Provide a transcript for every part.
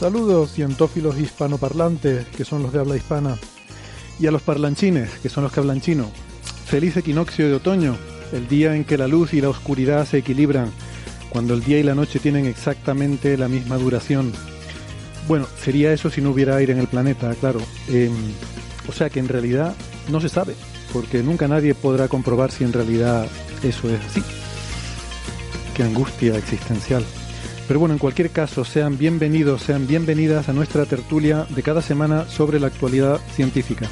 Saludos cientófilos hispanoparlantes, que son los de habla hispana, y a los parlanchines, que son los que hablan chino. Feliz equinoccio de otoño, el día en que la luz y la oscuridad se equilibran, cuando el día y la noche tienen exactamente la misma duración. Bueno, sería eso si no hubiera aire en el planeta, claro. Em, o sea que en realidad no se sabe, porque nunca nadie podrá comprobar si en realidad eso es así. Qué angustia existencial. Pero bueno, en cualquier caso, sean bienvenidos, sean bienvenidas a nuestra tertulia de cada semana sobre la actualidad científica.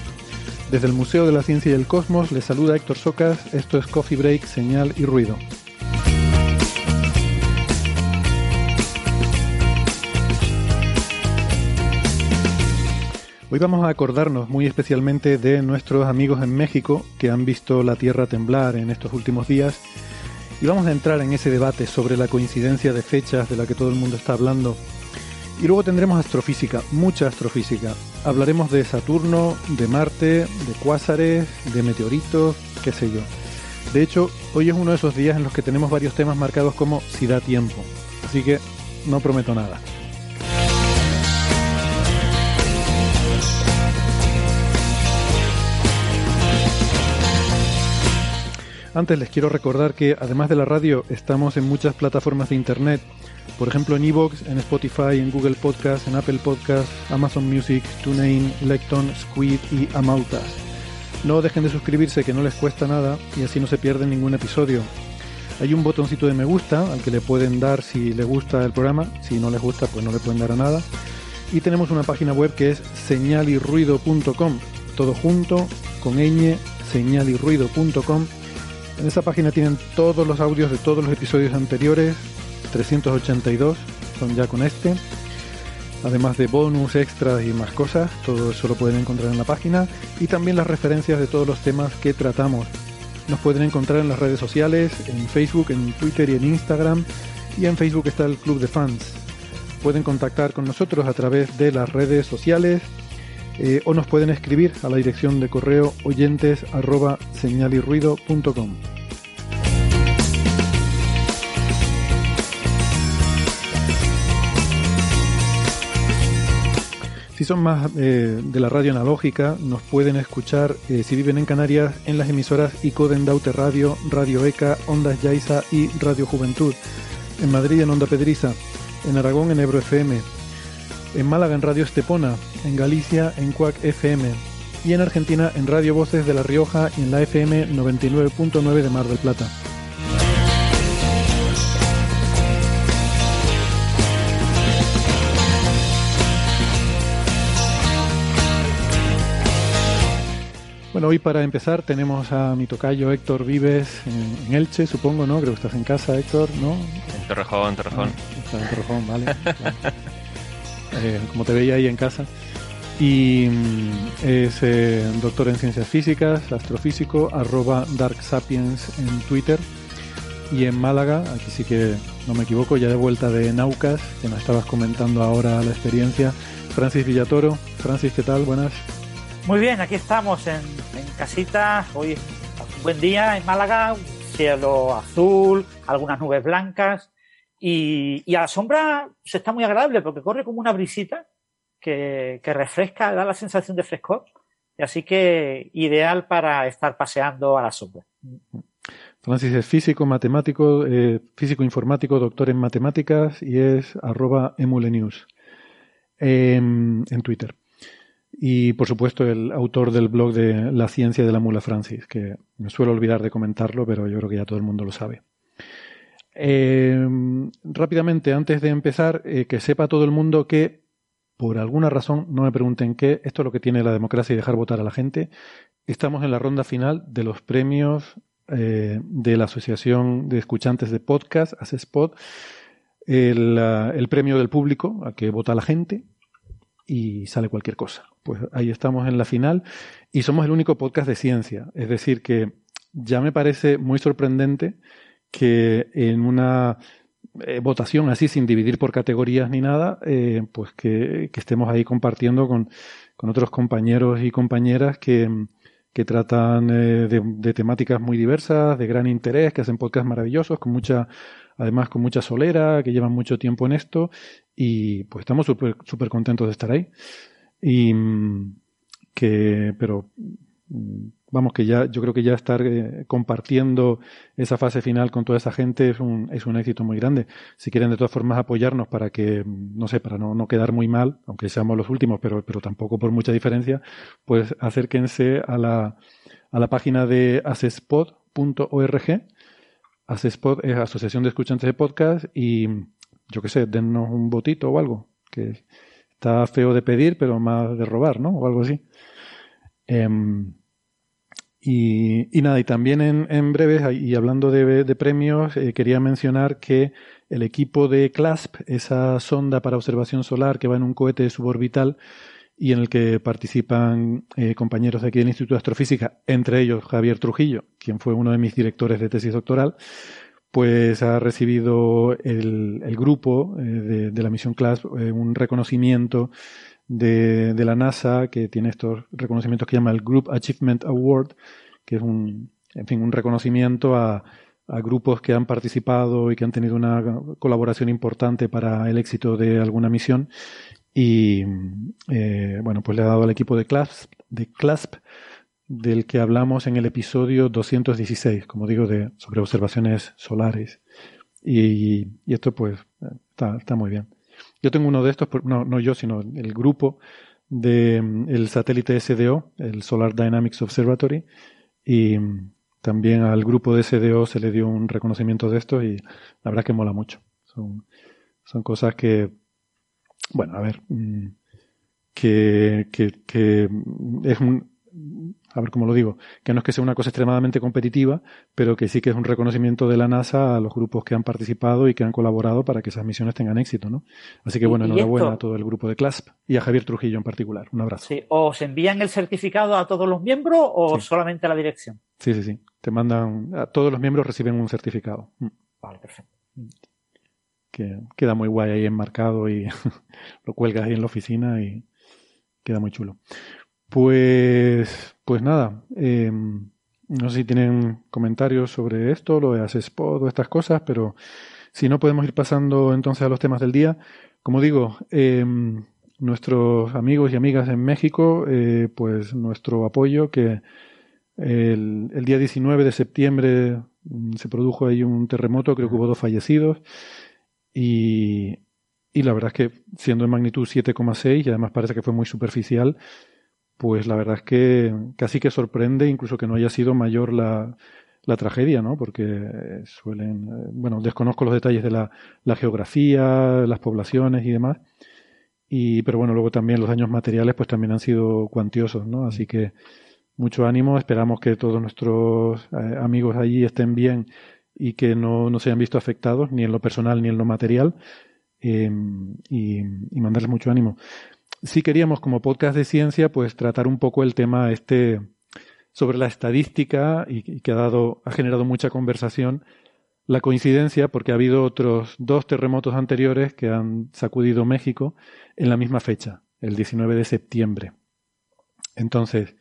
Desde el Museo de la Ciencia y el Cosmos les saluda Héctor Socas, esto es Coffee Break, Señal y Ruido. Hoy vamos a acordarnos muy especialmente de nuestros amigos en México que han visto la Tierra temblar en estos últimos días y vamos a entrar en ese debate sobre la coincidencia de fechas de la que todo el mundo está hablando. Y luego tendremos astrofísica, mucha astrofísica. Hablaremos de Saturno, de Marte, de cuásares, de meteoritos, qué sé yo. De hecho, hoy es uno de esos días en los que tenemos varios temas marcados como si da tiempo. Así que no prometo nada. Antes les quiero recordar que además de la radio estamos en muchas plataformas de internet, por ejemplo en Evox, en Spotify, en Google Podcast, en Apple Podcast, Amazon Music, TuneIn, Lecton, Squid y Amautas. No dejen de suscribirse que no les cuesta nada y así no se pierden ningún episodio. Hay un botoncito de me gusta al que le pueden dar si les gusta el programa, si no les gusta pues no le pueden dar a nada. Y tenemos una página web que es señalirruido.com, todo junto, con ñ, señalirruido.com en esa página tienen todos los audios de todos los episodios anteriores, 382 son ya con este, además de bonus, extras y más cosas, todo eso lo pueden encontrar en la página y también las referencias de todos los temas que tratamos. Nos pueden encontrar en las redes sociales, en Facebook, en Twitter y en Instagram y en Facebook está el Club de Fans. Pueden contactar con nosotros a través de las redes sociales eh, o nos pueden escribir a la dirección de correo oyentes arroba señalirruido.com. Si son más eh, de la radio analógica, nos pueden escuchar, eh, si viven en Canarias, en las emisoras ICODEN Daute Radio, Radio ECA, Ondas Yaiza y Radio Juventud. En Madrid en Onda Pedriza, en Aragón en Ebro FM, en Málaga en Radio Estepona, en Galicia en Cuac FM y en Argentina en Radio Voces de La Rioja y en la FM 99.9 de Mar del Plata. Bueno, hoy para empezar tenemos a mi tocayo Héctor Vives en, Elche, supongo, ¿no? Creo que estás en casa, Héctor, ¿no? En Torrejón, Torrejón. Ah, está en Torrejón, vale. claro. Eh, como te veía ahí en casa. Y mm, es eh, doctor en ciencias físicas, astrofísico, arroba Dark Sapiens en Twitter. Y en Málaga, aquí sí que no me equivoco, ya de vuelta de Naucas, que nos estabas comentando ahora la experiencia. Francis Villatoro. Francis, ¿qué tal? Buenas. Muy bien, aquí estamos en, en casita. Hoy es un buen día en Málaga, cielo azul, algunas nubes blancas y, a la sombra se está muy agradable porque corre como una brisita que, refresca, da la sensación de frescor. Y así que ideal para estar paseando a la sombra. Francis es físico, matemático, eh, físico informático, doctor en matemáticas y es arroba emulenews en, en Twitter. Y por supuesto el autor del blog de La ciencia de la mula Francis, que me suelo olvidar de comentarlo, pero yo creo que ya todo el mundo lo sabe. Eh, rápidamente, antes de empezar, eh, que sepa todo el mundo que, por alguna razón, no me pregunten qué, esto es lo que tiene la democracia y dejar votar a la gente, estamos en la ronda final de los premios eh, de la Asociación de Escuchantes de Podcast, ASESPOD, el, el premio del público, a que vota la gente, y sale cualquier cosa. Pues ahí estamos en la final y somos el único podcast de ciencia. Es decir, que ya me parece muy sorprendente que en una eh, votación así, sin dividir por categorías ni nada, eh, pues que, estemos ahí compartiendo con, otros compañeros y compañeras que, que tratan eh, de, temáticas muy diversas, de gran interés, que hacen podcasts maravillosos, con mucha, además con mucha solera, que llevan mucho tiempo en esto, y pues estamos súper super contentos de estar ahí. Y mm, que, pero mm, vamos, que ya, yo creo que ya estar eh, compartiendo esa fase final con toda esa gente es un, es un éxito muy grande. Si quieren de todas formas apoyarnos para que, no sé, para no, no quedar muy mal, aunque seamos los últimos, pero, pero tampoco por mucha diferencia, pues acérquense a la, a la página de asespod.org. Asespod es Asociación de Escuchantes de Podcast y yo qué sé, dennos un botito o algo, que está feo de pedir, pero más de robar, ¿no? O algo así. Em, y, nada, y también en, en breve, y hablando de, premios, eh, quería mencionar que el equipo de CLASP, esa sonda para observación solar que va en un cohete suborbital y en el que participan eh, compañeros de aquí del Instituto de Astrofísica, entre ellos Javier Trujillo, quien fue uno de mis directores de tesis doctoral, pues ha recibido el, grupo eh, de, de, la misión CLASP un reconocimiento de, la NASA que tiene estos reconocimientos que llama el Group Achievement Award, que es un, en fin, un reconocimiento a, a grupos que han participado y que han tenido una colaboración importante para el éxito de alguna misión. Y eh, bueno, pues le ha dado al equipo de CLASP, de CLASP del que hablamos en el episodio 216, como digo, de, sobre observaciones solares. Y, y esto pues está, está muy bien. Yo tengo uno de estos, no, no yo, sino el grupo de mm, satélite SDO, el Solar Dynamics Observatory, y mm, también al grupo de SDO se le dio un reconocimiento de esto y la verdad que mola mucho. Son, son cosas que, bueno, a ver, mm, que, que, que es un, a ver cómo lo digo, que no es que sea una cosa extremadamente competitiva, pero que sí que es un reconocimiento de la NASA a los grupos que han participado y que han colaborado para que esas misiones tengan éxito, ¿no? Así que bueno, enhorabuena a todo el grupo de CLASP y a Javier Trujillo en particular. Un abrazo. Sí, ¿o se envían el certificado a todos los miembros o solamente a la dirección? Sí, sí, sí. Te mandan, a todos los miembros reciben un certificado. Mm. Vale, perfecto. Que queda muy guay ahí enmarcado y lo cuelgas ahí en la oficina y queda muy chulo. Pues, pues nada, eh, no sé si tienen comentarios sobre esto, lo de Spot o estas cosas, pero si no podemos ir pasando entonces a los temas del día. Como digo, eh, nuestros amigos y amigas en México, eh, pues nuestro apoyo que el, día 19 de septiembre mm, se produjo ahí un terremoto, creo que hubo dos fallecidos y, y la verdad es que siendo de magnitud 7,6 y además parece que fue muy superficial, pues la verdad es que casi que sorprende incluso que no haya sido mayor la, la tragedia, ¿no? Porque suelen, eh, bueno, desconozco los detalles de la, geografía, las poblaciones y demás. Y, pero bueno, luego también los daños materiales pues también han sido cuantiosos, ¿no? Así que mucho ánimo, esperamos que todos nuestros eh, amigos allí estén bien y que no, se hayan visto afectados, ni en lo personal ni en lo material, eh, y, y mandarles mucho ánimo sí queríamos como podcast de ciencia pues tratar un poco el tema este sobre la estadística y, que ha dado ha generado mucha conversación la coincidencia porque ha habido otros dos terremotos anteriores que han sacudido México en la misma fecha, el 19 de septiembre. Entonces,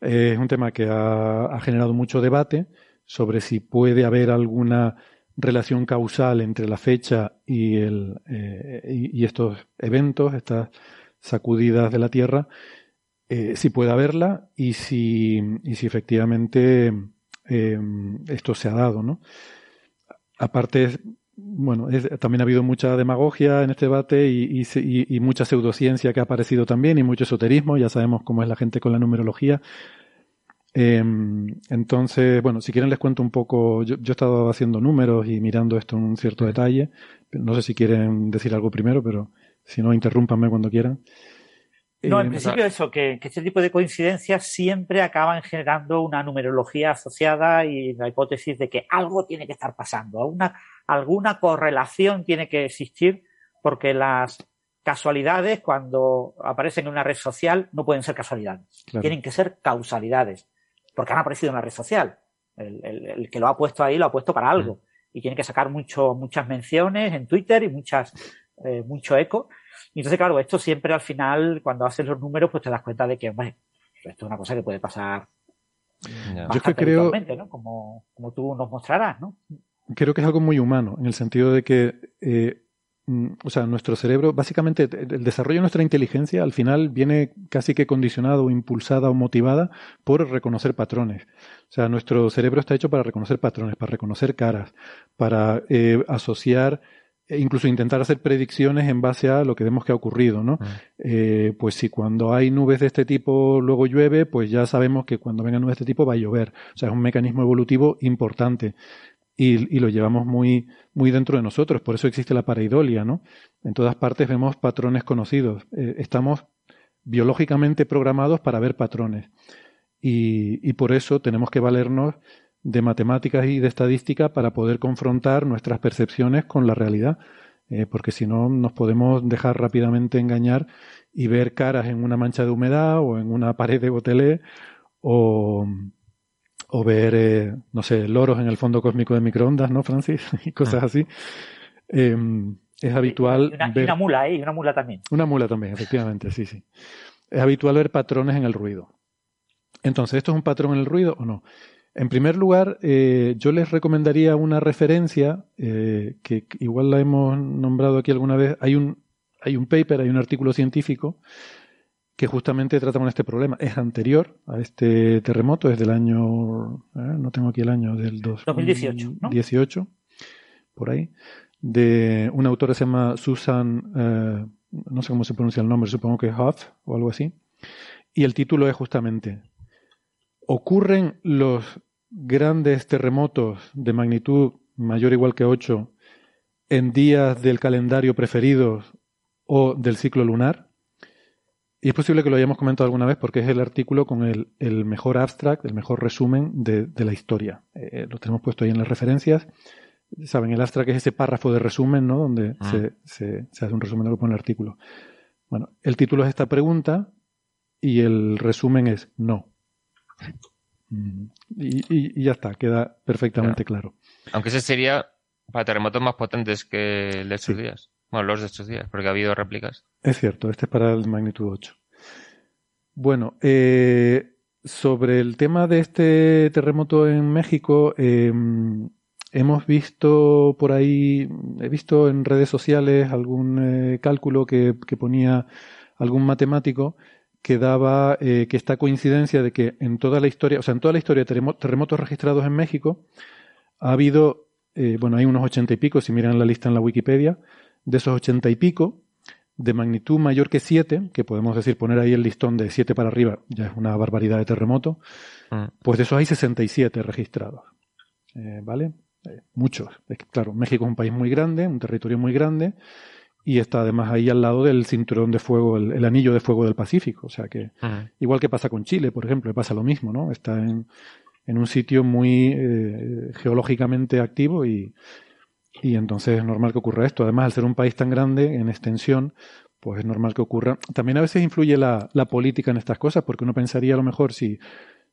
es un tema que ha, ha generado mucho debate sobre si puede haber alguna relación causal entre la fecha y, el, eh, y, estos eventos, estas sacudidas de la Tierra, eh, si puede haberla y si, y si efectivamente eh, esto se ha dado, ¿no? Aparte, bueno, también ha habido mucha demagogia en este debate y, y, mucha pseudociencia que ha aparecido también y mucho esoterismo. Ya sabemos cómo es la gente con la numerología. Em, entonces, bueno, si quieren les cuento un poco. Yo, yo, he estado haciendo números y mirando esto en un cierto detalle. No sé si quieren decir algo primero, pero si no, interrúmpanme cuando quieran. No, en eh, principio eso, que, este tipo de coincidencias siempre acaban generando una numerología asociada y la hipótesis de que algo tiene que estar pasando, alguna, alguna correlación tiene que existir porque las casualidades cuando aparecen en una red social no pueden ser casualidades, tienen que ser causalidades, porque han aparecido en la red social. El, que lo ha puesto ahí lo ha puesto para algo. Y tiene que sacar mucho, muchas menciones en Twitter y muchas, eh, mucho eco y entonces, claro, esto siempre al final, cuando haces los números, pues te das cuenta de que, bueno, esto es una cosa que puede pasar Yo creo, ¿no? Como, como tú nos mostrarás, ¿no? Creo que es algo muy humano, en el sentido de que, eh, mm, o sea, nuestro cerebro, básicamente, el desarrollo de nuestra inteligencia al final viene casi que condicionado, o impulsada o motivada por reconocer patrones. O sea, nuestro cerebro está hecho para reconocer patrones, para reconocer caras, para eh, asociar incluso intentar hacer predicciones en base a lo que vemos que ha ocurrido, ¿no? Eh, pues si cuando hay nubes de este tipo luego llueve, pues ya sabemos que cuando vengan nubes de este tipo va a llover. O sea, es un mecanismo evolutivo importante y, y, lo llevamos muy, muy dentro de nosotros. Por eso existe la pareidolia, ¿no? En todas partes vemos patrones conocidos. Eh, estamos biológicamente programados para ver patrones y, y por eso tenemos que valernos de matemáticas y de estadística para poder confrontar nuestras percepciones con la realidad, eh, porque si no nos podemos dejar rápidamente engañar y ver caras en una mancha de humedad o en una pared de botelé o, o ver, eh, no sé, loros en el fondo cósmico de microondas, ¿no, Francis? y cosas ah. así. Em, es habitual. Una, ver... una mula, ¿eh? Una mula también. Una mula también, efectivamente, sí, sí. Es habitual ver patrones en el ruido. Entonces, ¿esto es un patrón en el ruido o no? En primer lugar, eh, yo les recomendaría una referencia eh, que igual la hemos nombrado aquí alguna vez. Hay un, hay un paper, hay un artículo científico que justamente trata con este problema. Es anterior a este terremoto, es del año, eh, no tengo aquí el año, del 2018, ¿no? 18, por ahí, de una autora que se llama Susan, no sé cómo se pronuncia el nombre, supongo que Huff o algo así. Y el título es justamente ¿Ocurren los grandes terremotos de magnitud mayor o igual que 8 en días del calendario preferidos o del ciclo lunar. Y es posible que lo hayamos comentado alguna vez porque es el artículo con el, mejor abstract, el mejor resumen de, la historia. Eh, lo tenemos puesto ahí en las referencias. Saben, el abstract es ese párrafo de resumen, ¿no? Donde ah. se, se, hace un resumen de lo que pone el artículo. Bueno, el título es esta pregunta y el resumen es no. Y, ya está, queda perfectamente claro. Aunque ese sería para terremotos más potentes que el de estos días. Bueno, los de estos días, porque ha habido réplicas. Es cierto, este es para el magnitud 8. Bueno, eh, sobre el tema de este terremoto en México, em, hemos visto por ahí, he visto en redes sociales algún eh, cálculo que, que ponía algún matemático que daba eh, que esta coincidencia de que en toda la historia, o sea, en toda la historia de terremotos registrados en México, ha habido, eh, bueno, hay unos ochenta y pico, si miran la lista en la Wikipedia, de esos ochenta y pico, de magnitud mayor que siete, que podemos decir poner ahí el listón de siete para arriba, ya es una barbaridad de terremoto, mm. pues de esos hay 67 registrados. Eh, ¿Vale? muchos. Es que, claro, México es un país muy grande, un territorio muy grande, y está además ahí al lado del cinturón de fuego, el, anillo de fuego del Pacífico. O sea que, igual que pasa con Chile, por ejemplo, pasa lo mismo, ¿no? Está en, en un sitio muy eh, geológicamente activo y, y entonces es normal que ocurra esto. Además, al ser un país tan grande en extensión, pues es normal que ocurra. También a veces influye la, la política en estas cosas, porque uno pensaría a lo mejor si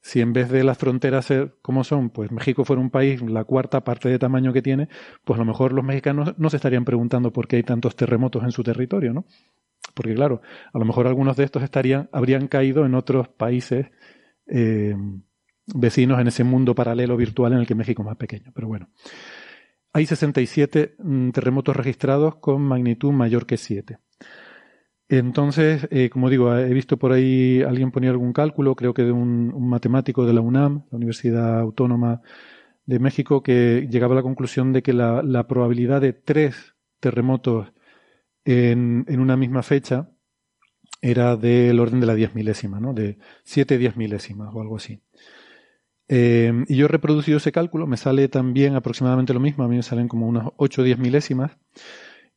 si en vez de las fronteras ser como son, pues México fuera un país la cuarta parte de tamaño que tiene, pues a lo mejor los mexicanos no se estarían preguntando por qué hay tantos terremotos en su territorio, ¿no? Porque claro, a lo mejor algunos de estos estarían, habrían caído en otros países eh, vecinos en ese mundo paralelo virtual en el que México es más pequeño. Pero bueno, hay 67 mm, terremotos registrados con magnitud mayor que 7. Entonces, eh, como digo, he visto por ahí alguien ponía algún cálculo, creo que de un, matemático de la UNAM, la Universidad Autónoma de México, que llegaba a la conclusión de que la, probabilidad de tres terremotos en, una misma fecha era del orden de la diez milésima, ¿no? De siete diez milésimas o algo así. Eh, y yo he reproducido ese cálculo, me sale también aproximadamente lo mismo, a mí me salen como unas 8 o 10 milésimas,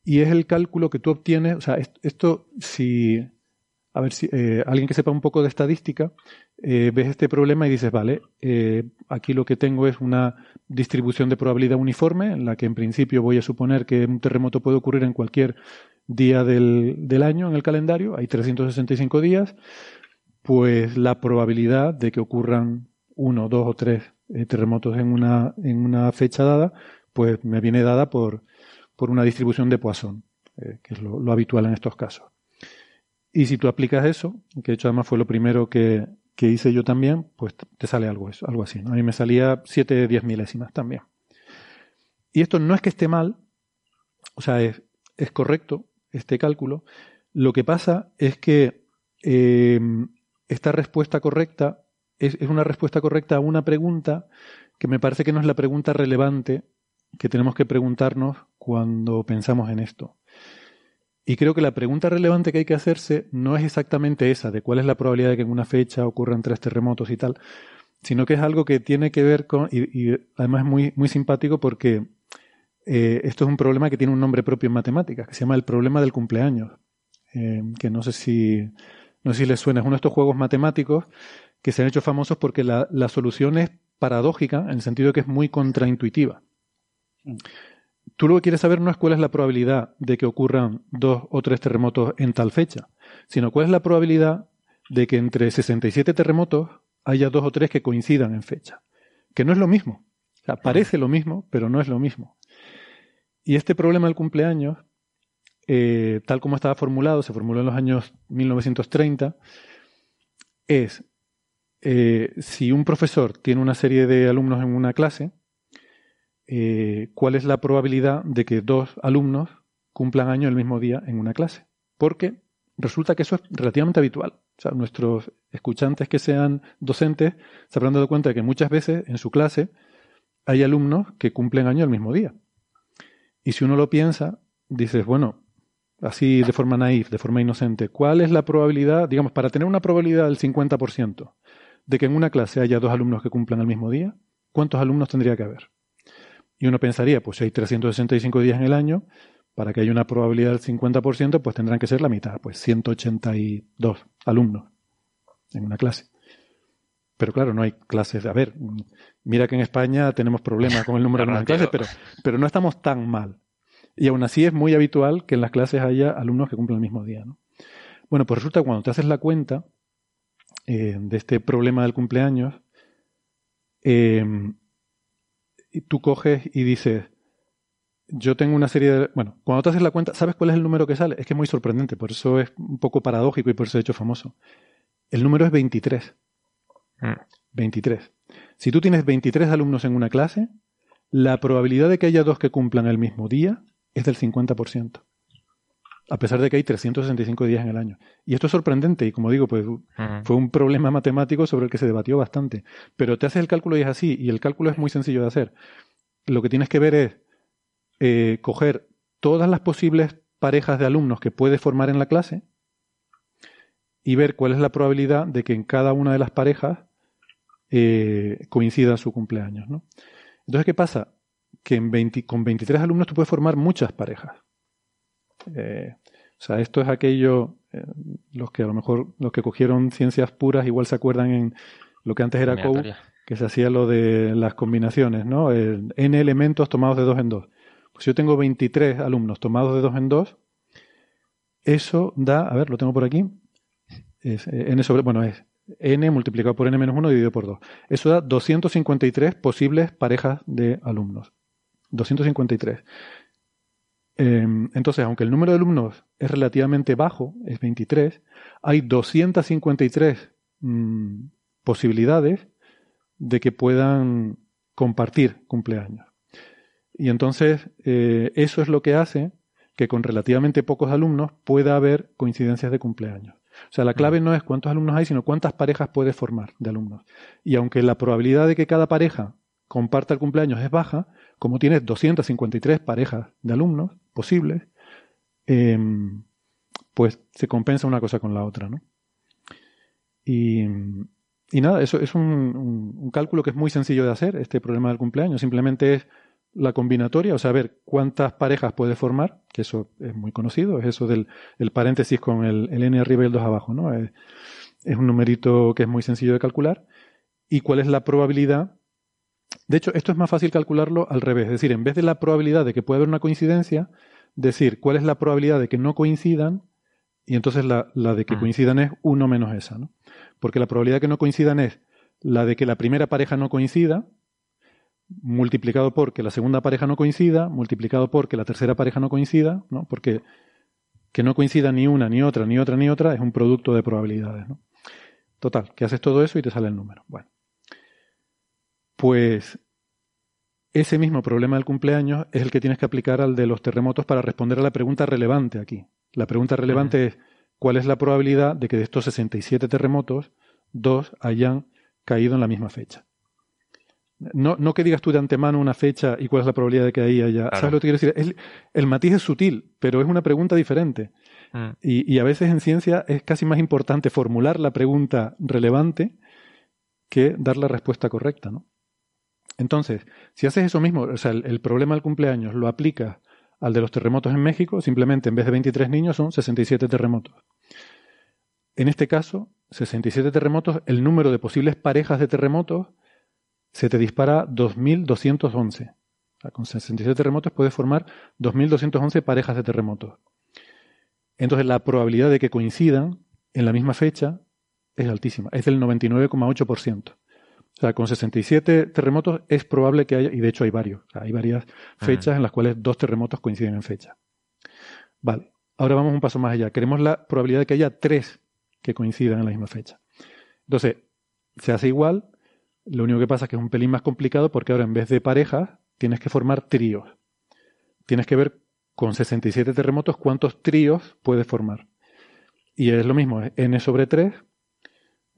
y es el cálculo que tú obtienes, o sea, esto, si, a ver si eh, alguien que sepa un poco de estadística, eh, ves este problema y dices, vale, aquí lo que tengo es una distribución de probabilidad uniforme, en la que en principio voy a suponer que un terremoto puede ocurrir en cualquier día del, del año en el calendario, hay 365 días, pues la probabilidad de que ocurran uno, dos o tres eh, terremotos en una, en una fecha dada, pues me viene dada por, por una distribución de Poisson, eh, que es lo, habitual en estos casos. Y si tú aplicas eso, que de hecho además fue lo primero que, hice yo también, pues te sale algo, algo así. A mí me salía 7 10 milésimas también. Y esto no es que esté mal, o sea, es, es correcto este cálculo. Lo que pasa es que eh, esta respuesta correcta es, una respuesta correcta a una pregunta que me parece que no es la pregunta relevante que tenemos que preguntarnos cuando pensamos en esto. Y creo que la pregunta relevante que hay que hacerse no es exactamente esa, de cuál es la probabilidad de que en una fecha ocurran tres terremotos y tal, sino que es algo que tiene que ver con, y, además es muy, muy simpático porque eh, esto es un problema que tiene un nombre propio en matemáticas, que se llama el problema del cumpleaños, eh, que no sé si, no sé si les suena, es uno de estos juegos matemáticos que se han hecho famosos porque la, solución es paradójica en el sentido de que es muy contraintuitiva. Tú lo que quieres saber no es cuál es la probabilidad de que ocurran dos o tres terremotos en tal fecha, sino cuál es la probabilidad de que entre 67 terremotos haya dos o tres que coincidan en fecha. Que no es lo mismo. O sea, parece lo mismo, pero no es lo mismo. Y este problema del cumpleaños, eh, tal como estaba formulado, se formuló en los años 1930, es eh, si un profesor tiene una serie de alumnos en una clase, eh, ¿cuál es la probabilidad de que dos alumnos cumplan año el mismo día en una clase? Porque resulta que eso es relativamente habitual. O sea, nuestros escuchantes que sean docentes se habrán dado cuenta de que muchas veces en su clase hay alumnos que cumplen año el mismo día. Y si uno lo piensa, dices, bueno, así de forma naif, de forma inocente, ¿cuál es la probabilidad, digamos, para tener una probabilidad del 50%, de que en una clase haya dos alumnos que cumplan el mismo día, ¿cuántos alumnos tendría que haber? Y uno pensaría, pues si hay 365 días en el año, para que haya una probabilidad del 50%, pues tendrán que ser la mitad, pues 182 alumnos en una clase. Pero claro, no hay clases. A ver, mira que en España tenemos problemas con el número de clases, pero, pero no estamos tan mal. Y aún así es muy habitual que en las clases haya alumnos que cumplan el mismo día. ¿no? Bueno, pues resulta que cuando te haces la cuenta, eh, de este problema del cumpleaños, eh, tú coges y dices, yo tengo una serie de... Bueno, cuando te haces la cuenta, ¿sabes cuál es el número que sale? Es que es muy sorprendente, por eso es un poco paradójico y por eso he hecho famoso. El número es 23. 23. Mm. Si tú tienes 23 alumnos en una clase, la probabilidad de que haya dos que cumplan el mismo día es del 50% a pesar de que hay 365 días en el año. Y esto es sorprendente y como digo, pues fue un problema matemático sobre el que se debatió bastante. Pero te haces el cálculo y es así, y el cálculo es muy sencillo de hacer. Lo que tienes que ver es eh, coger todas las posibles parejas de alumnos que puedes formar en la clase y ver cuál es la probabilidad de que en cada una de las parejas eh, coincida su cumpleaños. ¿no? Entonces, ¿qué pasa? Que en con 23 alumnos tú puedes formar muchas parejas. Eh, o sea, esto es aquello, eh, los que a lo mejor, los que cogieron ciencias puras igual se acuerdan en lo que antes era COU, que se hacía lo de las combinaciones, ¿no? n elementos tomados de dos en dos. Pues yo tengo 23 alumnos tomados de dos en dos, eso da, a ver, lo tengo por aquí, es eh, n sobre, bueno, es n multiplicado por n menos 1 dividido por 2. Eso da 253 posibles parejas de alumnos. 253. Em, entonces, aunque el número de alumnos es relativamente bajo, es 23, hay 253 mm, posibilidades de que puedan compartir cumpleaños. Y entonces eh, eso es lo que hace que con relativamente pocos alumnos pueda haber coincidencias de cumpleaños. O sea, la clave no es cuántos alumnos hay, sino cuántas parejas puedes formar de alumnos. Y aunque la probabilidad de que cada pareja comparta el cumpleaños es baja, como tienes 253 parejas de alumnos posibles, em, pues se compensa una cosa con la otra, ¿no? Y, nada, eso es un, cálculo que es muy sencillo de hacer, este problema del cumpleaños. Simplemente es la combinatoria, o sea, ver cuántas parejas puede formar, que eso es muy conocido, es eso del el paréntesis con el, n arriba y el 2 abajo, ¿no? Es, es un numerito que es muy sencillo de calcular. Y cuál es la probabilidad. De hecho, esto es más fácil calcularlo al revés, es decir, en vez de la probabilidad de que pueda haber una coincidencia, decir cuál es la probabilidad de que no coincidan y entonces la, la de que coincidan es uno menos esa, ¿no? Porque la probabilidad de que no coincidan es la de que la primera pareja no coincida, multiplicado por que la segunda pareja no coincida, multiplicado por que la tercera pareja no coincida, ¿no? Porque que no coincida ni una, ni otra, ni otra, ni otra, es un producto de probabilidades, ¿no? Total, que haces todo eso y te sale el número. Bueno. Pues ese mismo problema del cumpleaños es el que tienes que aplicar al de los terremotos para responder a la pregunta relevante aquí. La pregunta relevante es cuál es la probabilidad de que de estos 67 terremotos, dos hayan caído en la misma fecha. No, no que digas tú de antemano una fecha y cuál es la probabilidad de que ahí haya. Claro. ¿Sabes lo que quiero decir? El, el matiz es sutil, pero es una pregunta diferente. Mm. Y, y a veces en ciencia es casi más importante formular la pregunta relevante que dar la respuesta correcta, ¿no? Entonces, si haces eso mismo, o sea, el, problema del cumpleaños lo aplicas al de los terremotos en México, simplemente en vez de 23 niños son 67 terremotos. En este caso, 67 terremotos, el número de posibles parejas de terremotos se te dispara a 2211. O sea, con 67 terremotos puedes formar 2211 parejas de terremotos. Entonces la probabilidad de que coincidan en la misma fecha es altísima, es del 99,8%. O sea, con 67 terremotos es probable que haya, y de hecho hay varios, o sea, hay varias fechas en las cuales dos terremotos coinciden en fecha. Vale, ahora vamos un paso más allá. Queremos la probabilidad de que haya tres que coincidan en la misma fecha. Entonces, se hace igual, lo único que pasa es que es un pelín más complicado porque ahora en vez de parejas tienes que formar tríos. Tienes que ver con 67 terremotos cuántos tríos puedes formar. Y es lo mismo, es n sobre 3.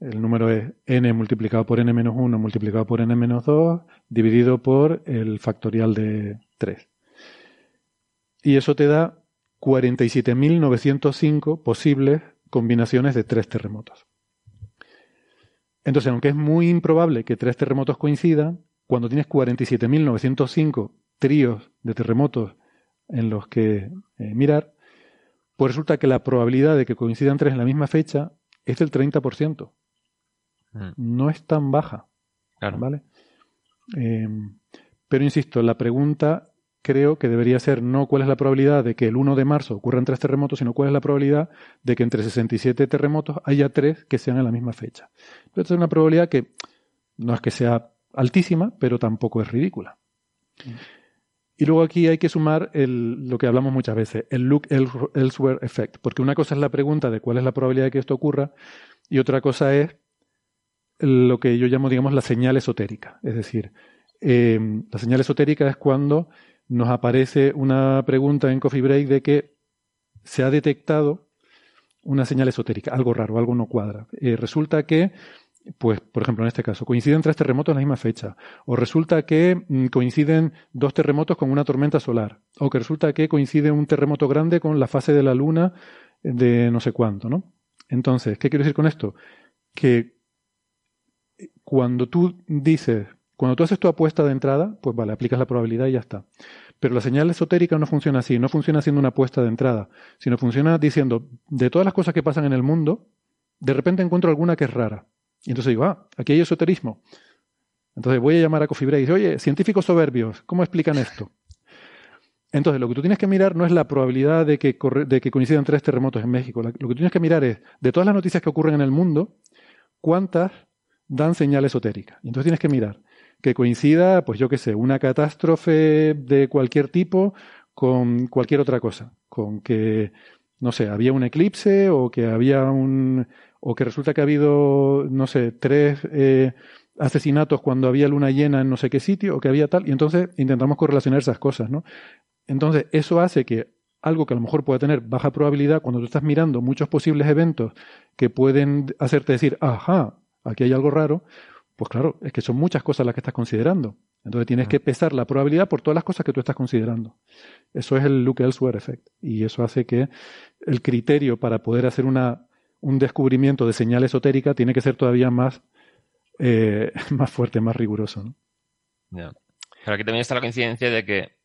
El número es n multiplicado por n menos 1 multiplicado por n menos 2 dividido por el factorial de 3. Y eso te da 47.905 posibles combinaciones de tres terremotos. Entonces, aunque es muy improbable que tres terremotos coincidan, cuando tienes 47.905 tríos de terremotos en los que eh, mirar, pues resulta que la probabilidad de que coincidan tres en la misma fecha es del 30%. Mm. No es tan baja. Claro. ¿Vale? Eh, pero insisto, la pregunta creo que debería ser no cuál es la probabilidad de que el 1 de marzo ocurran tres terremotos, sino cuál es la probabilidad de que entre 67 terremotos haya tres que sean en la misma fecha. Pero esta es una probabilidad que no es que sea altísima, pero tampoco es ridícula. Y luego aquí hay que sumar el- lo que hablamos muchas veces, el look el- elsewhere effect, porque una cosa es la pregunta de cuál es la probabilidad de que esto ocurra y otra cosa es lo que yo llamo, digamos, la señal esotérica. Es decir, eh, la señal esotérica es cuando nos aparece una pregunta en Coffee Break de que se ha detectado una señal esotérica, algo raro, algo no cuadra. Eh, resulta que, pues, por ejemplo, en este caso, coinciden tres terremotos en la misma fecha, o resulta que mm, coinciden dos terremotos con una tormenta solar, o que resulta que coincide un terremoto grande con la fase de la luna de no sé cuánto, ¿no? Entonces, ¿qué quiero decir con esto? Que cuando tú dices, cuando tú haces tu apuesta de entrada, pues vale, aplicas la probabilidad y ya está. Pero la señal esotérica no funciona así, no funciona haciendo una apuesta de entrada, sino funciona diciendo, de todas las cosas que pasan en el mundo, de repente encuentro alguna que es rara. Y entonces digo, ah, aquí hay esoterismo. Entonces voy a llamar a Coffee Break y digo, oye, científicos soberbios, ¿cómo explican esto? Entonces, lo que tú tienes que mirar no es la probabilidad de que, coincidan tres terremotos en México. Lo que tú tienes que mirar es, de todas las noticias que ocurren en el mundo, ¿cuántas dan señal esotérica? Y entonces tienes que mirar que coincida, pues yo qué sé, una catástrofe de cualquier tipo con cualquier otra cosa. Con que, no sé, había un eclipse o que había un. o que resulta que ha habido, no sé, tres eh, asesinatos cuando había luna llena en no sé qué sitio o que había tal, y entonces intentamos correlacionar esas cosas, ¿no? Entonces, eso hace que algo que a lo mejor pueda tener baja probabilidad, cuando tú estás mirando muchos posibles eventos que pueden hacerte decir, ajá, aquí hay algo raro, pues claro, es que son muchas cosas las que estás considerando. Entonces tienes que pesar la probabilidad por todas las cosas que tú estás considerando. Eso es el look elsewhere effect. Y eso hace que el criterio para poder hacer una, un descubrimiento de señal esotérica tiene que ser todavía más, eh, más fuerte, más riguroso. ¿no? Pero aquí también está la coincidencia de que,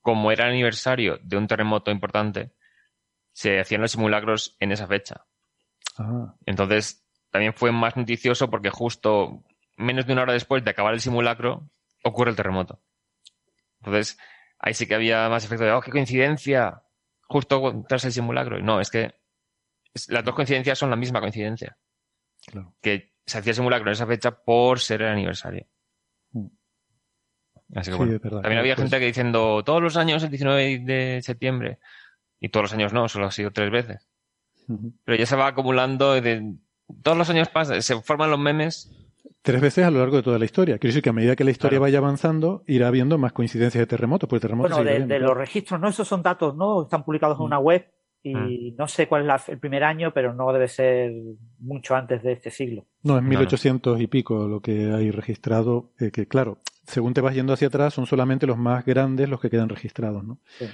como era el aniversario de un terremoto importante, se hacían los simulacros en esa fecha. Ah, Entonces, también fue más noticioso porque justo menos de una hora después de acabar el simulacro, ocurre el terremoto. Entonces, ahí sí que había más efecto de, oh, qué coincidencia, justo tras el simulacro. No, es que las dos coincidencias son la misma coincidencia. claro. Que se hacía el simulacro en esa fecha por ser el aniversario. Así que Sí, bueno. verdad. También había Pues- gente que diciendo, todos los años el 19 de septiembre. Y todos los años no, solo ha sido tres veces. Pero ya se va acumulando de... Todos los años pasa, se forman los memes Tres veces a lo largo de toda la historia. Quiero decir que a medida que la historia Claro. vaya avanzando, irá habiendo más coincidencias de terremotos, porque terremotos Bueno, de, habiendo, de claro. los registros, ¿no? Esos son datos, ¿no? Están publicados en Mm. una web y Mm. no sé cuál es la- el primer año, pero no debe ser mucho antes de este siglo. No, es No, no. 1800 y pico lo que hay registrado, eh, que claro, según te vas yendo hacia atrás, son solamente los más grandes los que quedan registrados, ¿no? Sí.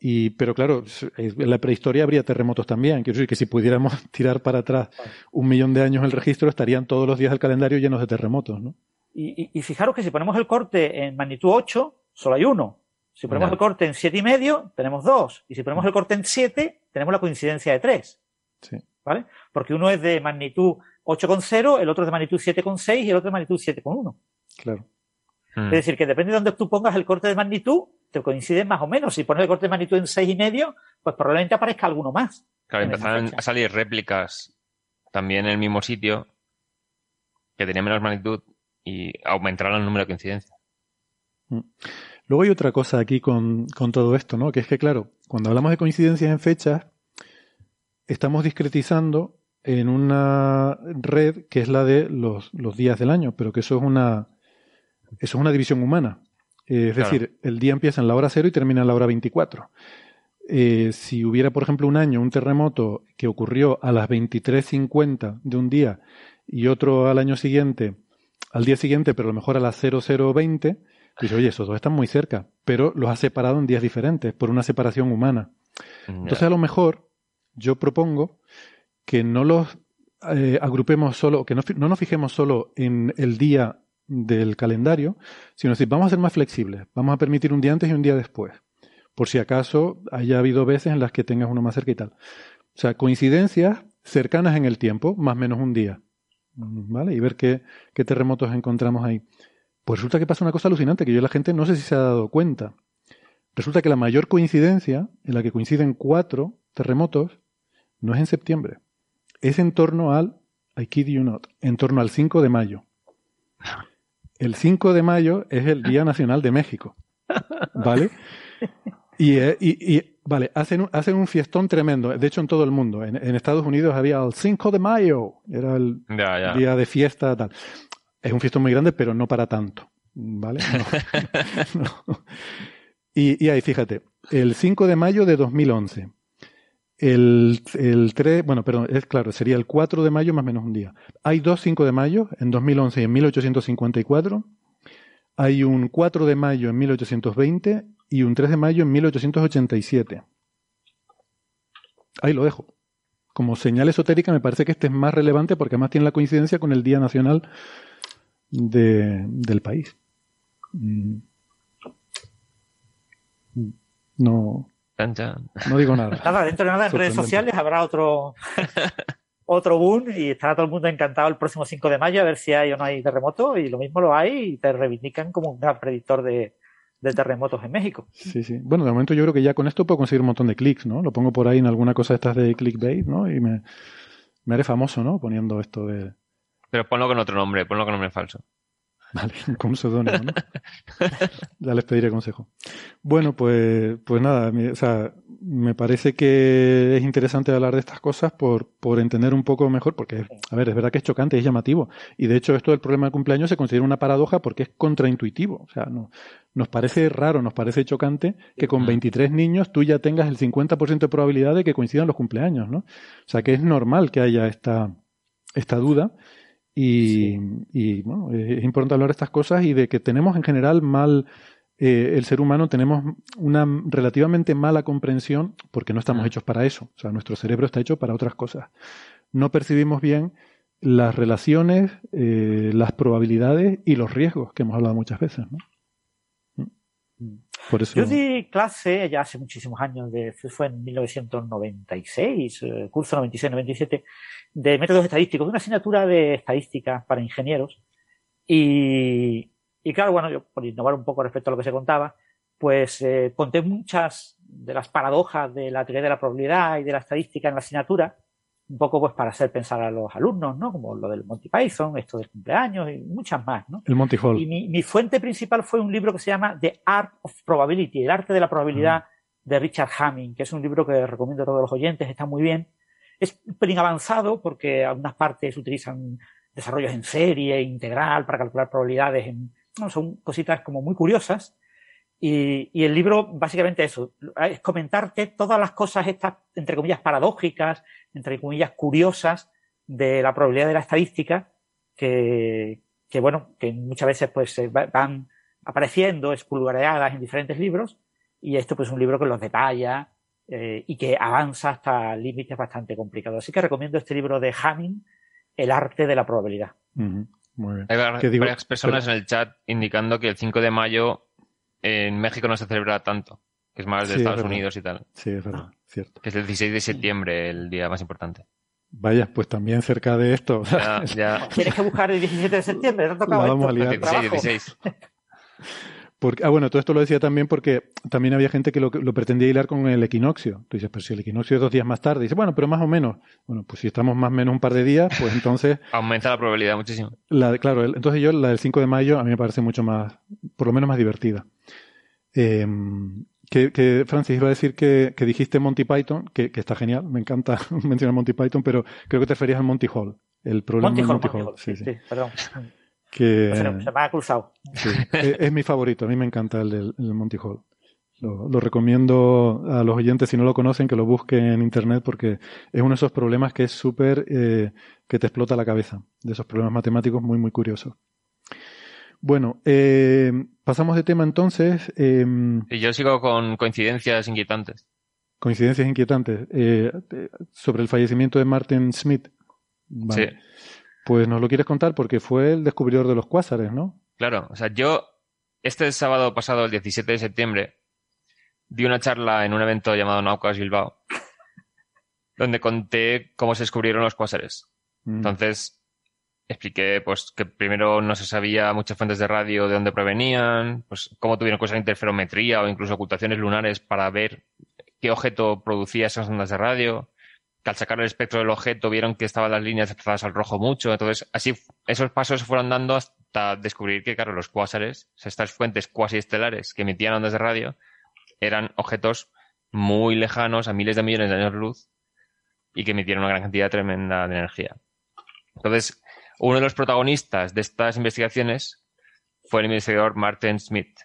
Y, pero claro, en la prehistoria habría terremotos también. Quiero decir que si pudiéramos tirar para atrás un millón de años el registro, estarían todos los días del calendario llenos de terremotos, ¿no? Y, y- y fijaros que si ponemos el corte en magnitud 8, solo hay uno. Si ponemos el corte en siete y medio, tenemos dos. Y si ponemos el corte en 7, tenemos la coincidencia de 3. Sí. ¿Vale? Porque uno es de magnitud 8,0, el otro es de magnitud 7,6 y el otro de magnitud 7,1. Claro. Mm. Es decir, que depende de dónde tú pongas el corte de magnitud, te coinciden más o menos. Si pones el corte de magnitud en seis y medio, pues probablemente aparezca alguno más. Claro, empezaron a salir réplicas también en el mismo sitio que tenían menos magnitud y aumentaron el número de coincidencias. Luego hay otra cosa aquí con, con todo esto, ¿no? Que es que, claro, cuando hablamos de coincidencias en fechas, estamos discretizando en una red que es la de los, los días del año, pero que eso es una, eso es una división humana. Eh, es Claro. decir, el día empieza en la hora cero y termina en la hora 24. Eh, si hubiera, por ejemplo, un año, un terremoto que ocurrió a las 23.50 de un día y otro al año siguiente, al día siguiente, pero a lo mejor a las 0020, dice, oye, esos dos están muy cerca, pero los ha separado en días diferentes por una separación humana. Entonces, a lo mejor yo propongo que no los eh, agrupemos solo, que no nos fijemos solo en el día del calendario, sino decir, vamos a ser más flexibles, vamos a permitir un día antes y un día después, por si acaso haya habido veces en las que tengas uno más cerca y tal. O sea, coincidencias cercanas en el tiempo, más menos un día, ¿vale? Y ver qué, qué terremotos encontramos ahí. Pues resulta que pasa una cosa alucinante que yo la gente no sé si se ha dado cuenta. Resulta que la mayor coincidencia, en la que coinciden cuatro terremotos, no es en septiembre. Es en torno al, I kid you not, en torno al 5 de mayo. El 5 de mayo es el Día Nacional de México. ¿Vale? Y, eh, y- y, vale, hacen un, hacen un fiestón tremendo. De hecho, en todo el mundo. En, en Estados Unidos había el 5 de mayo. Era el Ya, ya. día de fiesta, tal. Es un fiestón muy grande, pero no para tanto. ¿Vale? No. No. Y, y ahí, fíjate, el 5 de mayo de 2011. El, el 3, bueno, perdón, es claro, sería el 4 de mayo más menos un día. Hay dos 5 de mayo en 2011 y en 1854. Hay un 4 de mayo en 1820 y un 3 de mayo en 1887. Ahí lo dejo. Como señal esotérica me parece que este es más relevante porque además tiene la coincidencia con el Día Nacional de- del país. Mm. No, Chan, chan. no digo nada. Nada, dentro de nada en redes sociales habrá otro otro boom y estará todo el mundo encantado el próximo 5 de mayo a ver si hay o no hay terremoto y lo mismo lo hay y te reivindican como un gran predictor de, de terremotos en México. Sí, sí. Bueno, de momento yo creo que ya con esto puedo conseguir un montón de clics, ¿no? Lo pongo por ahí en alguna cosa de estas de clickbait, ¿no? Y me, me haré famoso, ¿no? Poniendo esto de... Pero ponlo con otro nombre, ponlo con nombre falso. Vale, con un seudónimo, ¿no? ya les pediré consejo. Bueno, pues, pues nada, o sea, me parece que es interesante hablar de estas cosas por, por entender un poco mejor, porque, a ver, es verdad que es chocante, es llamativo. Y de hecho, esto del problema del cumpleaños se considera una paradoja porque es contraintuitivo. O sea, no, nos parece raro, nos parece chocante que con 23 niños tú ya tengas el 50% de probabilidad de que coincidan los cumpleaños, ¿no? O sea, que es normal que haya esta, esta duda. Y, y bueno, es importante hablar de estas cosas y de que tenemos en general mal eh, el ser humano tenemos una relativamente mala comprensión porque no estamos hechos para eso. O sea, nuestro cerebro está hecho para otras cosas. No percibimos bien las relaciones, eh, las probabilidades y los riesgos que hemos hablado muchas veces. ¿no? Por eso... Yo di clase ya hace muchísimos años, de, fue en 1996, eh, curso 96-97, de métodos estadísticos, una asignatura de estadística para ingenieros. Y, y claro, bueno, yo por innovar un poco respecto a lo que se contaba, pues eh, conté muchas de las paradojas de la teoría de la probabilidad y de la estadística en la asignatura, un poco pues para hacer pensar a los alumnos, ¿no? Como lo del Monty Python, esto del cumpleaños y muchas más, ¿no? El Monty Hall. Y mi, mi fuente principal fue un libro que se llama The Art of Probability, el arte de la probabilidad de Richard Hamming, que es un libro que recomiendo a todos los oyentes, está muy bien. Es un pelín avanzado porque algunas partes utilizan desarrollos en serie, integral, para calcular probabilidades en son cositas como muy curiosas. Y, y, el libro, básicamente eso, es comentarte todas las cosas estas, entre comillas, paradójicas, entre comillas, curiosas de la probabilidad de la estadística, que, que bueno, que muchas veces pues van apareciendo espulgareadas en diferentes libros, y esto pues es un libro que los detalla eh, y que avanza hasta límites bastante complicados. Así que recomiendo este libro de Hamming, El arte de la probabilidad. Hay varias personas en el chat indicando que el 5 de mayo en México no se celebra tanto, que es más de Estados Unidos y tal. Sí, es verdad, cierto. Que es el 16 de septiembre el día más importante. Vaya, pues también cerca de esto. Tienes que buscar el 17 de septiembre, no tocaba vamos a liar. 16, 16. Porque, ah, bueno, todo esto lo decía también porque también había gente que lo, lo, pretendía hilar con el equinoccio. Tú dices, pero si el equinoccio es dos días más tarde. Dice, bueno, pero más o menos. Bueno, pues si estamos más o menos un par de días, pues entonces... Aumenta la probabilidad muchísimo. La, claro, entonces yo la del 5 de mayo a mí me parece mucho más, por lo menos más divertida. Eh, que, que, Francis, iba a decir que, que dijiste Monty Python, que, que, está genial, me encanta mencionar Monty Python, pero creo que te referías al Monty Hall. El problema Monty de Monty, Hall. Sí, sí. sí, perdón. Que, se, me ha cruzado. Sí, es, es, mi favorito, a mí me encanta el del el Monty Hall. Lo, lo, recomiendo a los oyentes, si no lo conocen, que lo busquen en internet porque es uno de esos problemas que es súper, eh, que te explota la cabeza, de esos problemas matemáticos muy, muy curiosos. Bueno, eh, pasamos de tema entonces. Eh, y yo sigo con coincidencias inquietantes. Coincidencias inquietantes. Eh, sobre el fallecimiento de Martin Smith. Vale. Sí. Pues nos lo quieres contar porque fue el descubridor de los cuásares, ¿no? Claro, o sea, yo este sábado pasado, el 17 de septiembre, di una charla en un evento llamado Naucas Bilbao, donde conté cómo se descubrieron los cuásares. Mm. Entonces, expliqué pues que primero no se sabía muchas fuentes de radio de dónde provenían, pues cómo tuvieron cosas de interferometría o incluso ocultaciones lunares para ver qué objeto producía esas ondas de radio que al sacar el espectro del objeto vieron que estaban las líneas desplazadas al rojo mucho. Entonces, así esos pasos se fueron dando hasta descubrir que, claro, los cuásares, estas fuentes cuasi estelares que emitían ondas de radio, eran objetos muy lejanos, a miles de millones de años luz, y que emitieron una gran cantidad tremenda de energía. Entonces, uno de los protagonistas de estas investigaciones fue el investigador Martin Smith.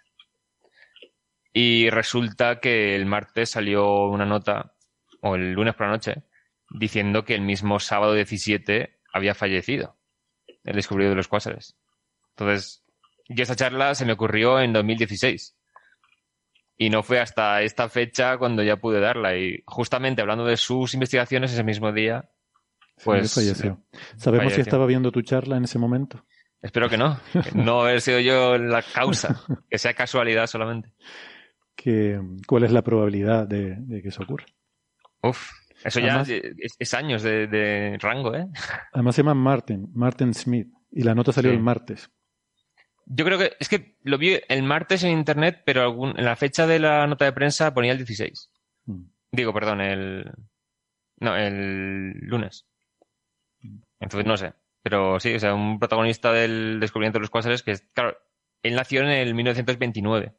Y resulta que el martes salió una nota, o el lunes por la noche, diciendo que el mismo sábado 17 había fallecido el descubridor de los cuásares. Entonces, y esa charla se me ocurrió en 2016. Y no fue hasta esta fecha cuando ya pude darla. Y justamente hablando de sus investigaciones ese mismo día, pues. falleció. ¿Sabemos falleció. si estaba viendo tu charla en ese momento? Espero que no. no haber sido yo la causa. Que sea casualidad solamente. ¿Qué, ¿Cuál es la probabilidad de, de que eso ocurra? Uf, eso además, ya es, es años de, de, rango, ¿eh? Además se llama Martin, Martin Smith, y la nota salió sí. el martes. Yo creo que es que lo vi el martes en internet, pero algún, en la fecha de la nota de prensa ponía el 16. Mm. Digo, perdón, el. No, el lunes. Entonces no sé. Pero sí, o sea, un protagonista del descubrimiento de los cuásares que, claro, él nació en el 1929.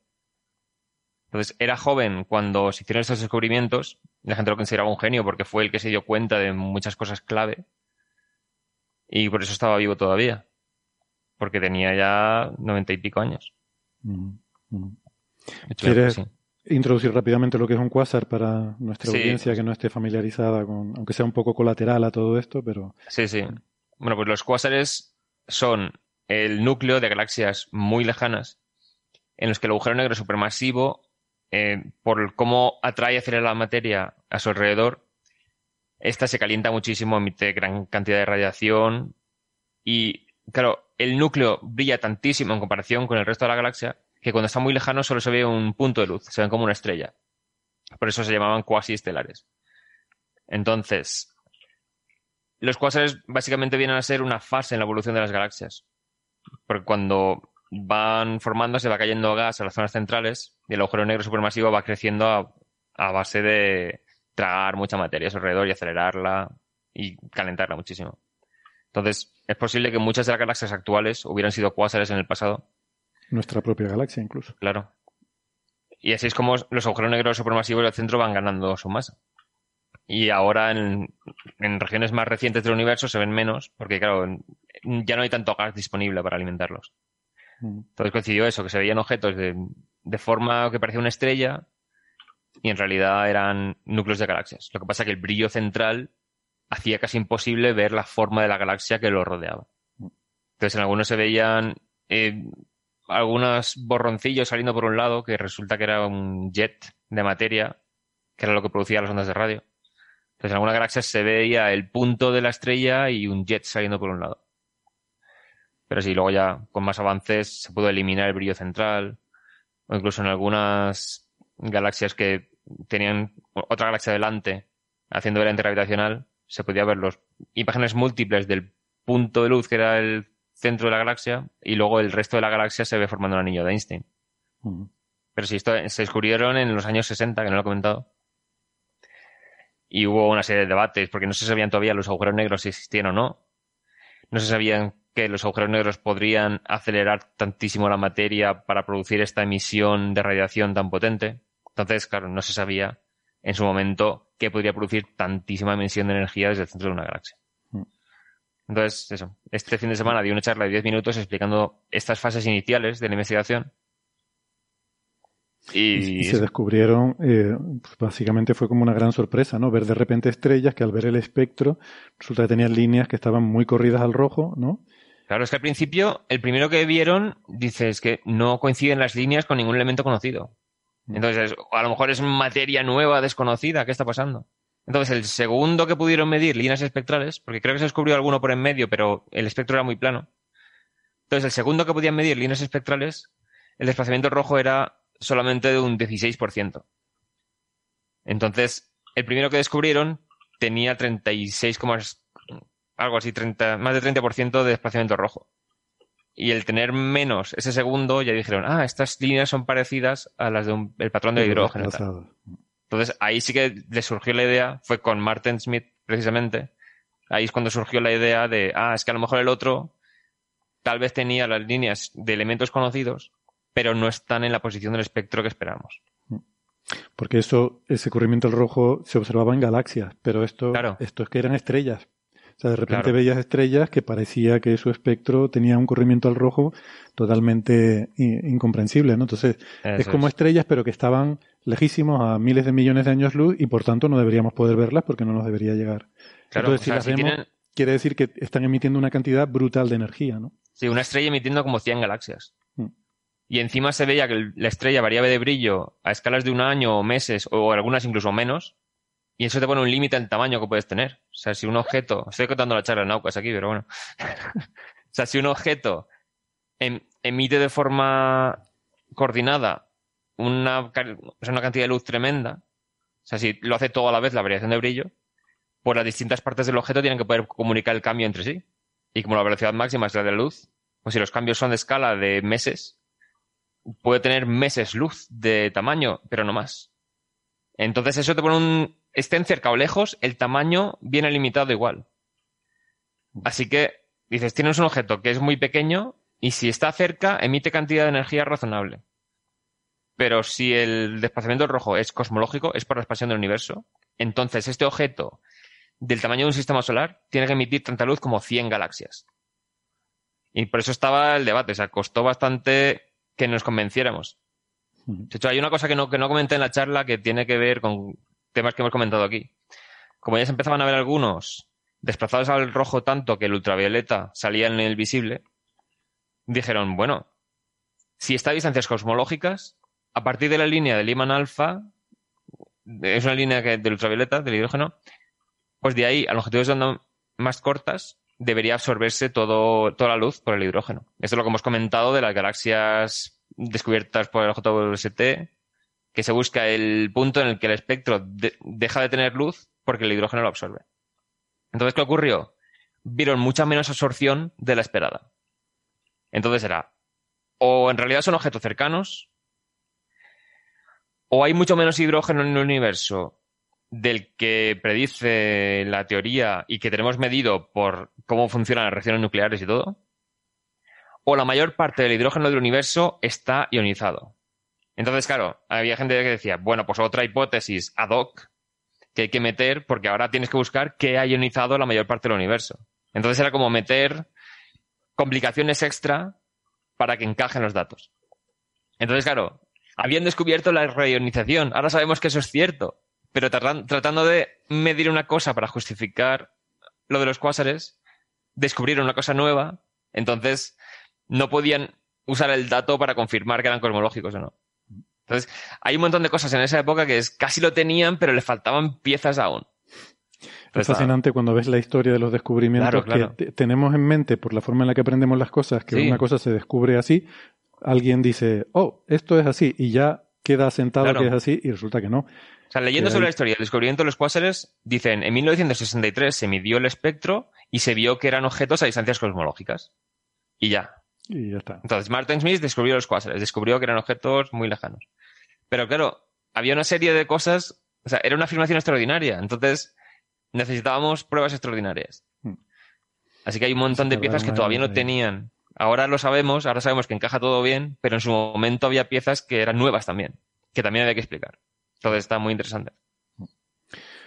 Entonces, era joven cuando se hicieron estos descubrimientos. La gente lo consideraba un genio porque fue el que se dio cuenta de muchas cosas clave. Y por eso estaba vivo todavía. Porque tenía ya noventa y pico años. Mm, hecho, ¿Quieres sí. introducir rápidamente lo que es un quasar para nuestra Sí. audiencia que no esté familiarizada con, aunque sea un poco colateral a todo esto, pero Sí, sí. Bueno, pues los cuásares son el núcleo de galaxias muy lejanas en los que el agujero negro supermasivo, por cómo atrae acelera la materia a su alrededor, esta se calienta muchísimo, emite gran cantidad de radiación y, claro, el núcleo brilla tantísimo en comparación con el resto de la galaxia que cuando está muy lejano solo se ve un punto de luz, se ven como una estrella. Por eso se llamaban cuasiestelares. Entonces, los cuásares básicamente vienen a ser una fase en la evolución de las galaxias. Porque cuando van formándose, va cayendo gas a las zonas centrales y el agujero negro supermasivo va creciendo a, a base de tragar mucha materia a su alrededor y acelerarla y calentarla muchísimo. Entonces, es posible que muchas de las galaxias actuales hubieran sido cuásares en el pasado, nuestra propia galaxia incluso. claro. Y así es como los agujeros negros supermasivos del centro van ganando su masa. Y ahora en, en regiones más recientes del universo se ven menos, porque claro, ya no hay tanto gas disponible para alimentarlos. Entonces coincidió eso, que se veían objetos de, de forma que parecía una estrella y en realidad eran núcleos de galaxias. Lo que pasa es que el brillo central hacía casi imposible ver la forma de la galaxia que lo rodeaba. Entonces en algunos se veían eh, algunos borroncillos saliendo por un lado, que resulta que era un jet de materia, que era lo que producía las ondas de radio. Entonces en algunas galaxias se veía el punto de la estrella y un jet saliendo por un lado. Pero sí, luego ya con más avances se pudo eliminar el brillo central, o incluso en algunas galaxias que tenían otra galaxia delante, haciendo el lente gravitacional, se podía ver los imágenes múltiples del punto de luz que era el centro de la galaxia y luego el resto de la galaxia se ve formando un anillo de Einstein. Pero sí, esto se descubrieron en los años 60, que no lo he comentado. Y hubo una serie de debates, porque no se sabían todavía los agujeros negros si existían o no. No se sabían que los agujeros negros podrían acelerar tantísimo la materia para producir esta emisión de radiación tan potente. Entonces, claro, no se sabía en su momento que podría producir tantísima emisión de energía desde el centro de una galaxia. Mm. Entonces, eso. Este fin de semana di una charla de 10 minutos explicando estas fases iniciales de la investigación. Y, Y se descubrieron, eh, pues básicamente fue como una gran sorpresa, ¿no? Ver de repente estrellas que al ver el espectro resulta que tenían líneas que estaban muy corridas al rojo, ¿no? Claro, es que al principio, el primero que vieron, dice, es que no coinciden las líneas con ningún elemento conocido. Entonces, a lo mejor es materia nueva, desconocida, ¿qué está pasando? Entonces, el segundo que pudieron medir líneas espectrales, porque creo que se descubrió alguno por en medio, pero el espectro era muy plano. Entonces, el segundo que podían medir líneas espectrales, el desplazamiento rojo era solamente de un 16%. Entonces, el primero que descubrieron tenía 36, algo así, 30, más de 30% de desplazamiento rojo. Y el tener menos ese segundo, ya dijeron, ah, estas líneas son parecidas a las del el patrón de hidrógeno. tal. Entonces ahí sí que le surgió la idea, fue con Martin Smith precisamente, ahí es cuando surgió la idea de, ah, es que a lo mejor el otro tal vez tenía las líneas de elementos conocidos, pero no están en la posición del espectro que esperamos. Porque eso, ese corrimiento al rojo se observaba en galaxias, pero esto, Claro. esto es que eran estrellas. O sea, de repente Claro. veías estrellas que parecía que su espectro tenía un corrimiento al rojo totalmente incomprensible, ¿no? Entonces, es como es. estrellas, pero que estaban lejísimos a miles de millones de años luz y por tanto no deberíamos poder verlas porque no nos debería llegar. Claro, Entonces, si sea, las si vemos, tienen- quiere decir que están emitiendo una cantidad brutal de energía, ¿no? Sí, una estrella emitiendo como 100 galaxias. Mm. Y encima se veía que la estrella variaba de brillo a escalas de un año o meses, o algunas incluso menos. Y eso te pone un límite al tamaño que puedes tener. O sea, si un objeto. Estoy contando la charla de Naucas aquí, pero bueno. o sea, si un objeto em- emite de forma coordinada una, o una cantidad de luz tremenda, o sea, si lo hace todo a la vez la variación de brillo, pues las distintas partes del objeto tienen que poder comunicar el cambio entre sí. Y como la velocidad máxima es la de la luz, pues si los cambios son de escala de meses, puede tener meses luz de tamaño, pero no más. Entonces eso te pone un... Estén cerca o lejos, el tamaño viene limitado igual. Así que dices, tienes un objeto que es muy pequeño y si está cerca emite cantidad de energía razonable. pero si el desplazamiento rojo es cosmológico, es por la expansión del universo, entonces este objeto del tamaño de un sistema solar tiene que emitir tanta luz como 100 galaxias. Y por eso estaba el debate, o sea, costó bastante que nos convenciéramos. De hecho, hay una cosa que no, que no comenté en la charla que tiene que ver con temas que hemos comentado aquí. Como ya se empezaban a ver algunos desplazados al rojo tanto que el ultravioleta salía en el visible, dijeron, bueno, si está a distancias cosmológicas, a partir de la línea del imán alfa, es una línea del ultravioleta, del hidrógeno, pues de ahí a longitudes de onda más cortas debería absorberse todo, toda la luz por el hidrógeno. Esto es lo que hemos comentado de las galaxias descubiertas por el JWST, que se busca el punto en el que el espectro deja de tener luz porque el hidrógeno lo absorbe. Entonces, ¿qué ocurrió? Vieron mucha menos absorción de la esperada. Entonces era, o en realidad son objetos cercanos, o hay mucho menos hidrógeno en el universo del que predice la teoría y que tenemos medido por cómo funcionan las reacciones nucleares y todo, o la mayor parte del hidrógeno del universo está ionizado. Entonces, claro, había gente que decía, bueno, pues otra hipótesis ad hoc que hay que meter porque ahora tienes que buscar qué ha ionizado la mayor parte del universo. Entonces era como meter complicaciones extra para que encajen los datos. Entonces, claro, habían descubierto la reionización, ahora sabemos que eso es cierto, pero tratando de medir una cosa para justificar lo de los cuásares, descubrieron una cosa nueva, entonces no podían usar el dato para confirmar que eran cosmológicos o no. Entonces, hay un montón de cosas en esa época que es, casi lo tenían, pero le faltaban piezas aún. es fascinante cuando ves la historia de los descubrimientos que tenemos en mente por la forma en la que aprendemos las cosas, que una cosa se descubre así, alguien dice, oh, esto es así, y ya queda asentado que es así, y resulta que no. O sea, leyendo sobre la historia del descubrimiento de los cuásares, dicen, en 1963 se midió el espectro y se vio que eran objetos a distancias cosmológicas. Y ya. Y ya está. Entonces, Martin Smith descubrió los cuásares, descubrió que eran objetos muy lejanos. Pero claro, había una serie de cosas, o sea, era una afirmación extraordinaria. Entonces, necesitábamos pruebas extraordinarias. Hmm. Así que hay un montón de piezas que todavía no tenían. Ahora lo sabemos, ahora sabemos que encaja todo bien, pero en su momento había piezas que eran nuevas también, que también había que explicar. Entonces está muy interesante.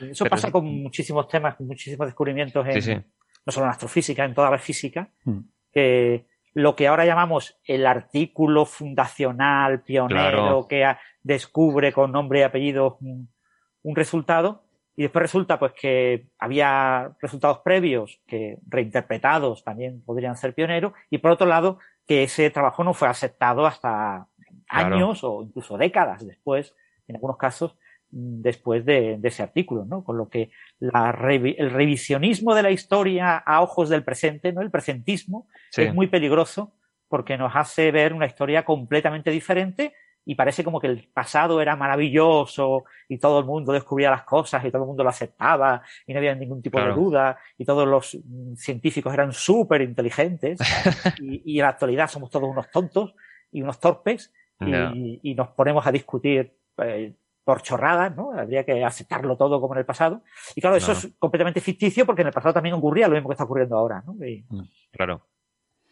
Eso pasa con muchísimos temas, con muchísimos descubrimientos en, no solo en astrofísica, en toda la física, hmm. que lo que ahora llamamos el artículo fundacional pionero que descubre con nombre y apellido un, resultado y después resulta pues que había resultados previos que reinterpretados también podrían ser pioneros y por otro lado que ese trabajo no fue aceptado hasta años o incluso décadas después en algunos casos, después de, ese artículo, ¿no? Con lo que el revisionismo de la historia a ojos del presente, ¿no? El presentismo es muy peligroso porque nos hace ver una historia completamente diferente y parece como que el pasado era maravilloso y todo el mundo descubría las cosas y todo el mundo lo aceptaba y no había ningún tipo de duda y todos los científicos eran súper inteligentes y, en la actualidad somos todos unos tontos y unos torpes y, nos ponemos a discutir eh, por chorradas, ¿no? Habría que aceptarlo todo como en el pasado. Y claro, eso es completamente ficticio porque en el pasado también ocurría lo mismo que está ocurriendo ahora, ¿no? Mm. Claro.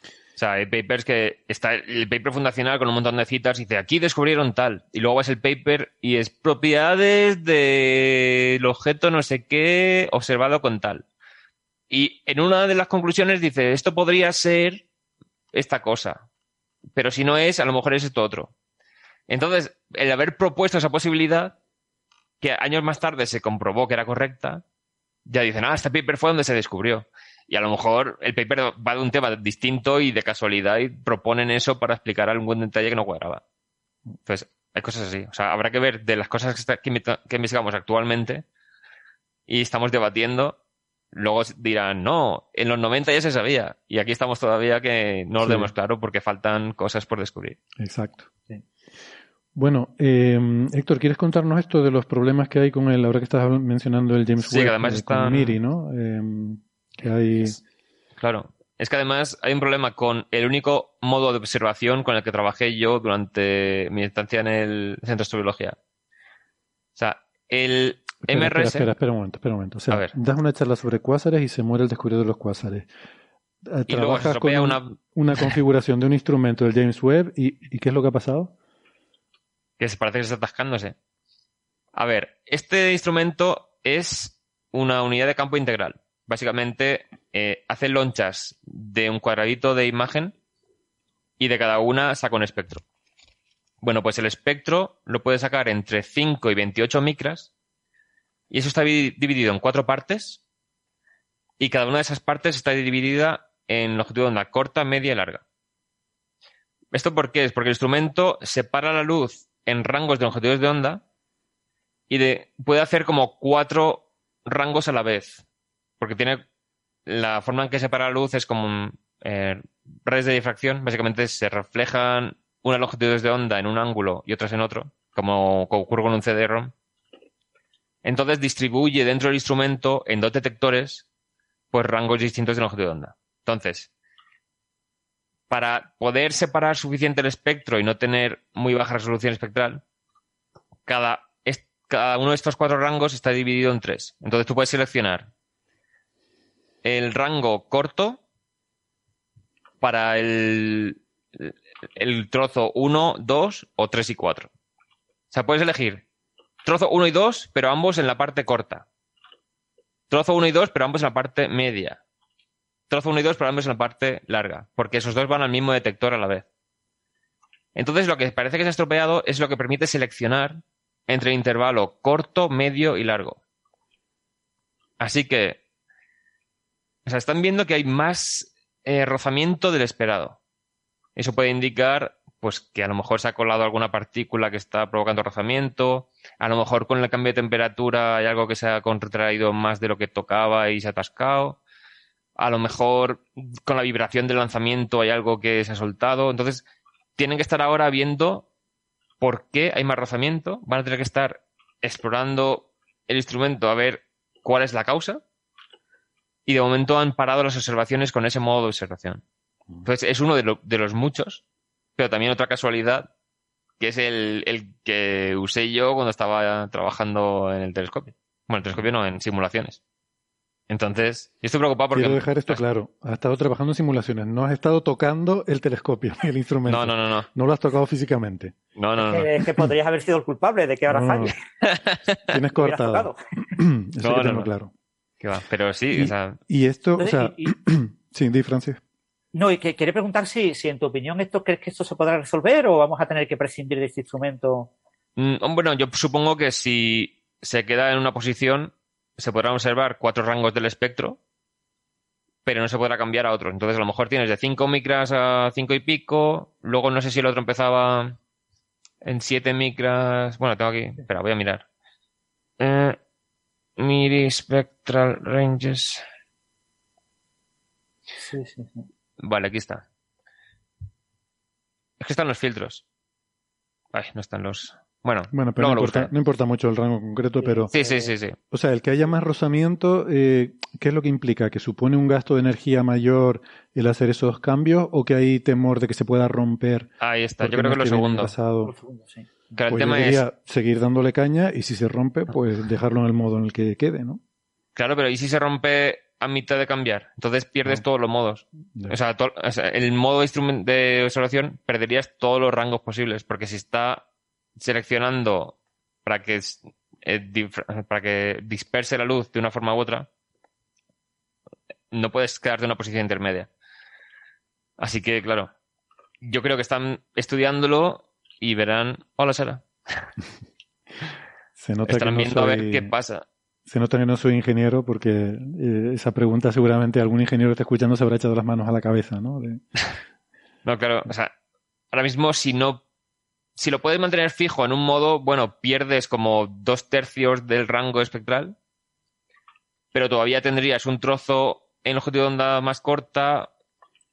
O sea, hay papers que está el paper fundacional con un montón de citas y dice aquí descubrieron tal. Y luego es el paper y es propiedades del objeto no sé qué observado con tal. Y en una de las conclusiones dice esto podría ser esta cosa. Pero si no es, a lo mejor es esto otro. Entonces, el haber propuesto esa posibilidad, que años más tarde se comprobó que era correcta, ya dicen, ah, este paper fue donde se descubrió. Y a lo mejor el paper va de un tema distinto y de casualidad y proponen eso para explicar algún detalle que no cuadraba. Entonces, hay cosas así. O sea, habrá que ver de las cosas que, que investigamos actualmente y estamos debatiendo. Luego dirán, no, en los 90 ya se sabía. Y aquí estamos todavía que no lo tenemos claro porque faltan cosas por descubrir. Exacto. Bueno, eh, Héctor, ¿quieres contarnos esto de los problemas que hay con el, ahora que estás mencionando el James Webb, que además eh, está... MIRI, ¿no? Em, que hay... Claro, es que además hay un problema con el único modo de observación con el que trabajé yo durante mi estancia en el Centro de Astrobiología. O sea, el MRS... Espera, espera, un momento, espera un momento. O sea, das una charla sobre cuásares y se muere el descubridor de los cuásares. Eh, trabajas con una... una configuración de un instrumento del James Webb y, ¿y qué es lo que ha pasado? Que se parece que está atascándose. A ver, este instrumento es una unidad de campo integral. Básicamente eh, hace lonchas de un cuadradito de imagen y de cada una saca un espectro. Bueno, pues el espectro lo puede sacar entre 5 y 28 micras y eso está dividido en cuatro partes y cada una de esas partes está dividida en longitud de onda corta, media y larga. ¿Esto por qué es? Porque el instrumento separa la luz en rangos de longitudes de onda y puede hacer como cuatro rangos a la vez. Porque tiene la forma en que separa la luz es como eh, redes de difracción. Básicamente se reflejan unas longitudes de onda en un ángulo y otras en otro, como ocurre con un CD-ROM. Entonces distribuye dentro del instrumento en dos detectores pues rangos distintos de longitud de onda. Entonces, para poder separar suficiente el espectro y no tener muy baja resolución espectral, cada, uno de estos cuatro rangos está dividido en tres. Entonces tú puedes seleccionar el rango corto para el, el trozo 1, 2 o 3 y 4. O sea, puedes elegir trozo 1 y 2, pero ambos en la parte corta. Trozo 1 y 2, pero ambos en la parte media. Trozo 1 y 2, pero ambos en la parte larga, porque esos dos van al mismo detector a la vez. Entonces, lo que parece que se ha estropeado es lo que permite seleccionar entre el intervalo corto, medio y largo. Así que, o sea, están viendo que hay más eh, rozamiento del esperado. Eso puede indicar pues que a lo mejor se ha colado alguna partícula que está provocando rozamiento, a lo mejor con el cambio de temperatura hay algo que se ha contraído más de lo que tocaba y se ha atascado, a lo mejor con la vibración del lanzamiento hay algo que se ha soltado, entonces tienen que estar ahora viendo por qué hay más rozamiento, van a tener que estar explorando el instrumento a ver cuál es la causa y de momento han parado las observaciones con ese modo de observación. Entonces es uno de, de los muchos pero también otra casualidad, que es el, el que usé yo cuando estaba trabajando en el telescopio. Bueno, el telescopio no, en simulaciones. Entonces, yo estoy preocupado porque... Quiero dejar esto claro. Has estado trabajando en simulaciones. No has estado tocando el telescopio, el instrumento. No, no, no. No, no lo has tocado físicamente. No, no, no. Es que, podrías haber sido el culpable de que ahora falle. Tienes cortado. Eso no, tengo claro. va? Pero sí, y, o sea... Y esto, o sea... sí, di, Francis. No, y que quería preguntar si, si en tu opinión esto crees que esto se podrá resolver o vamos a tener que prescindir de este instrumento. Mm, bueno, yo supongo que si se queda en una posición, se podrán observar cuatro rangos del espectro, pero no se podrá cambiar a otro. Entonces, a lo mejor tienes de 5 micras a 5 y pico, luego no sé si el otro empezaba en 7 micras. Bueno, tengo aquí, espera, voy a mirar. Eh, MIDI Spectral Ranges. Sí, sí, sí. Vale, aquí está. Es que están los filtros. Ay, no están los. Bueno, bueno pero no importa, no importa, mucho el rango concreto, pero. Sí, sí, sí, sí. O sea, el que haya más rozamiento, eh, ¿qué es lo que implica? ¿Que supone un gasto de energía mayor el hacer esos cambios o que hay temor de que se pueda romper? Ahí está, yo creo que lo segundo. Pasado? sí. Claro, pues el tema es... es. seguir dándole caña y si se rompe, pues dejarlo en el modo en el que quede, ¿no? Claro, pero ¿y si se rompe a mitad de cambiar. Entonces pierdes No. todos los modos. O, sea, o sea, el modo de observación perderías todos los rangos posibles, porque si está seleccionando para que, eh, para que disperse la luz de una forma u otra, no puedes quedarte en una posición intermedia. Así que, claro, yo creo que están estudiándolo y verán. Hola, Sara. Se nota que Estarán no viendo a ver soy- qué pasa. Se nota que no soy ingeniero porque eh, esa pregunta seguramente algún ingeniero que esté escuchando se habrá echado las manos a la cabeza, ¿no? De- No, claro, o sea, ahora mismo si no, si lo puedes mantener fijo en un modo, bueno, pierdes como dos tercios del rango espectral, pero todavía tendrías un trozo en longitud de onda más corta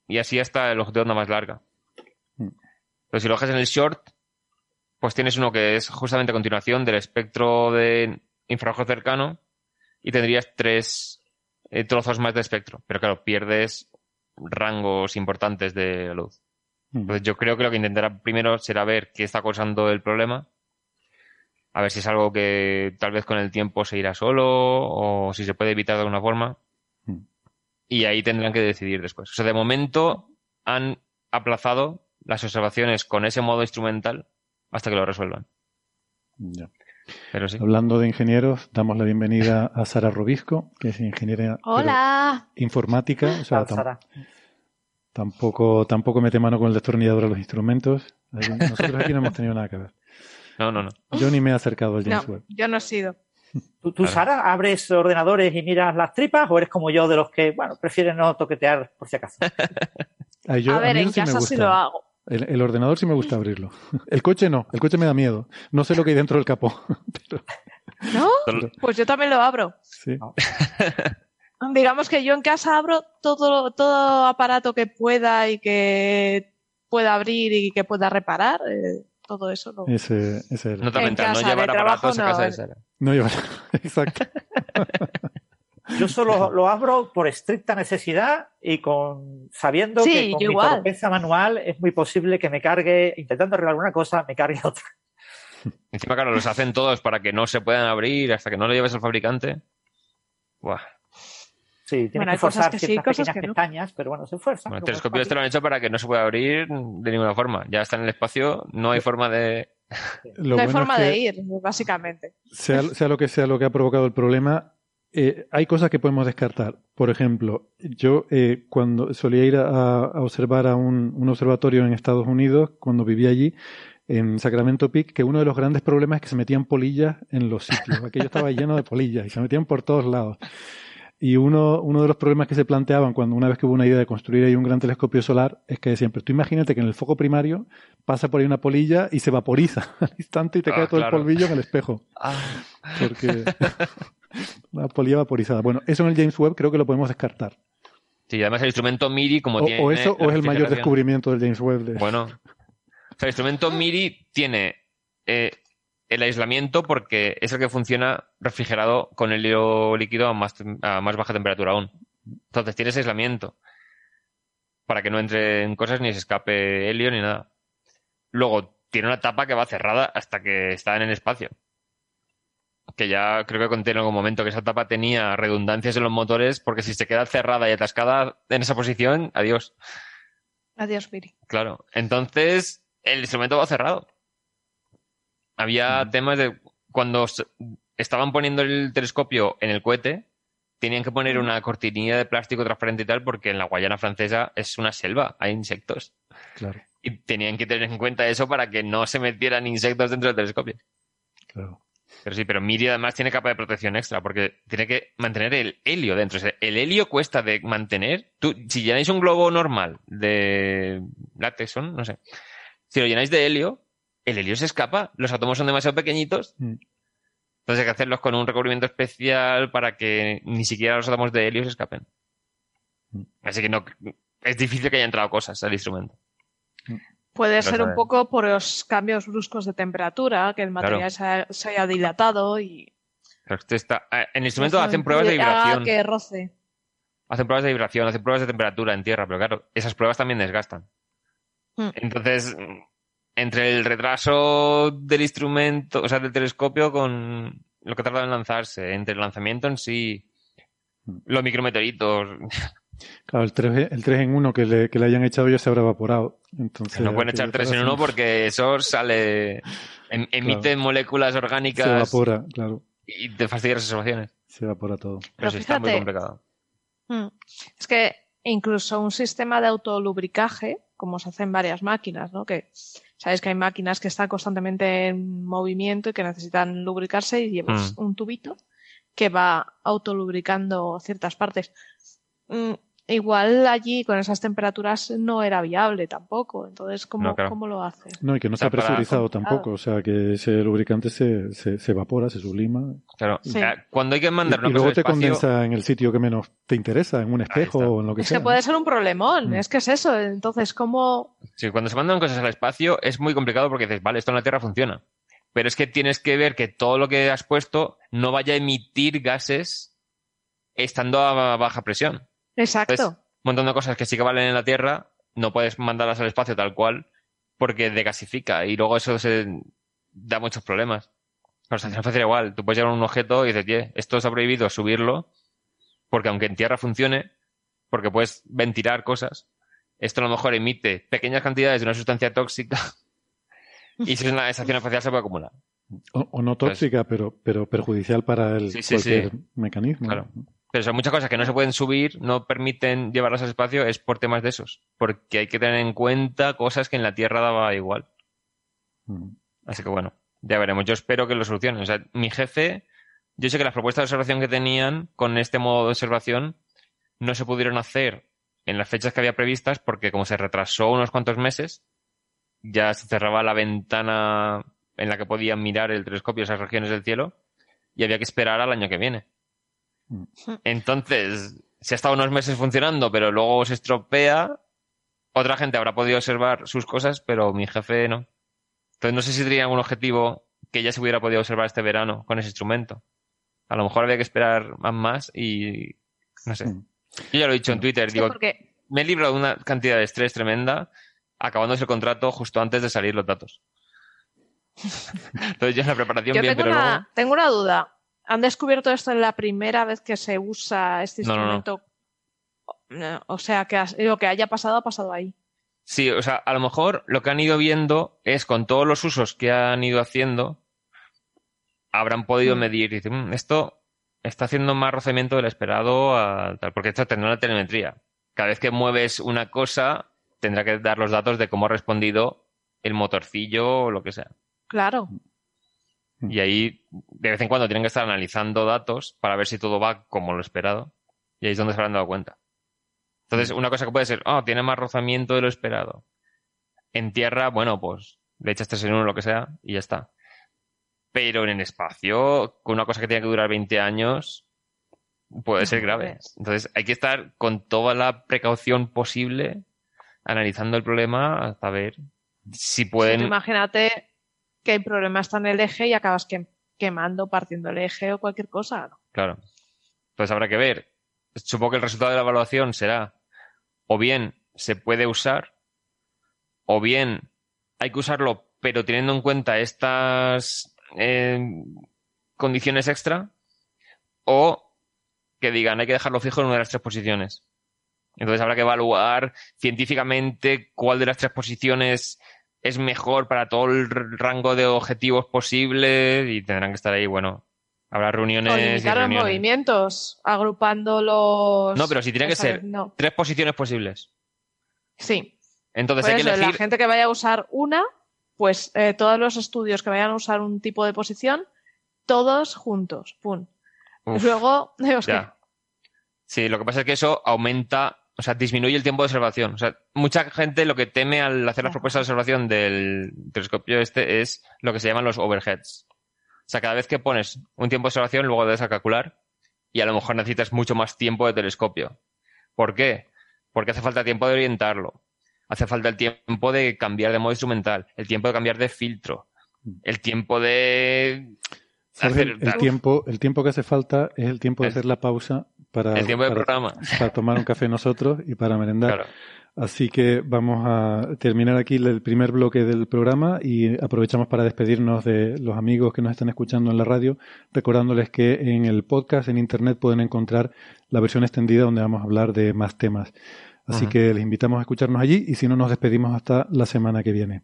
y así hasta en longitud de onda más larga. Mm. Pero si lo dejas en el short, pues tienes uno que es justamente a continuación del espectro de infrarrojo cercano y tendrías tres eh, trozos más de espectro. Pero claro, pierdes rangos importantes de luz. Entonces yo creo que lo que intentará primero será ver qué está causando el problema. A ver si es algo que tal vez con el tiempo se irá solo o si se puede evitar de alguna forma. Mm. Y ahí tendrán que decidir después. O sea, de momento han aplazado las observaciones con ese modo instrumental hasta que lo resuelvan. Ya. Pero sí. Hablando de ingenieros, damos la bienvenida a Sara Robisco, que es ingeniera Hola. informática. O sea, tam- Sara. Tampoco, tampoco mete mano con el destornillador a los instrumentos. Nosotros aquí no hemos tenido nada que ver. No, no, no. Yo ni me he acercado al James No, Webb. yo no he sido. ¿Tú, tú, Claro. Sara, abres ordenadores y miras las tripas o eres como yo de los que, bueno, prefieren no toquetear por si acaso? Ay, yo- a ver, mí en sí me casa sí lo hago. El, el ordenador sí me gusta abrirlo. El coche no, el coche me da miedo. No sé lo que hay dentro del capó. Pero, ¿No? Solo- Pues yo también lo abro. sí. Digamos que yo en casa abro todo, todo aparato que pueda y que pueda abrir y que pueda reparar. eh, todo eso lo... Ese, no casa, llevar aparatos a no, casa de Sara. No lleva. Exacto. Yo solo lo abro por estricta necesidad y con sabiendo Sí, que con mi igual. torpeza manual es muy posible que me cargue, intentando arreglar una cosa, me cargue otra. Encima, claro, los hacen todos para que no se puedan abrir hasta que no lo lleves al fabricante. Buah. Sí, tiene Bueno, que hay cosas forzar que sí, ciertas pequeñas que no. pestañas, pero bueno, se esfuerzan. Bueno, el como telescopio es este lo han hecho para que no se pueda abrir de ninguna forma. Ya está en el espacio, no hay forma de. Lo no hay bueno forma es que de ir, básicamente. Sea, sea lo que sea lo que ha provocado el problema, eh, hay cosas que podemos descartar. Por ejemplo, yo eh, cuando solía ir a, a observar a un, un observatorio en Estados Unidos, cuando vivía allí, en Sacramento Peak, que uno de los grandes problemas es que se metían polillas en los sitios. Aquello estaba lleno de polillas y se metían por todos lados. Y uno, uno de los problemas que se planteaban cuando una vez que hubo una idea de construir ahí un gran telescopio solar es que decían, pero tú imagínate que en el foco primario pasa por ahí una polilla y se vaporiza al instante y te Ah, cae todo claro. el polvillo en el espejo. Porque una polilla vaporizada. Bueno, eso en el James Webb creo que lo podemos descartar. Sí, además el instrumento MIRI, como O, tiene. o eso o es el mayor descubrimiento del James Webb. de- Bueno. O sea, el instrumento MIRI tiene eh, el aislamiento porque es el que funciona refrigerado con helio líquido a más, tem- a más baja temperatura aún. Entonces tienes aislamiento para que no entren cosas ni se escape helio ni nada. Luego tiene una tapa que va cerrada hasta que está en el espacio. Que ya creo que conté en algún momento que esa tapa tenía redundancias en los motores porque si se queda cerrada y atascada en esa posición, adiós. Adiós, Miri. Claro. Entonces, el instrumento va cerrado. Había temas de cuando estaban poniendo el telescopio en el cohete, tenían que poner una cortinilla de plástico transparente y tal, porque en la Guayana francesa es una selva, hay insectos. Claro, Y tenían que tener en cuenta eso para que no se metieran insectos dentro del telescopio. claro. Pero sí, pero Miri además tiene capa de protección extra, porque tiene que mantener el helio dentro. O sea, el helio cuesta de mantener. Tú, si llenáis un globo normal de látex, no sé. Si lo llenáis de helio, el helio se escapa. Los átomos son demasiado pequeñitos. Mm. Entonces hay que hacerlos con un recubrimiento especial para que ni siquiera los átomos de helio se escapen. Mm. Así que no, es difícil que haya entrado cosas al instrumento. Puede Lo ser un poco por los cambios bruscos de temperatura, que el material se, ha- se haya dilatado y... Está, eh, en el instrumento eso hacen pruebas de vibración. que roce. Hacen pruebas de vibración, hacen pruebas de temperatura en tierra, pero claro, esas pruebas también desgastan. Hmm. Entonces, mm, entre el retraso del instrumento, o sea, del telescopio con lo que tarda en lanzarse, entre el lanzamiento en sí, Hmm. los micrometeoritos, Claro, el 3, el 3 en 1 que le, que le hayan echado ya se habrá evaporado. Entonces, no pueden echar tres en tarda uno sin- porque eso sale, em- emite moléculas orgánicas Se evapora, claro. y te fastidia las observaciones. Se evapora todo. Pero, Pero sí está muy complicado. Mm. Es que incluso un sistema de autolubricaje, como se hace en varias máquinas, ¿no? Que sabéis que hay máquinas que están constantemente en movimiento y que necesitan lubricarse y llevas Mm. un tubito que va autolubricando ciertas partes. Mm, igual allí con esas temperaturas no era viable tampoco. Entonces, ¿cómo, No, claro. cómo lo haces? No, y que no sea, está presurizado para- tampoco. O sea, que ese lubricante se, se, se evapora, se sublima. Claro, Sí. eh, cuando hay que Y, mandar y cosa luego te espacio, condensa en el sitio que menos te interesa, en un espejo está. o en lo que Es sea. que puede ser un problemón, Mm. es que es eso. Entonces, ¿cómo...? Sí, cuando se mandan cosas al espacio es muy complicado porque dices, vale, esto en la Tierra funciona. Pero es que tienes que ver que todo lo que has puesto no vaya a emitir gases estando a baja presión. Exacto. Entonces, un montón de cosas que sí que valen en la Tierra, no puedes mandarlas al espacio tal cual porque degasifica y luego eso se da muchos problemas. La estación espacial igual, tú puedes llevar un objeto y dices, "Ye, esto está prohibido subirlo porque aunque en tierra funcione, porque puedes ventilar cosas, esto a lo mejor emite pequeñas cantidades de una sustancia tóxica y si es una estación espacial se puede acumular. O, o no tóxica, pero, pero perjudicial para el Sí, sí, cualquier sí. mecanismo. Claro. Pero son muchas cosas que no se pueden subir, no permiten llevarlas al espacio, es por temas de esos. Porque hay que tener en cuenta cosas que en la Tierra daba igual. Mm. Así que bueno, ya veremos. Yo espero que lo solucionen. O sea, mi jefe, yo sé que las propuestas de observación que tenían con este modo de observación no se pudieron hacer en las fechas que había previstas porque como se retrasó unos cuantos meses, ya se cerraba la ventana en la que podían mirar el telescopio esas regiones del cielo y había que esperar al año que viene. Entonces, si ha estado unos meses funcionando, pero luego se estropea, otra gente habrá podido observar sus cosas, pero mi jefe no. Entonces, no sé si tenía algún objetivo que ya se hubiera podido observar este verano con ese instrumento. A lo mejor había que esperar más, más y no sé. Mm. Yo ya lo he dicho en Twitter, Es que digo, porque me he librado de una cantidad de estrés tremenda acabándose el contrato justo antes de salir los datos. Entonces, yo en la preparación yo bien, tengo pero una, luego... tengo una duda. ¿Han descubierto esto en la primera vez que se usa este No, no, no. instrumento? No, O sea, que lo que haya pasado ha pasado ahí. Sí, o sea, a lo mejor lo que han ido viendo es con todos los usos que han ido haciendo, habrán podido Mm. medir y decir, "Mm, esto está haciendo más rozamiento del esperado a tal, porque esto tendrá una telemetría. Cada vez que mueves una cosa, tendrá que dar los datos de cómo ha respondido el motorcillo o lo que sea. Claro. Mm. Y ahí, de vez en cuando, tienen que estar analizando datos para ver si todo va como lo esperado. Y ahí es donde se habrán dado cuenta. Entonces, una cosa que puede ser, oh, tiene más rozamiento de lo esperado. En tierra, bueno, pues le echas tres en uno, lo que sea, y ya está. Pero en el espacio, con una cosa que tiene que durar 20 años, puede ser grave. Entonces, hay que estar con toda la precaución posible, analizando el problema hasta ver si Sí, pueden. imagínate que el problema está en el eje y acabas que- quemando, partiendo el eje o cualquier cosa. Claro. Entonces habrá que ver. Supongo que el resultado de la evaluación será o bien se puede usar o bien hay que usarlo pero teniendo en cuenta estas eh, condiciones extra o que digan hay que dejarlo fijo en una de las tres posiciones. Entonces habrá que evaluar científicamente cuál de las tres posiciones es mejor para todo el rango de objetivos posibles y tendrán que estar ahí, bueno, habrá reuniones O y los movimientos, agrupando los. No, pero si tiene que ser No. tres posiciones posibles. Sí. Entonces Por hay que eso, la elegir. gente que vaya a usar una, pues eh, todos los estudios que vayan a usar un tipo de posición, todos juntos. Pum. Uf, Luego. Sí, lo que pasa es que eso aumenta, o sea, disminuye el tiempo de observación. O sea, mucha gente lo que teme al hacer las propuestas de observación del telescopio este es lo que se llaman los overheads. O sea, cada vez que pones un tiempo de observación, luego debes a calcular y a lo mejor necesitas mucho más tiempo de telescopio. ¿Por qué? Porque hace falta tiempo de orientarlo. Hace falta el tiempo de cambiar de modo instrumental, el tiempo de cambiar de filtro, el tiempo de hacer el, tiempo, el tiempo que hace falta es el tiempo de hacer la pausa para, el tiempo de para- programa. para tomar un café nosotros y para merendar. Claro. Así que vamos a terminar aquí el primer bloque del programa y aprovechamos para despedirnos de los amigos que nos están escuchando en la radio, recordándoles que en el podcast, en internet, pueden encontrar la versión extendida donde vamos a hablar de más temas. Así que les invitamos a escucharnos allí y si no, nos despedimos hasta la semana que viene.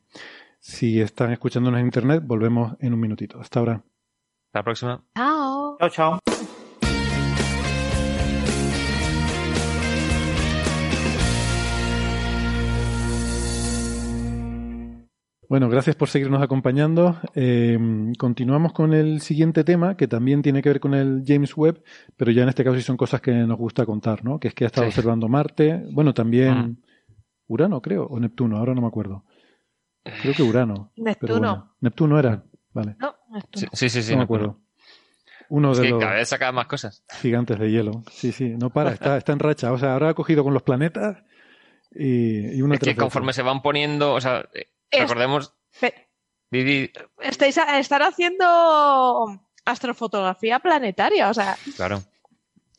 Si están escuchándonos en internet, volvemos en un minutito. Hasta ahora. Hasta la próxima. Chao. Chao, chao. Bueno, gracias por seguirnos acompañando. Eh, continuamos con el siguiente tema, que también tiene que ver con el James Webb, pero ya en este caso sí son cosas que nos gusta contar, ¿no? Que es que ha estado Sí. observando Marte, bueno, también Ujú. Urano, creo, o Neptuno, ahora no me acuerdo. Creo que Urano. pero Neptuno. bueno. Neptuno era, vale, No, esto Sí, no. sí, sí. sí, no me me acuerdo. Uno Es de que los cada vez saca más cosas. gigantes de hielo. Sí, sí, no para, está, está en racha. O sea, ahora ha cogido con los planetas y, y una Es que conforme se van poniendo, o sea, eh, Es- recordemos, Pe- Didi, Estáis a- están haciendo astrofotografía planetaria, o sea, claro.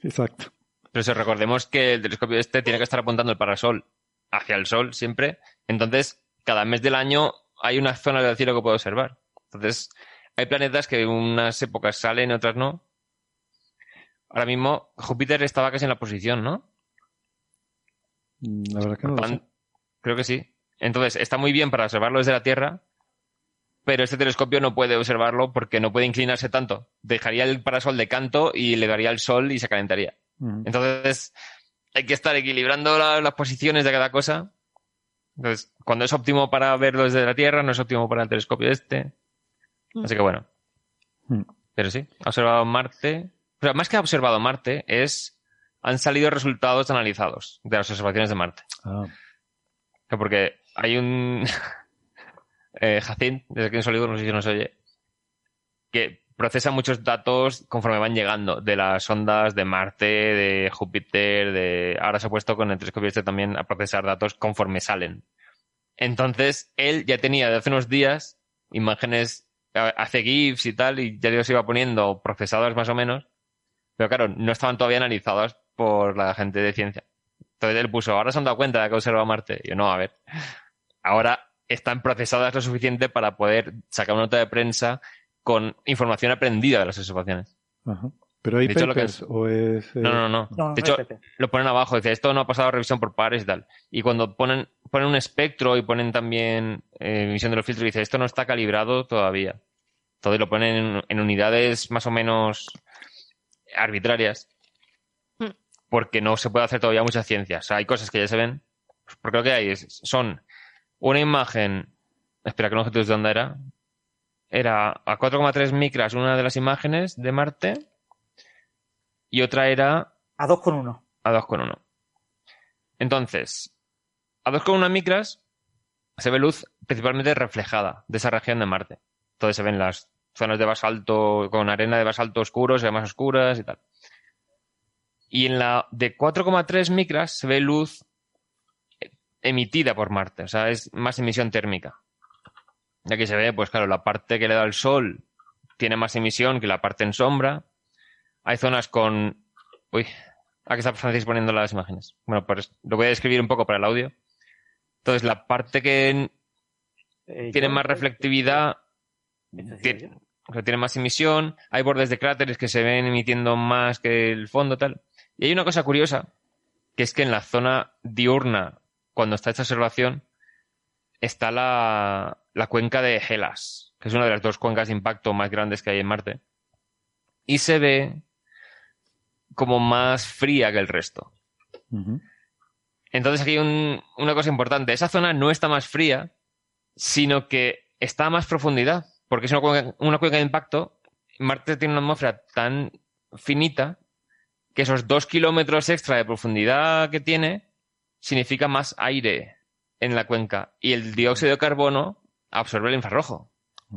Exacto. Pero si recordemos que el telescopio este tiene que estar apuntando el parasol hacia el sol siempre. Entonces, cada mes del año hay unas zonas del cielo que puede observar. Entonces, hay planetas que en unas épocas salen, otras no. Ahora mismo, Júpiter estaba casi en la posición, ¿no? Mm, La verdad que no lo sé. Pan- Creo que sí. Entonces, está muy bien para observarlo desde la Tierra, pero este telescopio no puede observarlo porque no puede inclinarse tanto. Dejaría el parasol de canto y le daría el sol y se calentaría. Entonces, hay que estar equilibrando la- las posiciones de cada cosa. Entonces, cuando es óptimo para verlo desde la Tierra, no es óptimo para el telescopio este. Así que bueno. Mm. Pero sí, ha observado Marte. O sea, más que ha observado Marte, es. Han salido resultados analizados de las observaciones de Marte. Ah, Porque hay un. eh, Jacint, desde aquí un saludo, no sé si nos oye. Que procesa muchos datos conforme van llegando de las ondas de Marte, de Júpiter, de. Ahora se ha puesto con el telescopio este también a procesar datos conforme salen. Entonces, él ya tenía de hace unos días imágenes, eh, hace GIFs y tal, y ya los iba poniendo procesados más o menos. Pero claro, no estaban todavía analizados por la gente de ciencia. Entonces él puso, ahora se han dado cuenta de que observa Marte. Y yo, no, a ver. Ahora están procesadas lo suficiente para poder sacar una nota de prensa con información aprendida de las observaciones. ajá. Pero hay De hecho, lo que es- o es... eh, No, no, no. No, no de hecho, lo ponen abajo, dice, esto no ha pasado revisión por pares y tal. Y cuando ponen, ponen un espectro y ponen también eh, emisión de los filtros, dice, esto no está calibrado todavía. Todo lo ponen en, en unidades más o menos arbitrarias. Hmm. Porque no se puede hacer todavía mucha ciencia. O sea, hay cosas que ya se ven. Porque lo que hay es, son una imagen. Espera, ¿qué longitud de onda era? Era a 4,3 micras una de las imágenes de Marte. Y otra era A 2,1. a 2,1. Entonces, a 2,1 micras se ve luz principalmente reflejada de esa región de Marte. Entonces se ven las zonas de basalto con arena de basalto oscuro, se ven más oscuras y tal. Y en la de 4,3 micras se ve luz emitida por Marte, o sea, es más emisión térmica. Y aquí se ve, pues claro, la parte que le da el sol tiene más emisión que la parte en sombra. Hay zonas con... Uy, aquí está Francis poniendo las imágenes. Bueno, pues lo voy a describir un poco para el audio. Entonces, la parte que Eh, tiene más reflectividad tiene, yo. o sea, tiene más emisión, hay bordes de cráteres que se ven emitiendo más que el fondo tal. Y hay una cosa curiosa, que es que en la zona diurna, cuando está esta observación, está la, la cuenca de Hellas, que es una de las dos cuencas de impacto más grandes que hay en Marte. Y se ve como más fría que el resto. Entonces aquí hay un- una cosa importante. Esa zona no está más fría, sino que está a más profundidad, porque es una cuenca, una cuenca de impacto. Marte tiene una atmósfera tan finita que esos dos kilómetros extra de profundidad que tiene significa más aire en la cuenca. Y el dióxido de carbono absorbe el infrarrojo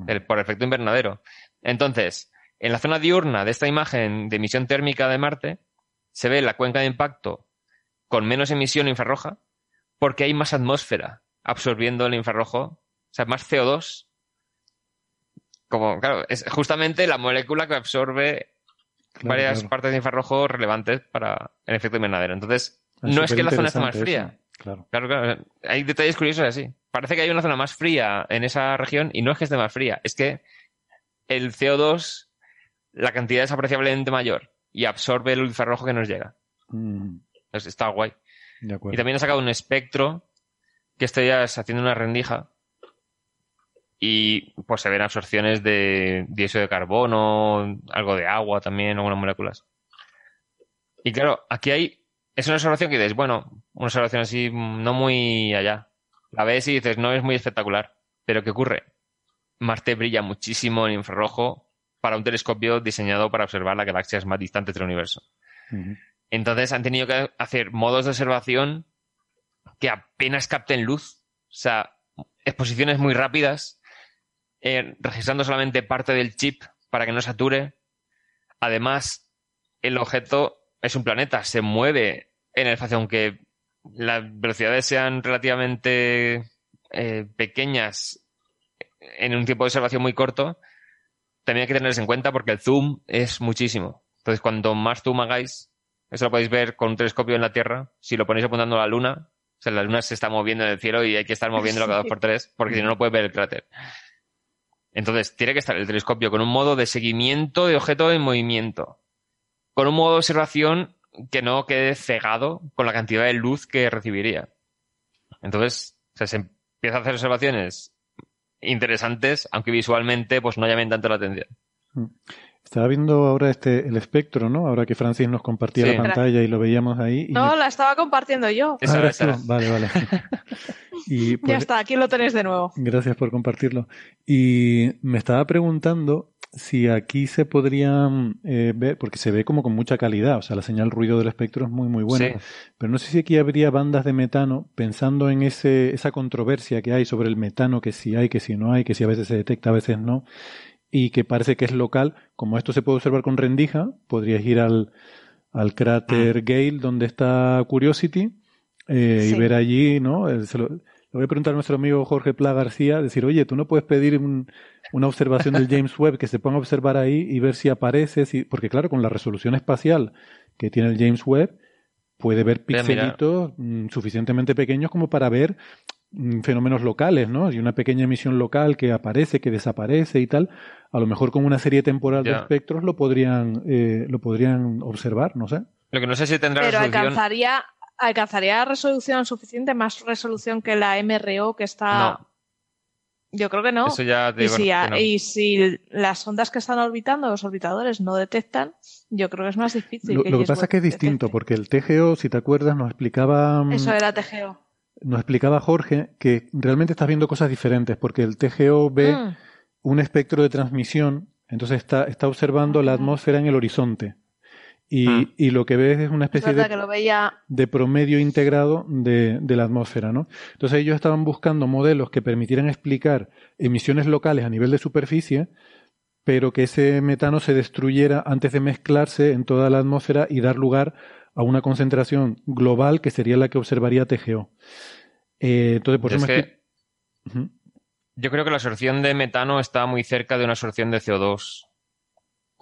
el- por efecto invernadero. Entonces, en la zona diurna de esta imagen de emisión térmica de Marte, se ve la cuenca de impacto con menos emisión infrarroja porque hay más atmósfera absorbiendo el infrarrojo, o sea, más CO2. Como, claro, es justamente la molécula que absorbe Claro, varias claro. partes de infrarrojo relevantes para el efecto invernadero. Entonces, Ah, no es que la zona esté más fría. eso. Claro. Claro, claro. Hay detalles curiosos así. Parece que hay una zona más fría en esa región y no es que esté más fría, es que el CO2, la cantidad es apreciablemente mayor y absorbe el infrarrojo que nos llega. Mm, Entonces, está guay. de. Y también ha sacado un espectro que esto ya es haciendo una rendija y pues se ven absorciones de dióxido de carbono, algo de agua también, algunas moléculas. Y claro, aquí hay, es una observación que dices, bueno, una observación así mm, no muy allá. La ves y dices, no es muy espectacular. Pero ¿qué ocurre? Marte brilla muchísimo en infrarrojo para un telescopio diseñado para observar las galaxias más distantes del universo. Entonces han tenido que hacer modos de observación que apenas capten luz. O sea, exposiciones muy rápidas, eh, registrando solamente parte del chip para que no sature. Además, el objeto es un planeta, se mueve en el espacio, aunque las velocidades sean relativamente eh, pequeñas en un tiempo de observación muy corto, también hay que tenerlos en cuenta porque el zoom es muchísimo. Entonces, cuanto más zoom hagáis, eso lo podéis ver con un telescopio en la Tierra. Si lo ponéis apuntando a la Luna, o sea, la Luna se está moviendo en el cielo y hay que estar moviéndolo cada dos por tres, porque si no, no puedes ver el cráter. Entonces, tiene que estar el telescopio con un modo de seguimiento de objeto en movimiento. Con un modo de observación que no quede cegado con la cantidad de luz que recibiría. Entonces, o sea, se empieza a hacer observaciones interesantes, aunque visualmente pues no llamen tanto la atención. Mm. Estaba viendo ahora este el espectro, ¿no? Ahora que Francis nos compartía Sí. la pantalla y lo veíamos ahí. y No, me- la estaba compartiendo yo. Esa, Ah, esa. tú. Vale, vale. y Ya pues, está, aquí lo tenéis de nuevo. Gracias por compartirlo. Y me estaba preguntando si aquí se podrían eh, ver, porque se ve como con mucha calidad, o sea, la señal ruido del espectro es muy, muy buena. Sí. Pero no sé si aquí habría bandas de metano, pensando en ese, esa controversia que hay sobre el metano, que si hay, que si no hay, que si a veces se detecta, a veces no, y que parece que es local. Como esto se puede observar con rendija, podrías ir al, al cráter Gale, donde está Curiosity, eh, y ver allí, ¿no? El- se lo, le voy a preguntar a nuestro amigo Jorge Pla García, decir, oye, tú no puedes pedir un- una observación del James Webb que se ponga a observar ahí y ver si aparece, si, porque claro, con la resolución espacial que tiene el James Webb, puede ver pixelitos mm, suficientemente pequeños como para ver mm, fenómenos locales, ¿no? Y una pequeña emisión local que aparece, que desaparece y tal, a lo mejor con una serie temporal de espectros lo podrían, eh, lo podrían observar, no sé. Lo que no sé si tendrá Pero resolución. alcanzaría, alcanzaría resolución suficiente, más resolución que la MRO que está. No. Yo creo que no. Eso ya te y, si, que a- no. y si las ondas que están orbitando, los orbitadores, no detectan, yo creo que es más difícil. Lo, que lo que James pasa es que es distinto, detecte. porque el TGO, si te acuerdas, nos explicaba, mm, Eso era TGO. nos explicaba Jorge que realmente estás viendo cosas diferentes, porque el TGO ve Mm, un espectro de transmisión, entonces está, está observando la Ah. atmósfera en el horizonte. Y, Mm. y lo que ves es una es especie de que lo veía. de promedio integrado de, de la atmósfera, ¿no? Entonces ellos estaban buscando modelos que permitieran explicar emisiones locales a nivel de superficie, pero que ese metano se destruyera antes de mezclarse en toda la atmósfera y dar lugar a una concentración global que sería la que observaría TGO. Eh, entonces, por Es eso me que yo creo que la absorción de metano está muy cerca de una absorción de CO2.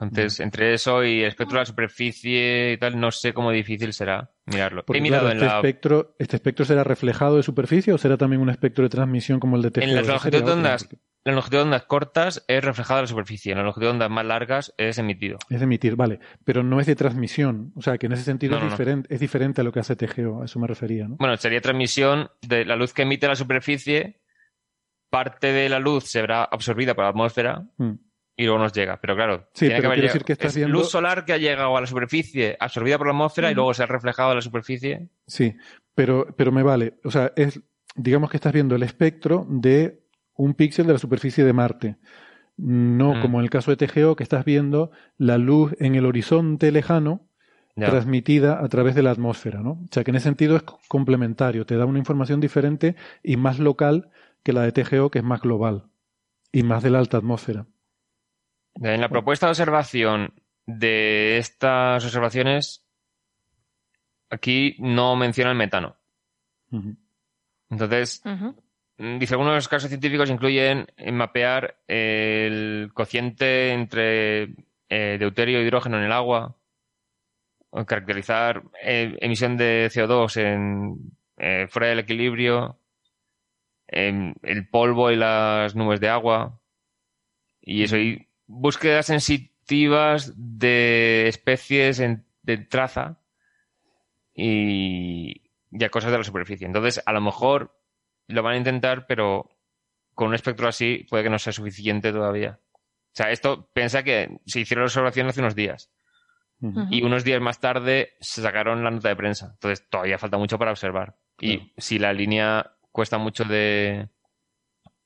Entonces, entre eso y el espectro de la superficie y tal, no sé cómo difícil será mirarlo. Porque, He mirado claro, en, este, la, espectro, ¿este espectro será reflejado de superficie o será también un espectro de transmisión como el de TGO? en las sería de ondas, porque la longitud de ondas cortas es reflejada en la superficie, en la longitud de ondas más largas es emitido. Es emitir, vale, pero no es de transmisión, o sea que en ese sentido No, es, no, no. diferente, es diferente a lo que hace TGO, a eso me refería, ¿no? Bueno, sería transmisión de la luz que emite la superficie, parte de la luz se verá absorbida por la atmósfera Mm. Y luego nos llega. Pero claro, Sí, tiene pero que decir que estás es viendo- luz solar que ha llegado a la superficie, absorbida por la atmósfera y luego se ha reflejado en la superficie. Sí, pero, pero me vale, o sea, es, digamos que estás viendo el espectro de un píxel de la superficie de Marte. No Mm. como en el caso de TGO, que estás viendo la luz en el horizonte lejano Ya. transmitida a través de la atmósfera, ¿no? O sea que en ese sentido es complementario, te da una información diferente y más local que la de TGO, que es más global y más de la alta atmósfera. En la propuesta de observación de estas observaciones, aquí no menciona el metano. Entonces, Ujú. mm, dice, algunos de los casos científicos incluyen eh, mapear el cociente entre eh, deuterio e hidrógeno en el agua, o caracterizar eh, emisión de CO2 en, eh, fuera del equilibrio, em, el polvo y las nubes de agua, y eso, y búsquedas sensitivas de especies en- de traza y ya cosas de la superficie. Entonces, a lo mejor lo van a intentar, pero con un espectro así puede que no sea suficiente todavía. O sea, esto piensa que se hicieron la observación hace unos días y unos días más tarde se sacaron la nota de prensa. Entonces, todavía falta mucho para observar. Y si la línea cuesta mucho de,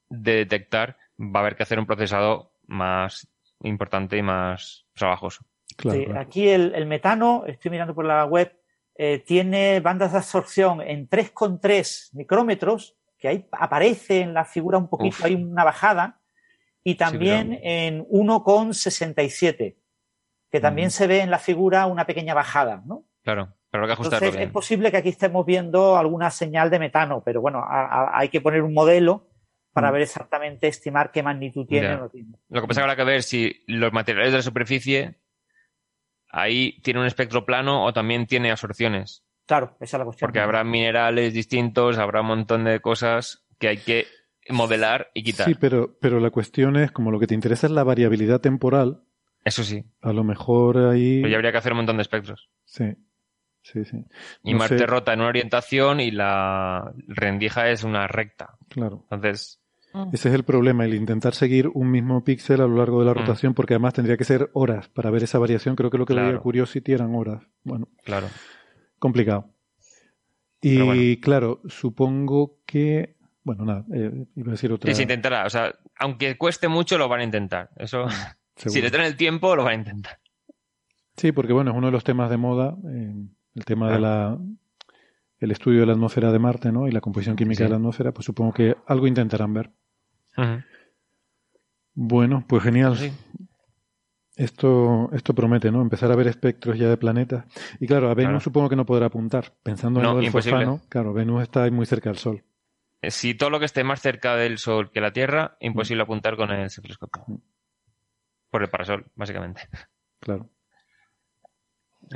de detectar, va a haber que hacer un procesado más importante y más trabajoso. Claro, Sí, claro. Aquí el, el metano, estoy mirando por la web, eh, tiene bandas de absorción en 3,3 micrómetros, que ahí aparece en la figura un poquito, Uf. hay una bajada, y también pero- en 1,67, que también Mm. se ve en la figura una pequeña bajada, ¿no? Claro, pero hay que ajustarlo Entonces bien. es posible que aquí estemos viendo alguna señal de metano, pero bueno, a- a- hay que poner un modelo para Mm. ver exactamente, estimar qué magnitud tiene o no tiene. Lo que pasa es que habrá que ver si los materiales de la superficie ahí tiene un espectro plano o también tiene absorciones. Claro, esa es la cuestión. Porque habrá minerales distintos, habrá un montón de cosas que hay que modelar y quitar. Sí, pero, pero la cuestión es, como lo que te interesa es la variabilidad temporal, Eso sí. a lo mejor ahí... Pero ya habría que hacer un montón de espectros. Sí, sí, sí. Y No Marte sé. rota en una orientación y la rendija es una recta. Claro. Entonces, Mm. Ese es el problema, el intentar seguir un mismo píxel a lo largo de la Mm. rotación, porque además tendría que ser horas para ver esa variación. Creo que lo que Claro. veía Curiosity eran horas. Bueno, Claro. complicado. Y bueno. claro, supongo que. Bueno, nada, eh, iba a decir otra. Sí, se intentará. O sea, aunque cueste mucho, lo van a intentar. Eso, si seguro. le dan el tiempo, lo van a intentar. Sí, porque bueno, es uno de los temas de moda, eh, el tema de Claro. la el estudio de la atmósfera de Marte, ¿no? Y la composición química Sí. de la atmósfera, pues supongo que algo intentarán ver. Bueno, pues genial. Sí. Esto, esto promete, ¿no? Empezar a ver espectros ya de planetas. Y claro, a Venus Claro. supongo que no podrá apuntar. Pensando en No, lo del fosfano, claro, Venus está muy cerca del Sol. Eh, Si todo lo que esté más cerca del Sol que la Tierra, imposible apuntar con el telescopio. Por el parasol, básicamente. Claro.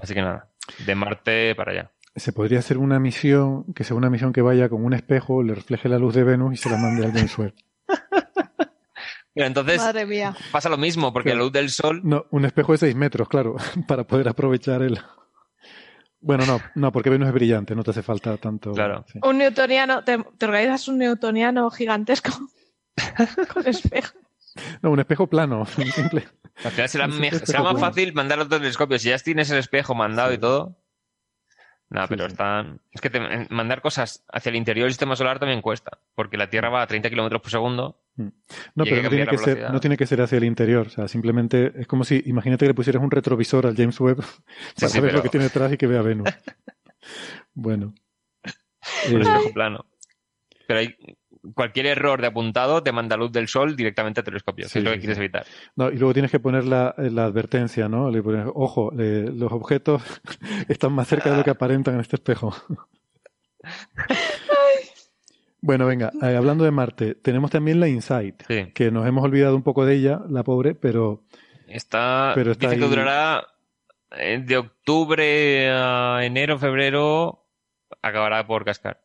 Así que nada, de Marte para allá. Se podría hacer una misión, que sea una misión que vaya con un espejo, le refleje la luz de Venus y se la mande al James Webb. Pero entonces Madre mía. pasa lo mismo, porque Claro. la luz del Sol No, un espejo de 6 metros, claro, para poder aprovechar el... Bueno, no, no, porque Venus es brillante, no te hace falta tanto... Claro. sí. Un newtoniano, te, te organizas un newtoniano gigantesco con espejo. No, un espejo plano, simple. Al final será, más fácil mandar otro telescopio. Si ya tienes el espejo mandado y todo. Nada, Sí, pero sí. están. Es que te- mandar cosas hacia el interior del sistema solar también cuesta. Porque la Tierra va a 30 kilómetros por segundo. No, Y hay pero no tiene que, ser, velocidad. no tiene que ser hacia el interior. O sea, simplemente es como si, imagínate que le pusieras un retrovisor al James Webb para sí, pero- lo que tiene detrás y que vea Venus. bueno. Un Eh, espejo plano. Pero hay. Cualquier error de apuntado te manda luz del sol directamente al telescopio, Sí, que es lo sí, que quieres sí. evitar. no, y luego tienes que poner la, la advertencia, ¿no? Le pones, ojo, eh, los objetos están más cerca de lo que aparentan en este espejo. bueno, venga, eh, hablando de Marte, tenemos también la Insight, Sí. que nos hemos olvidado un poco de ella, la pobre, pero Está, Pero está dice que durará eh, de octubre a enero, febrero, acabará por cascar.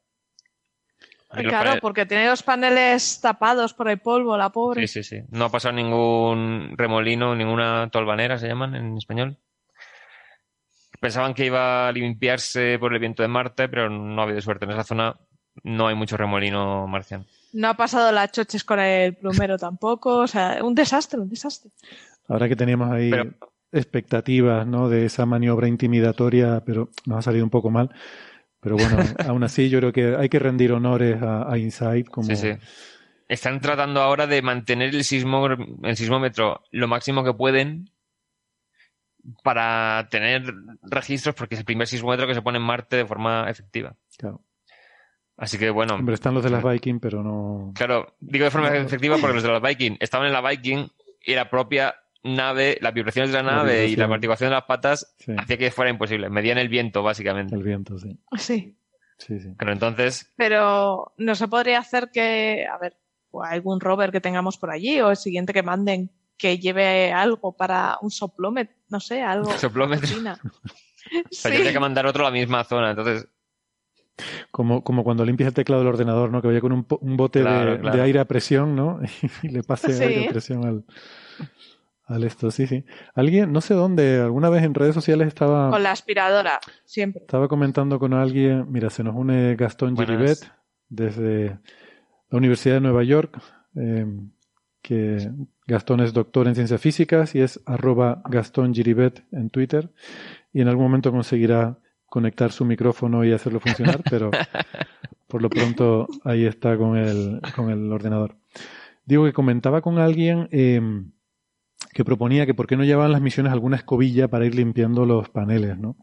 Claro, porque tiene los paneles tapados por el polvo, la pobre. Sí, sí, sí. No ha pasado ningún remolino, ninguna tolvanera, se llaman en español. Pensaban que iba a limpiarse por el viento de Marte, pero no ha habido suerte. En esa zona no hay mucho remolino marciano. No ha pasado las choches con el plumero tampoco. O sea, un desastre, un desastre. ahora que teníamos ahí Pero- expectativas, ¿no? De esa maniobra intimidatoria, pero nos ha salido un poco mal. Pero bueno, aún así yo creo que hay que rendir honores a, a Insight como Sí, sí. Están tratando ahora de mantener el, sismo, el sismómetro lo máximo que pueden para tener registros, porque es el primer sismómetro que se pone en Marte de forma efectiva. Claro. Así que bueno, Hombre, están los de las Viking, pero no. Claro, digo de forma efectiva porque los de la Viking estaban en la Viking y la propia nave, las vibraciones de la La nave y la amortiguación de las patas Sí, hacía que fuera imposible. Medían el viento, básicamente. el viento, sí. Sí. Sí, sí. Pero entonces, Pero no se podría hacer que, a ver, o algún rover que tengamos por allí o el siguiente que manden que lleve algo para un soplómetro, no sé, algo. Soplómetro. o sea, Sí. yo tenía que mandar otro a la misma zona. Entonces, Como, como cuando limpias el teclado del ordenador, ¿no? Que vaya con un, bote Claro, de, claro. de aire a presión, ¿no? y le pase Sí. aire a presión al, al esto, sí, sí. Alguien, no sé dónde, alguna vez en redes sociales estaba, Con la aspiradora, siempre. estaba comentando con alguien, mira, se nos une Gastón Buenas. Giribet desde la Universidad de Nueva York, eh, que Gastón es doctor en ciencias físicas y es arroba Gastón Giribet en Twitter y en algún momento conseguirá conectar su micrófono y hacerlo funcionar, pero por lo pronto ahí está con el, con el ordenador. Digo que comentaba con alguien eh, que proponía que por qué no llevaban las misiones alguna escobilla para ir limpiando los paneles, ¿no?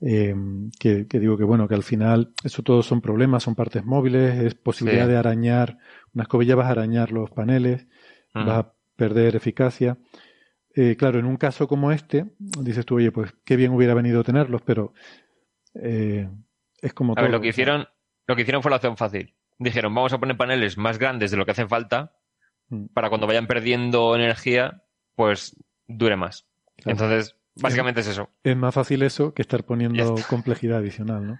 Eh, que, que digo que bueno, que al final eso todos son problemas, son partes móviles, es posibilidad Sí. de arañar, una escobilla vas a arañar los paneles, mm, vas a perder eficacia. Eh, claro, en un caso como este, dices tú, oye, pues qué bien hubiera venido tenerlos, pero eh, es como a todo. ver, lo que hicieron, lo que hicieron fue la opción fácil. Dijeron, vamos a poner paneles más grandes de lo que hacen falta Mm. para cuando vayan perdiendo energía, pues dure más. Claro. Entonces, básicamente es eso. es más fácil eso que estar poniendo complejidad adicional, ¿no?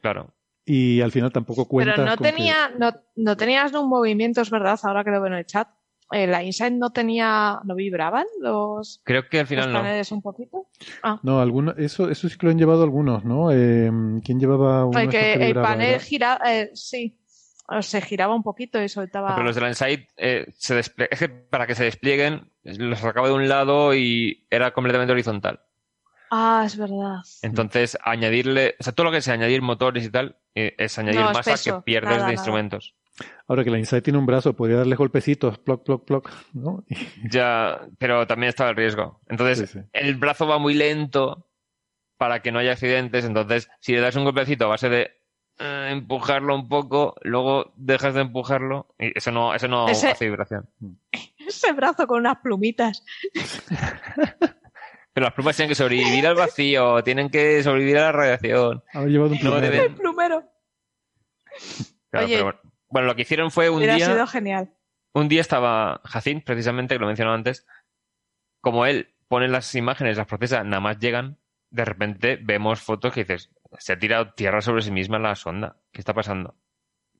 Claro. Y al final tampoco cuentas Pero no con que- tenía, no, no tenías un movimiento, es verdad, ahora que lo veo en el chat. Eh, la Insight no tenía, no vibraban los, Creo que al los final no. paneles un poquito. Ah, No, algunos, eso, eso sí que lo han llevado algunos, ¿no? Eh, ¿Quién llevaba uno que el vibraba, panel verdad? gira, eh, sí. se giraba un poquito y soltaba. Pero los de la Insight, eh, se desple- es que para que se desplieguen, los sacaba de un lado y era completamente horizontal. Ah, es verdad. Entonces, añadirle, o sea, todo lo que sea añadir motores y tal, eh, es añadir No, masa peso. que pierdes Nada, de nada. instrumentos. Ahora que la Insight tiene un brazo, podría darles golpecitos, ploc, ploc, ploc, ¿no? Ya, pero también estaba el riesgo. Entonces, Sí, sí. el brazo va muy lento para que no haya accidentes. Entonces, si le das un golpecito a base de eh, empujarlo un poco, luego dejas de empujarlo, y eso no, eso no Ese- hace vibración. Ese brazo con unas plumitas. Pero las plumas tienen que sobrevivir al vacío, tienen que sobrevivir a la radiación. Haber llevado un No plumero. deben- El plumero. Claro, Oye. pero bueno. Bueno, lo que hicieron fue un día. sido genial. Un día estaba Jacín, precisamente, que lo mencionaba antes. Como él pone las imágenes, las procesa, nada más llegan, de repente vemos fotos que dices, se ha tirado tierra sobre sí misma la sonda. ¿Qué está pasando?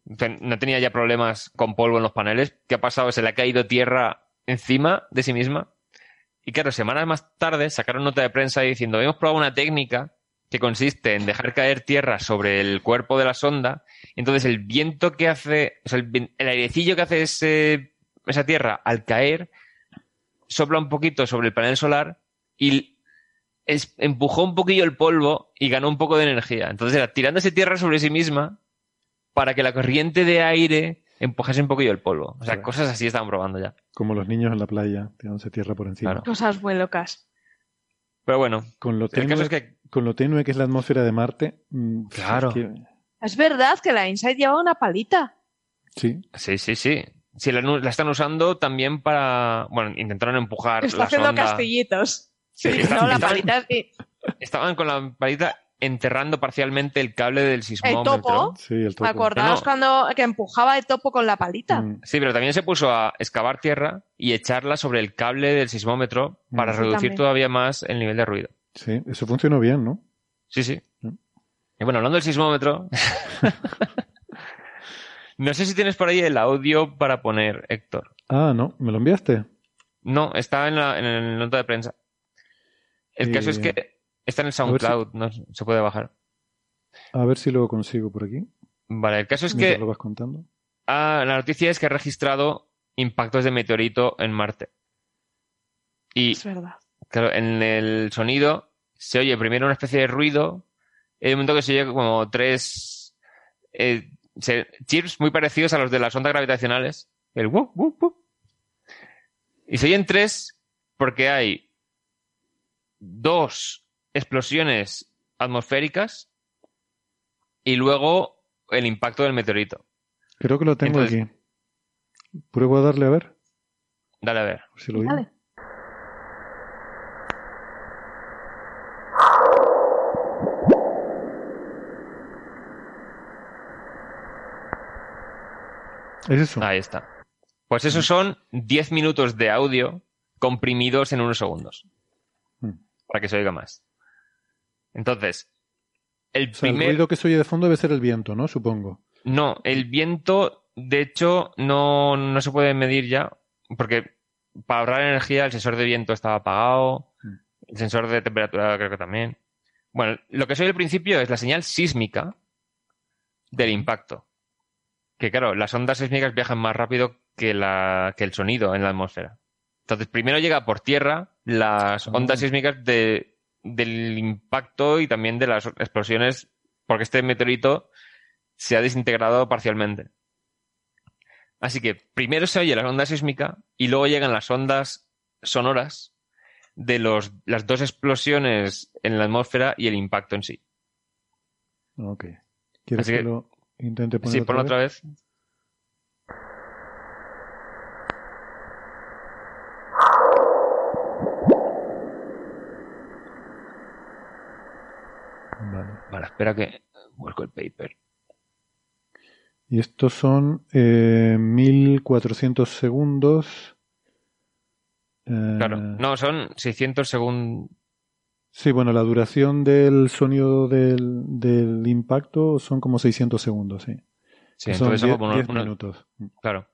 No tenía ya problemas con polvo en los paneles. ¿Qué ha pasado? ¿Se le ha caído tierra encima de sí misma? Y claro, semanas más tarde sacaron nota de prensa diciendo, hemos probado una técnica que consiste en dejar caer tierra sobre el cuerpo de la sonda. Entonces el viento que hace, o sea, el, airecillo que hace esa tierra al caer, sopla un poquito sobre el panel solar y es- empujó un poquillo el polvo y ganó un poco de energía. Entonces era tirándose tierra sobre sí misma para que la corriente de aire empujase un poquillo el polvo. O sea, Claro. cosas así estaban probando ya. Como los niños en la playa, tirándose tierra por encima. Claro. Cosas muy locas. Pero bueno, Con, lo el tenue, caso es que con lo tenue que es la atmósfera de Marte. mm, Claro. es que- Es verdad que la Insight llevaba una palita. sí, Sí, sí, sí. Sí, la, la están usando también para. Bueno, intentaron empujar Está la haciendo sonda. castillitos. Sí, Sí, no, la palita Estaban con la palita enterrando parcialmente el cable del sismómetro. topo? sí, el topo. Acordaos No. cuando que empujaba el topo con la palita. Mm, Sí, pero también se puso a excavar tierra y echarla sobre el cable del sismómetro para Mm. Sí, reducir también. todavía más el nivel de ruido. sí, eso funcionó bien, ¿no? Sí, sí. Mm. Y bueno, hablando del sismómetro. no sé si tienes por ahí el audio para poner, Héctor. Ah, no, ¿me lo enviaste? No, está en la, en el nota de prensa. El caso es Eh, que está en el si- SoundCloud, no se puede bajar. A ver si lo consigo por aquí. Vale, el caso es mientras que lo vas contando. ah, la noticia es que ha registrado impactos de meteorito en Marte. Y Es verdad. claro, en el sonido se oye primero una especie de ruido, y hay un momento que se oye como tres eh, se- chips muy parecidos a los de las ondas gravitacionales. El wup, wup, wup. Y se oyen tres porque hay dos explosiones atmosféricas y luego el impacto del meteorito. Creo que lo tengo Entonces- aquí. Pruebo a darle a ver, Dale a ver. si lo oí. Vale. Es eso. Ahí está. Pues esos son 10 minutos de audio comprimidos en unos segundos. Para que se oiga más. Entonces, el O sea, el primer... ruido que se oye de fondo debe ser el viento, ¿no? Supongo. No, el viento, de hecho, no, no se puede medir ya, porque para ahorrar energía el sensor de viento estaba apagado, Mm. el sensor de temperatura creo que también. Bueno, lo que se oye al principio es la señal sísmica del impacto. Que claro, las ondas sísmicas viajan más rápido que, la, que el sonido en la atmósfera. Entonces, primero llega por tierra las Ah. ondas sísmicas de, del impacto y también de las explosiones, porque este meteorito se ha desintegrado parcialmente. Así que primero se oye la onda sísmica y luego llegan las ondas sonoras de los, las dos explosiones en la atmósfera y el impacto en sí. Ok. ¿Quieres que, que- lo intente poner Sí, otra ponlo vez? otra vez. Vale. Vale, espera que vuelco el paper. Y estos son eh, 1400 segundos. Eh, Claro, no, son 600 segundos. Sí, bueno, la duración del sonido del, del impacto son como 600 segundos, sí. Sí, entonces son 10, como unos- 10 unos- minutos. Claro.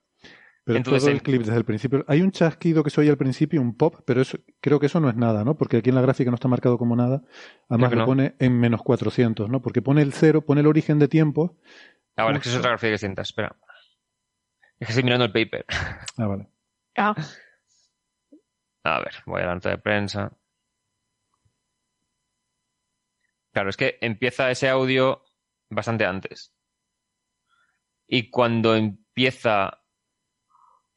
Pero Entonces, todo el el- clip desde el principio. Hay un chasquido que se oye al principio, un pop, pero eso, creo que eso no es nada, ¿no? Porque aquí en la gráfica no está marcado como nada. Además que lo no. pone en menos 400, ¿no? Porque pone el cero, pone el origen de tiempo. Ah, vale, es que es otra grafía distinta. Espera. Es que estoy mirando el paper. Ah, vale. Ah, A ver, voy a la nota de prensa. Claro, es que empieza ese audio bastante antes. Y cuando empieza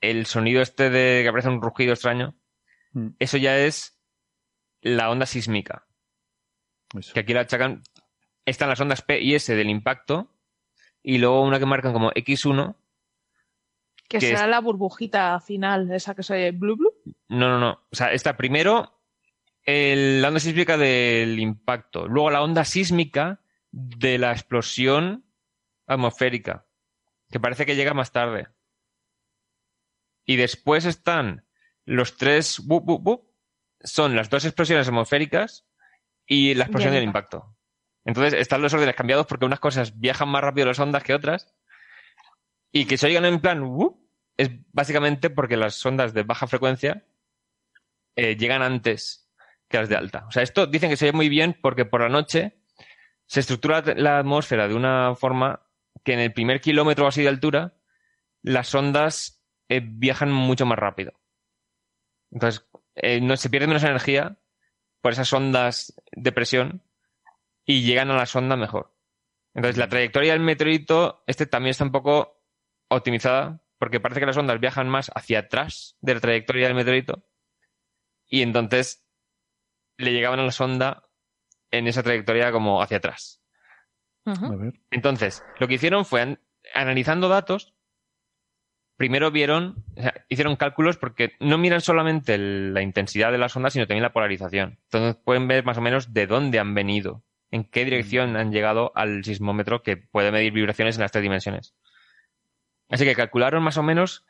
el sonido este de que aparece un rugido extraño, Mm, eso ya es la onda sísmica. eso. Que aquí la achacan. Están las ondas P y S del impacto. Y luego una que marcan como X1. que Que será es- la burbujita final, esa que se oye blu blu. No, no, no. O sea, está primero el- la onda sísmica del impacto. Luego la onda sísmica de la explosión atmosférica. Que parece que llega más tarde. Y después están los tres bup, bup, bup, son las dos explosiones atmosféricas y la explosión del impacto. Entonces están los órdenes cambiados porque unas cosas viajan más rápido las ondas que otras. Y que se oigan en plan es básicamente porque las ondas de baja frecuencia eh, llegan antes que las de alta. O sea, esto dicen que se oye muy bien porque por la noche se estructura la atmósfera de una forma que en el primer kilómetro o así de altura las ondas eh, viajan mucho más rápido. Entonces, eh, no, se pierde menos energía por esas ondas de presión y llegan a la sonda mejor. Entonces, la trayectoria del meteorito, este también está un poco optimizada porque parece que las ondas viajan más hacia atrás de la trayectoria del meteorito y entonces le llegaban a la sonda en esa trayectoria como hacia atrás. Entonces, lo que hicieron fue, an- analizando datos, primero vieron, o sea, hicieron cálculos porque no miran solamente el- la intensidad de las ondas, sino también la polarización. Entonces pueden ver más o menos de dónde han venido, en qué dirección han llegado al sismómetro que puede medir vibraciones en las tres dimensiones. Así que calcularon más o menos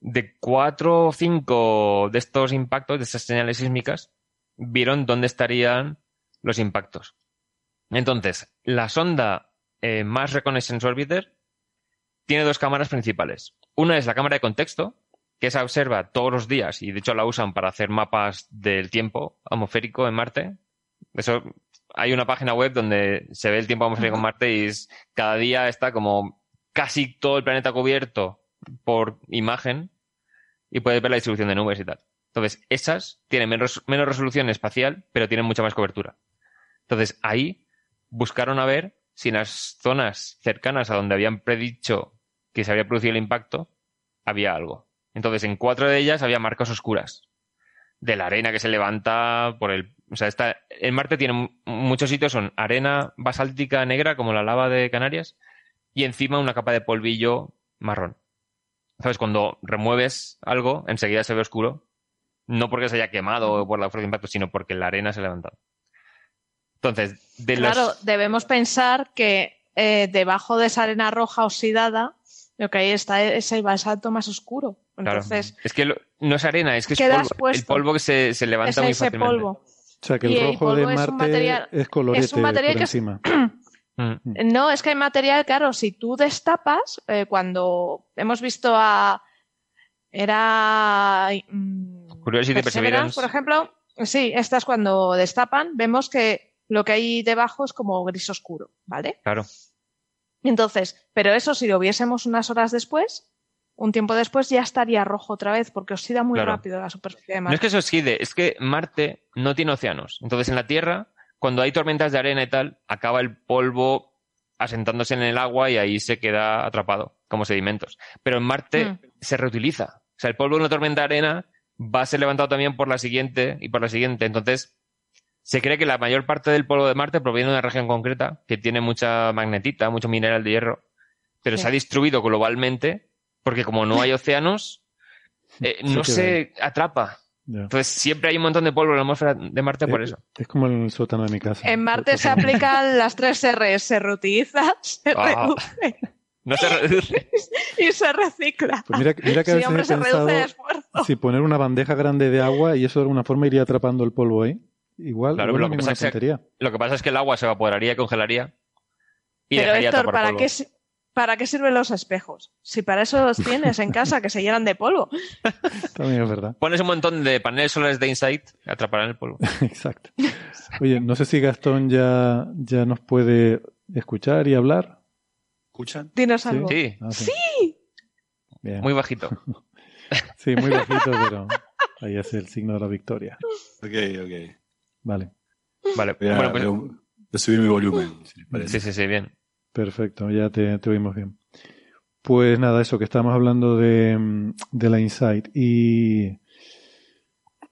de cuatro o cinco de estos impactos, de estas señales sísmicas, vieron dónde estarían los impactos. Entonces, la sonda eh, Mars Reconnaissance Orbiter tiene dos cámaras principales. Una es la cámara de contexto, que esa observa todos los días y de hecho la usan para hacer mapas del tiempo atmosférico en Marte. Eso hay una página web donde se ve el tiempo atmosférico en Marte y es- cada día está como casi todo el planeta cubierto por imagen y puedes ver la distribución de nubes y tal. Entonces, esas tienen menos, menos resolución espacial, pero tienen mucha más cobertura. Entonces, ahí buscaron a ver si en las zonas cercanas a donde habían predicho que se había producido el impacto, había algo. Entonces, en cuatro de ellas había marcas oscuras. De la arena que se levanta por el... O sea, está, en Marte tiene mu- muchos sitios, son arena basáltica negra, como la lava de Canarias, y encima una capa de polvillo marrón. ¿Sabes? Cuando remueves algo, enseguida se ve oscuro. No porque se haya quemado por la fuerza de impacto, sino porque la arena se ha levantado. Entonces, de Claro, debemos pensar que eh, debajo de esa arena roja oxidada, lo que hay está ese basalto más oscuro. Claro. Entonces, es que lo- no es arena, es que es polvo. El polvo que se, se levanta es muy ese fácilmente. polvo. O sea, que Y el el rojo de polvo es un Marte material- es colorete es un material por que es- encima. Mm. No, es que hay material, claro, si tú destapas, eh, cuando hemos visto a. Era. mm, Curiosity Perseverance. por ejemplo. Sí, estas cuando destapan, vemos que lo que hay debajo es como gris oscuro, ¿vale? Claro. Entonces, pero eso si lo viésemos unas horas después, un tiempo después ya estaría rojo otra vez porque oxida muy Claro. rápido la superficie de No Marte. es que se oxide, es que Marte no tiene océanos. Entonces, en la Tierra, cuando hay tormentas de arena y tal, acaba el polvo asentándose en el agua y ahí se queda atrapado como sedimentos. Pero en Marte Mm. se reutiliza. O sea, el polvo de una tormenta de arena va a ser levantado también por la siguiente y por la siguiente. Entonces, se cree que la mayor parte del polvo de Marte proviene de una región concreta que tiene mucha magnetita, mucho mineral de hierro, pero Sí. se ha distribuido globalmente porque como no hay océanos, eh, no se atrapa. Entonces siempre hay un montón de polvo en la atmósfera de Marte por Eh, eso. Es como el sótano de mi casa. En Marte se aplican las tres R's, se reutiliza, se Ah. reduce No se reduce. y se recicla. Pues mira, mira que a Sí, veces hombre, he se pensado reduce el esfuerzo. si poner una bandeja grande de agua y eso de alguna forma iría atrapando el polvo ahí. Igual, Claro, igual lo no que pasa es que- tontería. Lo que pasa es que el agua se evaporaría y congelaría. Y Pero dejaría Héctor, ¿para polvo. qué, ¿para qué sirven los espejos? Si para eso los tienes en casa, que se llenan de polvo. También es verdad. Pones un montón de paneles solares de Insight, atraparán el polvo. Exacto. Oye, no sé si Gastón ya, ya nos puede escuchar y hablar. ¿Escuchan? Dinos Sí. algo. Sí. Ah, sí. Bien. Muy bajito. Sí, muy bajito, pero ahí es el signo de la victoria. Ok, ok. Vale, Vale. Voy a, Bueno, pues, voy a- subir mi volumen, si les parece. sí, sí, sí, bien. perfecto, ya te, te oímos bien. Pues nada, eso, que estábamos hablando de, mm, de la Insight. Y,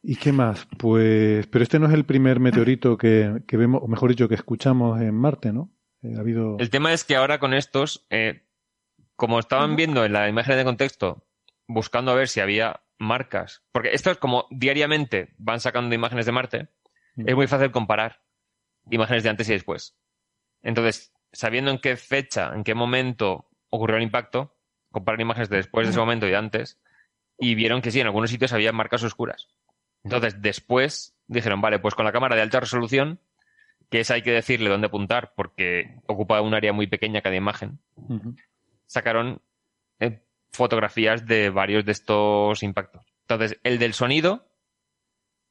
¿Y qué más? Pues, pero este no es el primer meteorito que, que vemos, o mejor dicho, que escuchamos en Marte, ¿no? Eh, ha habido... El tema es que ahora con estos, eh, como estaban viendo en la imagen de contexto, buscando a ver si había marcas, porque esto es como diariamente van sacando imágenes de Marte, es muy fácil comparar imágenes de antes y después. Entonces, sabiendo en qué fecha, en qué momento ocurrió el impacto, comparar imágenes de después de ese momento y de antes, y vieron que sí, en algunos sitios había marcas oscuras. Entonces, después dijeron, vale, pues con la cámara de alta resolución, que es hay que decirle dónde apuntar porque ocupa un área muy pequeña cada imagen, sacaron eh, fotografías de varios de estos impactos. Entonces, el del sonido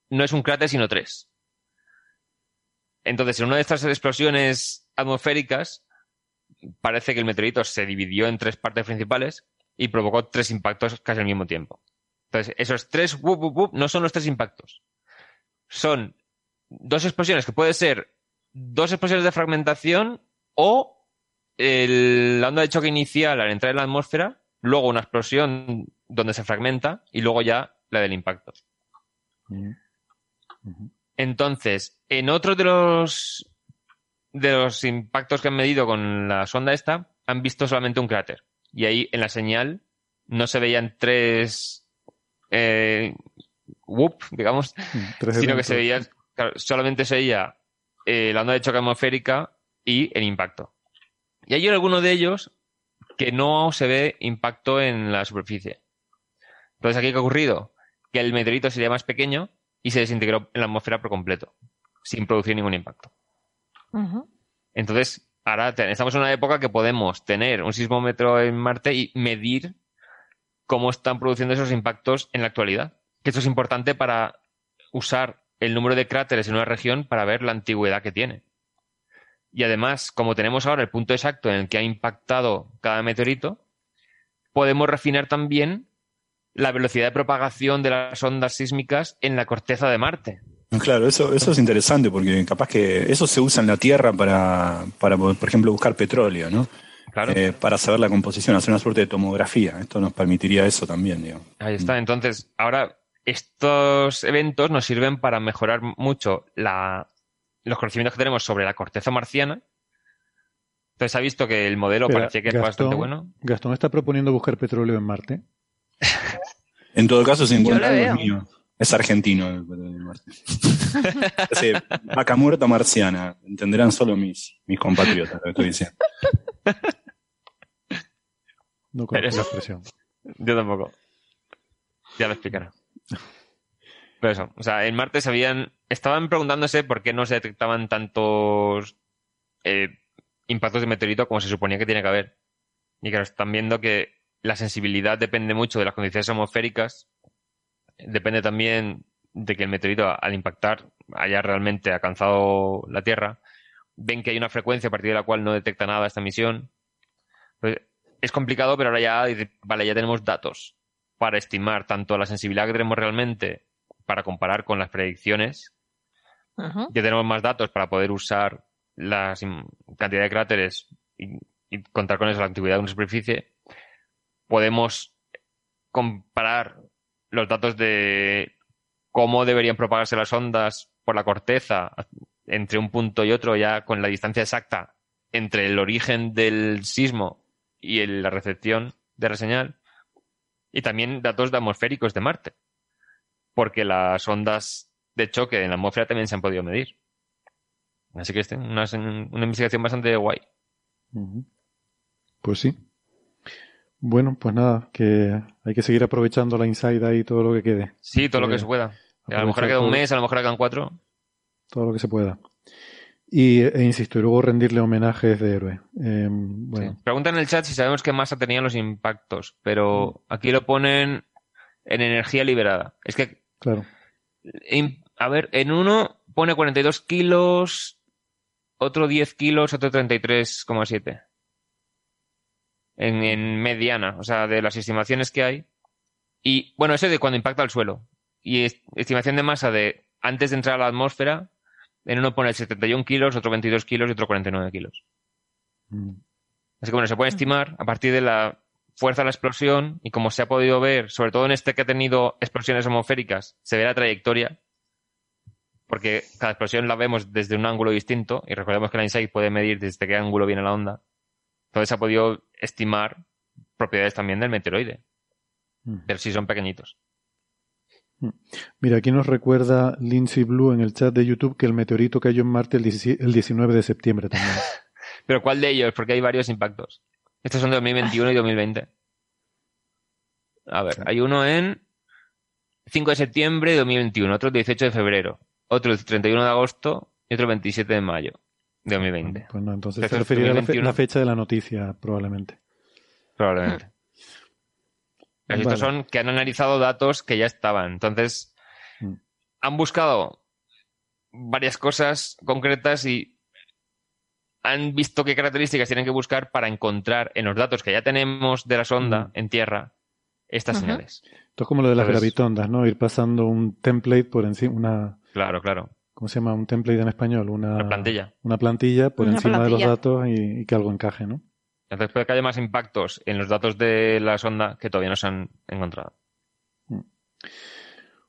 no es un cráter, sino tres. Entonces, en una de estas explosiones atmosféricas, parece que el meteorito se dividió en tres partes principales y provocó tres impactos casi al mismo tiempo. Entonces, esos tres no son los tres impactos. Son dos explosiones que puede ser dos explosiones de fragmentación o el- la onda de choque inicial al entrar en la atmósfera, luego una explosión donde se fragmenta y luego ya la del impacto. Entonces, en otros de los de los impactos que han medido con la sonda esta, han visto solamente un cráter. Y ahí en la señal no se veían tres eh, whoop, digamos, Tres sino que se veía, claro, solamente se veía eh, la onda de choque atmosférica y el impacto. Y hay alguno de ellos que no se ve impacto en la superficie. Entonces, ¿aquí qué ha ocurrido? Que el meteorito sería más pequeño y se desintegró en la atmósfera por completo, sin producir ningún impacto. Entonces, ahora estamos en una época que podemos tener un sismómetro en Marte y medir cómo están produciendo esos impactos en la actualidad. Que esto es importante para usar el número de cráteres en una región para ver la antigüedad que tiene. Y además, como tenemos ahora el punto exacto en el que ha impactado cada meteorito, podemos refinar también la velocidad de propagación de las ondas sísmicas en la corteza de Marte. Claro, eso, eso es interesante porque capaz que eso se usa en la Tierra para, para por ejemplo, buscar petróleo, ¿no? Claro. Eh, para saber la composición, hacer una suerte de tomografía. Esto nos permitiría eso también, digo. Ahí está. Entonces, ahora estos eventos nos sirven para mejorar mucho la- los conocimientos que tenemos sobre la corteza marciana. Entonces, ha visto que el modelo Espera, parecía que es Gastón, bastante bueno. Gastón está proponiendo buscar petróleo en Marte. En todo caso, si Yo encuentra le algo veo. mío. Es argentino. el- el- el- Ese, vaca muerta marciana. Entenderán solo mis, mis compatriotas lo que estoy diciendo. No conozco la expresión. Yo tampoco. Ya lo explicaré. Pero eso, o sea, en Marte sabían, estaban preguntándose por qué no se detectaban tantos eh, impactos de meteorito como se suponía que tiene que haber. Y claro, están viendo que la sensibilidad depende mucho de las condiciones atmosféricas, depende también de que el meteorito al impactar haya realmente alcanzado la Tierra. Ven que hay una frecuencia a partir de la cual no detecta nada esta misión. Pues, es complicado, pero ahora ya, vale, ya tenemos datos para estimar tanto la sensibilidad que tenemos realmente para comparar con las predicciones. Ya tenemos más datos para poder usar la cantidad de cráteres y, y contar con eso la antigüedad de una superficie. Podemos comparar los datos de cómo deberían propagarse las ondas por la corteza entre un punto y otro ya con la distancia exacta entre el origen del sismo y la recepción de la señal y también datos de atmosféricos de Marte porque las ondas de choque en la atmósfera también se han podido medir así que es una, una investigación bastante guay. Pues sí. Bueno, pues nada, que hay que seguir aprovechando la inside ahí todo lo que quede. sí todo lo que se pueda a lo mejor queda un mes a lo mejor quedan cuatro Todo lo que se pueda. Y, e insisto, y luego rendirle homenajes de héroe. Eh, bueno, Sí. Preguntan en el chat si sabemos qué masa tenían los impactos, pero aquí lo ponen en energía liberada. Es que, claro. a ver, en uno pone 42 kilos, otro 10 kilos, otro 33,7. En, en mediana, o sea, de las estimaciones que hay. Y bueno, eso de cuando impacta el suelo. Y es- estimación de masa de antes de entrar a la atmósfera, en uno pone 71 kilos, otro 22 kilos y otro 49 kilos. Mm. Así que bueno, se puede estimar a partir de la fuerza de la explosión y como se ha podido ver, sobre todo en este que ha tenido explosiones atmosféricas, se ve la trayectoria, porque cada explosión la vemos desde un ángulo distinto y recordemos que la InSight puede medir desde qué ángulo viene la onda. Entonces se ha podido estimar propiedades también del meteoroide, Mm. pero sí son pequeñitos. Mira, aquí nos recuerda Lindsay Blue en el chat de YouTube que el meteorito cayó en Marte el 17 el 19 de septiembre también. Pero ¿cuál de ellos? Porque hay varios impactos. Estos son de 2021 y 2020. A ver, hay uno en 5 de septiembre de 2021, otro el 18 de febrero, otro el 31 de agosto y otro el 27 de mayo 2020. Pues no, entonces Esto se refería a la, fe- 2021. la fecha de la noticia, probablemente. Probablemente. Pero estos son que han analizado datos que ya estaban. Entonces, Mm. han buscado varias cosas concretas y han visto qué características tienen que buscar para encontrar en los datos que ya tenemos de la sonda Mm. en tierra estas señales. Esto es como lo de las gravitondas, ¿no? Ir pasando un template por encima, una, Claro, claro. ¿Cómo se llama? Un template en español, una, La plantilla. una plantilla por Una encima de los datos y, y que algo encaje, ¿no? Entonces puede que haya más impactos en los datos de la sonda que todavía no se han encontrado.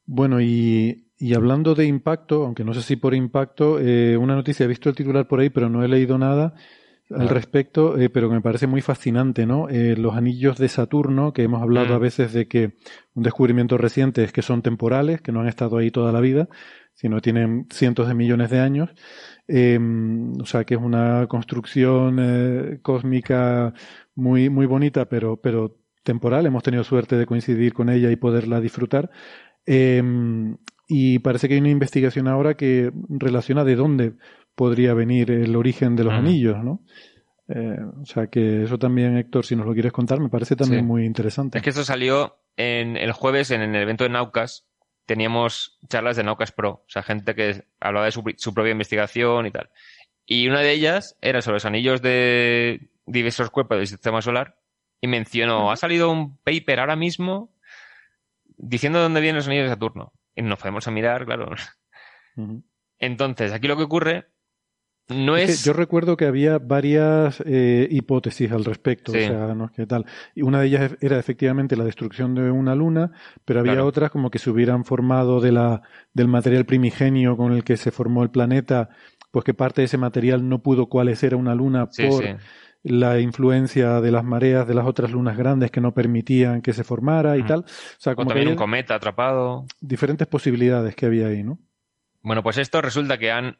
Bueno, y, y hablando de impacto, aunque no sé si por impacto, eh, una noticia, he visto el titular por ahí, pero no he leído nada al respecto, eh, pero que me parece muy fascinante, ¿no? Eh, los anillos de Saturno, que hemos hablado Mm. a veces de que un descubrimiento reciente es que son temporales, que no han estado ahí toda la vida, sino tienen cientos de millones de años. Eh, o sea, que es una construcción eh, cósmica muy, muy bonita, pero, pero temporal. Hemos tenido suerte de coincidir con ella y poderla disfrutar. Eh, y parece que hay una investigación ahora que relaciona de dónde podría venir el origen de los anillos, ¿no? Eh, o sea que eso también, Héctor, si nos lo quieres contar, me parece también Sí. muy interesante. Es que esto salió en el jueves en el evento de Naucas. Teníamos charlas de Naucas Pro, o sea, gente que hablaba de su, su propia investigación y tal. Y una de ellas era sobre los anillos de diversos cuerpos del sistema solar y mencionó, ha salido un paper ahora mismo diciendo de dónde vienen los anillos de Saturno. Y nos podemos a mirar, claro. Entonces, aquí lo que ocurre no Es que yo recuerdo que había varias eh, hipótesis al respecto, Sí. o sea, no es que tal. Y una de ellas era efectivamente la destrucción de una luna, pero había Claro. otras como que se hubieran formado de la, del material primigenio con el que se formó el planeta, pues que parte de ese material no pudo coalescer a una luna Sí, por sí. la influencia de las mareas de las otras lunas grandes que no permitían que se formara y tal. O sea, O como que también un cometa atrapado. diferentes posibilidades que había ahí, ¿no? Bueno, pues esto resulta que han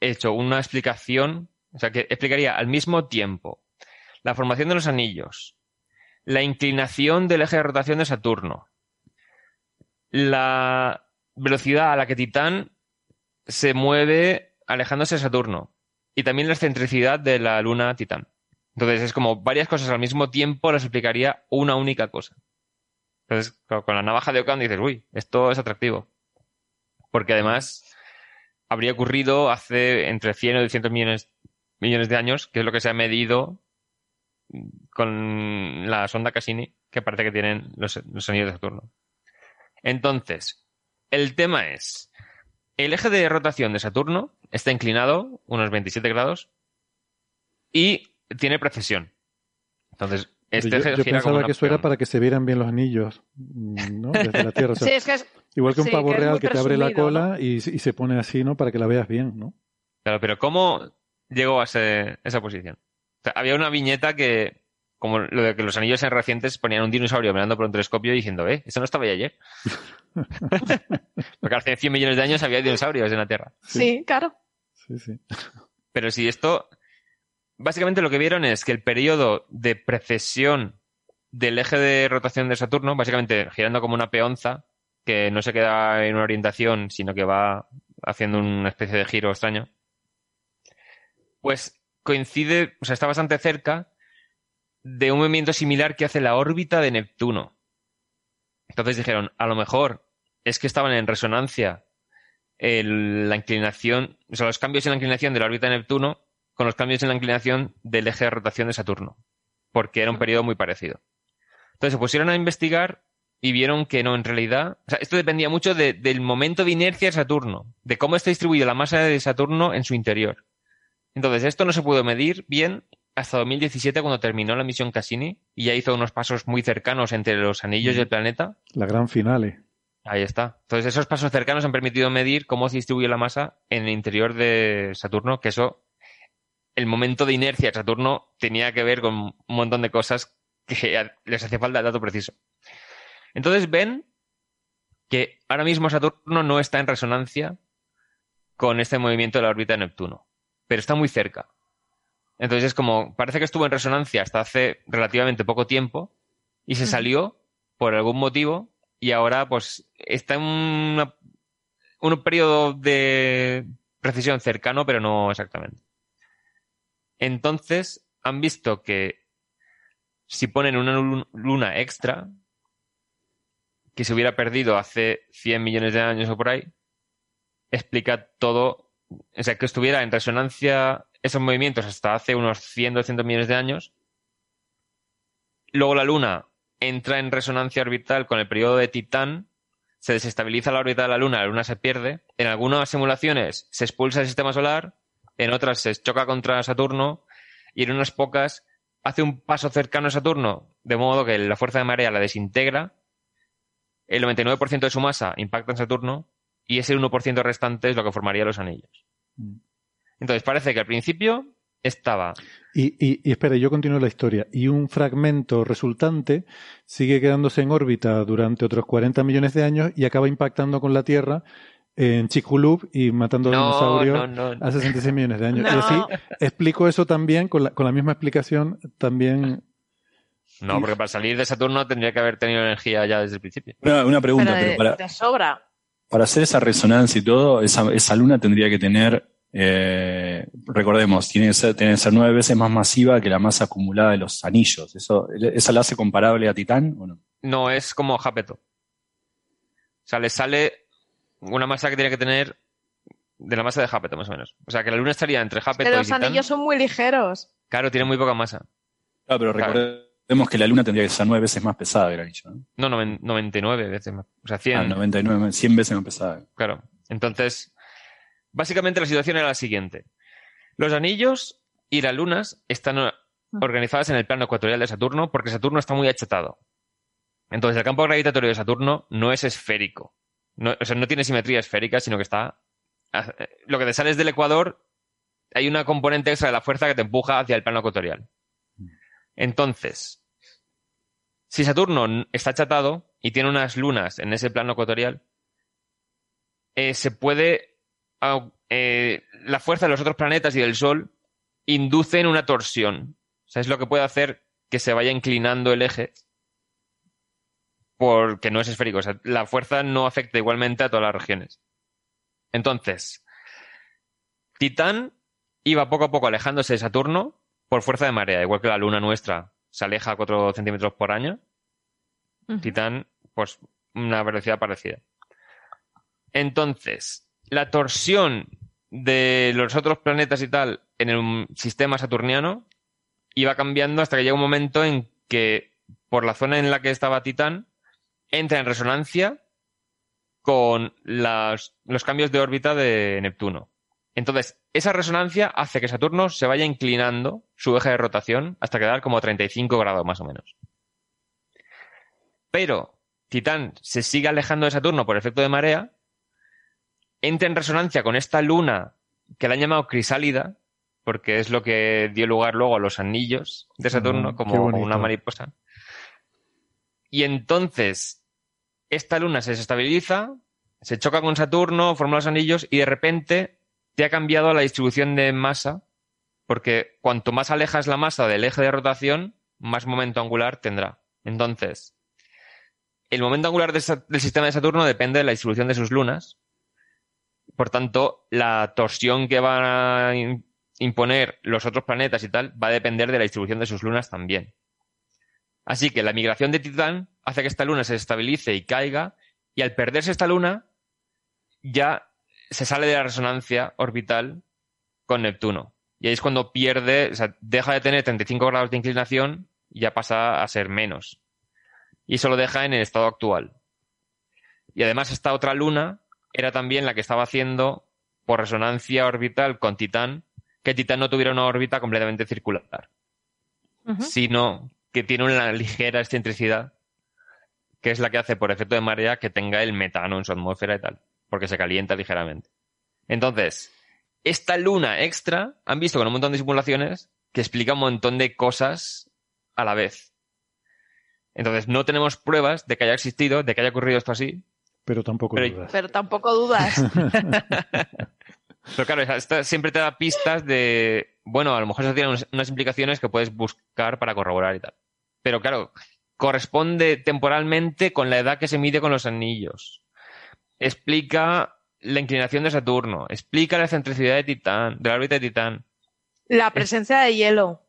hecho una explicación, o sea, que explicaría al mismo tiempo la formación de los anillos, la inclinación del eje de rotación de Saturno, la velocidad a la que Titán se mueve alejándose de Saturno y también la excentricidad de la luna Titán. Entonces es como varias cosas al mismo tiempo las explicaría una única cosa. Entonces, con la navaja de Ockham dices, uy, esto es atractivo. Porque además habría ocurrido hace entre 100 o 200 millones, millones de años, que es lo que se ha medido con la sonda Cassini, que parece que tienen los, los anillos de Saturno. Entonces, el tema es, el eje de rotación de Saturno está inclinado unos 27 grados y tiene precesión. Entonces, este yo pensaba que eso era para que se vieran bien los anillos, ¿no? Desde la Tierra. O sea, Sí, es que es, igual que un sí, pavo que real que te abre la cola y, y se pone así, ¿no? Para que la veas bien, ¿no? Claro, pero ¿cómo llegó a ese- esa posición? O sea, había una viñeta que, como lo de que los anillos en recientes ponían un dinosaurio mirando por un telescopio y diciendo, eh, eso no estaba ahí ayer. Porque hace 100 millones de años había dinosaurios en la Tierra. sí, claro. Sí, sí. Pero si esto, básicamente lo que vieron es que el periodo de precesión del eje de rotación de Saturno, básicamente girando como una peonza, que no se queda en una orientación, sino que va haciendo una especie de giro extraño, pues coincide, o sea, está bastante cerca de un movimiento similar que hace la órbita de Neptuno. Entonces dijeron, a lo mejor es que estaban en resonancia la inclinación, o sea, los cambios en la inclinación de la órbita de Neptuno con los cambios en la inclinación del eje de rotación de Saturno. porque era un periodo muy parecido. Entonces se pusieron a investigar y vieron que no, en realidad, o sea, esto dependía mucho de- del momento de inercia de Saturno, de cómo está distribuida la masa de Saturno en su interior. Entonces, esto no se pudo medir bien hasta 2017 cuando terminó la misión Cassini y ya hizo unos pasos muy cercanos entre los anillos y el planeta. La gran finale. Ahí está. Entonces, esos pasos cercanos han permitido medir cómo se distribuye la masa en el interior de Saturno, que eso, el momento de inercia de Saturno tenía que ver con un montón de cosas que les hacía falta el dato preciso. Entonces ven que ahora mismo Saturno no está en resonancia con este movimiento de la órbita de Neptuno, pero está muy cerca. Entonces es como, parece que estuvo en resonancia hasta hace relativamente poco tiempo y se salió por algún motivo y ahora pues está en una- un periodo de precisión cercano, pero no exactamente. Entonces han visto que si ponen una lu- luna extra, que se hubiera perdido hace 100 millones de años o por ahí, explica todo, o sea, que estuviera en resonancia esos movimientos hasta hace unos 100, 200 millones de años. Luego la Luna entra en resonancia orbital con el periodo de Titán, se desestabiliza la órbita de la Luna, la Luna se pierde. En algunas simulaciones se expulsa el sistema solar, en otras se choca contra Saturno y en unas pocas hace un paso cercano a Saturno, de modo que la fuerza de marea la desintegra, el 99% de su masa impacta en Saturno y ese 1% restante es lo que formaría los anillos. Entonces parece que al principio estaba Y, y, y espera, yo continúo la historia. Y un fragmento resultante sigue quedándose en órbita durante otros 40 millones de años y acaba impactando con la Tierra en Chicxulub y matando No, dinosaurios no, no. hace 66 millones de años. Y así explico eso también, con la, con la misma explicación, también. No, porque para salir de Saturno tendría que haber tenido energía ya desde el principio. Una, una pregunta, Pero para, sobra. para hacer esa resonancia y todo, esa, esa luna tendría que tener, eh, recordemos, tiene que, ser, tiene que ser nueve veces más masiva que la masa acumulada de los anillos. ¿Eso, ¿Esa la hace comparable a Titán o no? No, es como Japeto. O sea, le sale una masa que tiene que tener de la masa de Japeto, más o menos. O sea, que la Luna estaría entre Japeto Que y los Titán. anillos son muy ligeros. Claro, tiene muy poca masa. Claro, pero Claro. recordemos que la luna tendría que ser nueve veces más pesada que el anillo, ¿no? No, noven- 99 veces más. O sea, 100. Ah, 99, 100 veces más pesada. Claro. Entonces, básicamente la situación era la siguiente. Los anillos y las lunas están eh, organizadas en el plano ecuatorial de Saturno porque Saturno está muy achatado. Entonces, el campo gravitatorio de Saturno no es esférico. No, o sea, no tiene simetría esférica, sino que está... eh, Lo que te sale es del ecuador, hay una componente extra de la fuerza que te empuja hacia el plano ecuatorial. Entonces, si Saturno está achatado y tiene unas lunas en ese plano ecuatorial, eh, se puede. eh, la fuerza de los otros planetas y del Sol inducen una torsión. O sea, es lo que puede hacer que se vaya inclinando el eje porque no es esférico. O sea, la fuerza no afecta igualmente a todas las regiones. Entonces, Titán iba poco a poco alejándose de Saturno por fuerza de marea, igual que la Luna nuestra se aleja a 4 centímetros por año. Titán, pues una velocidad parecida. Entonces, la torsión de los otros planetas y tal en el sistema saturniano iba cambiando hasta que llega un momento en que por la zona en la que estaba Titán entra en resonancia con las- los cambios de órbita de Neptuno. Entonces, esa resonancia hace que Saturno se vaya inclinando su eje de rotación hasta quedar como a 35 grados más o menos. Pero Titán se sigue alejando de Saturno por efecto de marea, entra en resonancia con esta luna que la han llamado crisálida, porque es lo que dio lugar luego a los anillos de Saturno, qué como una mariposa. Y entonces, esta luna se desestabiliza, se choca con Saturno, forma los anillos y de repente te ha cambiado la distribución de masa, porque cuanto más alejas la masa del eje de rotación, más momento angular tendrá. Entonces, el momento angular del sistema de Saturno depende de la distribución de sus lunas. Por tanto, la torsión que van a imponer los otros planetas y tal va a depender de la distribución de sus lunas también. Así que la migración de Titán hace que esta luna se estabilice y caiga, y al perderse esta luna, ya se sale de la resonancia orbital con Neptuno. Y ahí es cuando pierde, o sea, deja de tener 35 grados de inclinación ya pasa a ser menos. Y eso lo deja en el estado actual. Y además esta otra luna era también la que estaba haciendo por resonancia orbital con Titán, que Titán no tuviera una órbita completamente circular, sino que tiene una ligera excentricidad, que es la que hace por efecto de marea que tenga el metano en su atmósfera y tal, porque se calienta ligeramente. Entonces, esta luna extra, han visto con un montón de simulaciones que explica un montón de cosas a la vez. Entonces, no tenemos pruebas de que haya existido, de que haya ocurrido esto así. Pero tampoco pero, dudas. Pero tampoco dudas. pero claro, esta siempre te da pistas de, bueno, a lo mejor eso tiene unas implicaciones que puedes buscar para corroborar y tal. Pero claro, corresponde temporalmente con la edad que se mide con los anillos. Explica la inclinación de Saturno, explica la excentricidad de Titán, de la órbita de Titán. La presencia de hielo.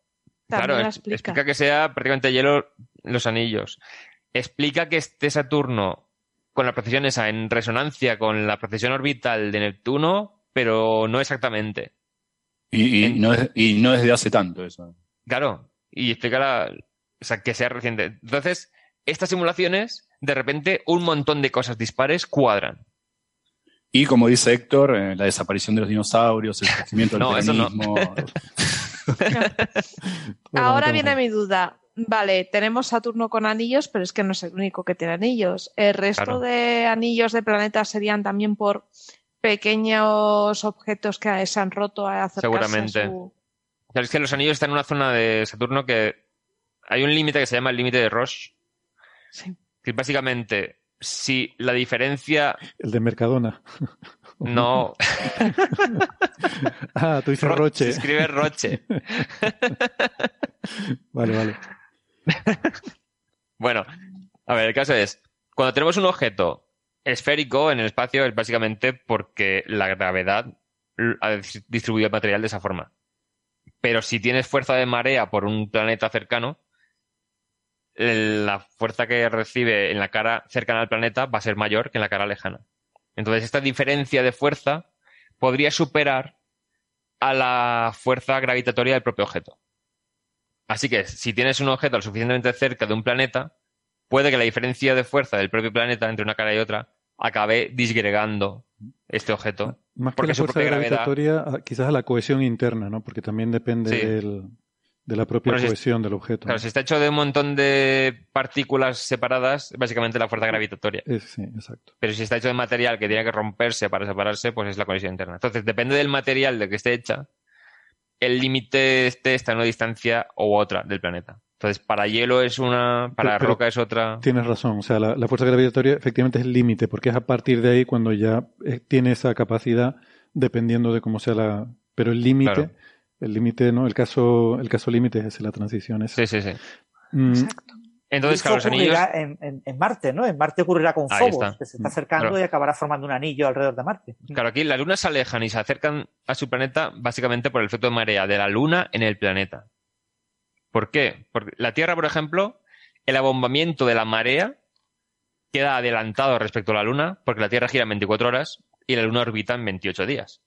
También Claro, la es- explica. explica que sea prácticamente hielo los anillos. Explica que esté Saturno con la precesión esa en resonancia con la precesión orbital de Neptuno, pero no exactamente. Y, y En- no es, y no desde hace tanto eso. Claro, y explica la, o sea, que sea reciente. Entonces, estas simulaciones, de repente, un montón de cosas dispares cuadran. Y como dice Héctor, eh, la desaparición de los dinosaurios, el crecimiento del No, eso no. Ahora viene mi duda. Vale, tenemos Saturno con anillos, pero es que no es el único que tiene anillos. ¿El resto Claro. de anillos de planetas serían también por pequeños objetos que se han roto a acercarse Seguramente. a su... Es que los anillos están en una zona de Saturno que hay un límite que se llama el límite de Roche, Sí. que básicamente si la diferencia El de Mercadona. no Ah, tú dices Ro- Roche. se escribe Roche. Vale, vale. Bueno, a ver, el caso es, cuando tenemos un objeto esférico en el espacio es básicamente porque la gravedad ha dis- distribuido el material de esa forma. Pero si tienes fuerza de marea por un planeta cercano, la fuerza que recibe en la cara cercana al planeta va a ser mayor que en la cara lejana. Entonces, esta diferencia de fuerza podría superar a la fuerza gravitatoria del propio objeto. Así que si tienes un objeto lo suficientemente cerca de un planeta, puede que la diferencia de fuerza del propio planeta entre una cara y otra acabe disgregando este objeto. Más que Porque la su fuerza propia gravitatoria, a- quizás a la cohesión interna, ¿no? Porque también depende Sí. del- de la propia Bueno, si- cohesión del objeto. Claro, si está hecho de un montón de partículas separadas, básicamente la fuerza gravitatoria. Es- sí, exacto. Pero si está hecho de material que tiene que romperse para separarse, pues es la cohesión interna. Entonces, depende del material de que esté hecha, el límite este está en una distancia u otra del planeta. Entonces, para hielo es una, para Pero- roca es otra. Tienes razón. O sea, la, la fuerza gravitatoria efectivamente es el límite, porque es a partir de ahí cuando ya eh, tiene esa capacidad, dependiendo de cómo sea la. Pero el límite, Claro. El límite, ¿no? El caso, el caso límite es la transición. esa. Sí, sí, sí. Mm, Exacto. Entonces, claro, los anillos. en, en- en Marte, ¿no? En Marte ocurrirá con Phobos, está. que se está acercando Claro. y acabará formando un anillo alrededor de Marte. Claro, aquí las lunas se alejan y se acercan a su planeta básicamente por el efecto de marea de la luna en el planeta. ¿Por qué? Porque la Tierra, por ejemplo, el abombamiento de la marea queda adelantado respecto a la luna porque la Tierra gira en 24 horas y la luna orbita en 28 días.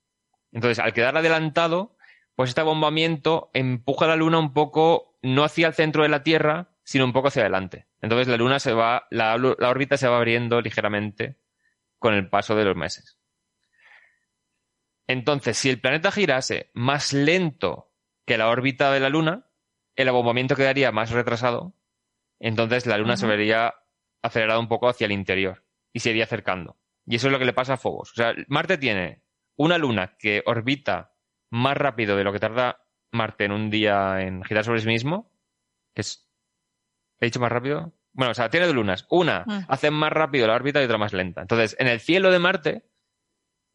Entonces, al quedar adelantado, pues este abombamiento empuja a la luna un poco no hacia el centro de la Tierra, sino un poco hacia adelante. Entonces la luna se va, la, la órbita se va abriendo ligeramente con el paso de los meses. Entonces, si el planeta girase más lento que la órbita de la Luna, el abombamiento quedaría más retrasado, entonces la Luna se vería acelerada un poco hacia el interior y se iría acercando. Y eso es lo que le pasa a Phobos. O sea, Marte tiene una Luna que orbita más rápido de lo que tarda Marte en un día en girar sobre sí mismo, que es... ¿He dicho más rápido? Bueno, o sea, tiene dos lunas. Una Mm. hace más rápido la órbita y otra más lenta. Entonces, en el cielo de Marte,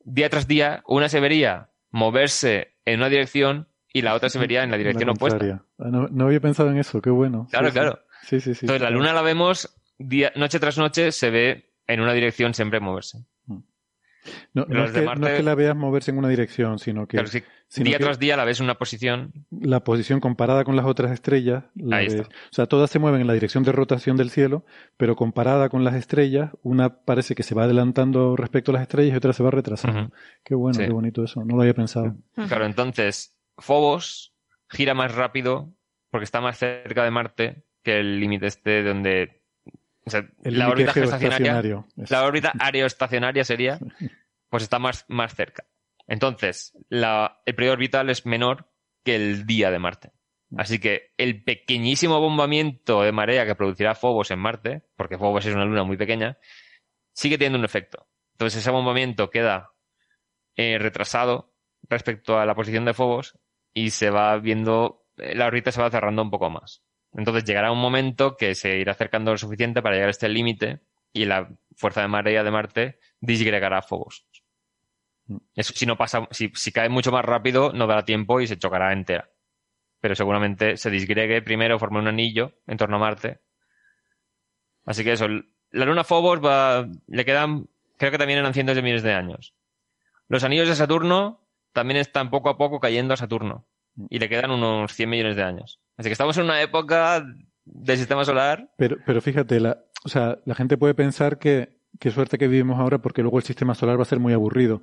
día tras día, una se vería moverse en una dirección y la otra se vería en la dirección opuesta. Ah, No, no había pensado en eso, qué bueno. Claro, Sí, sí. claro. Sí, sí, sí. Entonces, la luna la vemos día, noche tras noche, se ve en una dirección siempre moverse. No, no es que, Marte- no es que la veas moverse en una dirección, sino que Claro, sino día que- tras día la ves en una posición. la posición comparada con las otras estrellas, la Ahí ves- está. o sea, todas se mueven en la dirección de rotación del cielo, pero comparada con las estrellas, una parece que se va adelantando respecto a las estrellas y otra se va retrasando. Qué bueno, Sí. qué bonito eso, no lo había pensado. Claro, entonces, Phobos gira más rápido porque está más cerca de Marte que el límite este donde... O sea, El la órbita geoestacionaria, la órbita aeroestacionaria sería, pues está más, más cerca. Entonces, la- el periodo orbital es menor que el día de Marte. Así que el pequeñísimo bombamiento de marea que producirá Phobos en Marte, porque Phobos es una luna muy pequeña, sigue teniendo un efecto. Entonces ese bombamiento queda eh, retrasado respecto a la posición de Phobos y se va viendo, eh, la órbita se va cerrando un poco más. Entonces llegará un momento que se irá acercando lo suficiente para llegar a este límite y la fuerza de marea de Marte disgregará a Phobos. Eso, si no pasa, si, si cae mucho más rápido, no dará tiempo y se chocará entera. Pero seguramente se disgregue primero, forme un anillo en torno a Marte. Así que eso, la luna Phobos va, le quedan, creo que también eran cientos de miles de años. Los anillos de Saturno también están poco a poco cayendo a Saturno. Y le quedan unos 100 millones de años. Así que estamos en una época del sistema solar. Pero, pero fíjate, la, o sea, la gente puede pensar que qué suerte que vivimos ahora porque luego el sistema solar va a ser muy aburrido.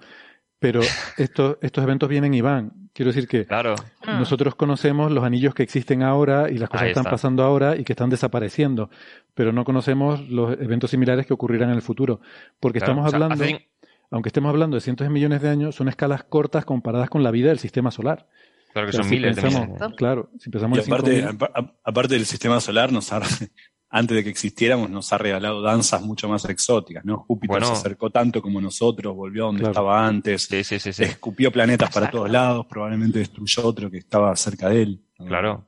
Pero estos, estos eventos vienen y van. Quiero decir que Claro. Ah. nosotros conocemos los anillos que existen ahora y las cosas que están está. pasando ahora y que están desapareciendo. Pero no conocemos los eventos similares que ocurrirán en el futuro. Porque Claro. estamos O sea, hablando, aunque estemos hablando de cientos de millones de años, son escalas cortas comparadas con la vida del sistema solar. Claro que Pero son si miles de pensamos- millones. Claro, si pensamos Y aparte, 5.000, apa- a- aparte del sistema solar, nos ha- antes de que existiéramos, nos ha regalado danzas mucho más exóticas, ¿no? Júpiter Bueno. se acercó tanto como nosotros, volvió a donde Claro. estaba antes, Sí, sí, sí, sí. escupió planetas para todos lados, probablemente destruyó otro que estaba cerca de él. Claro.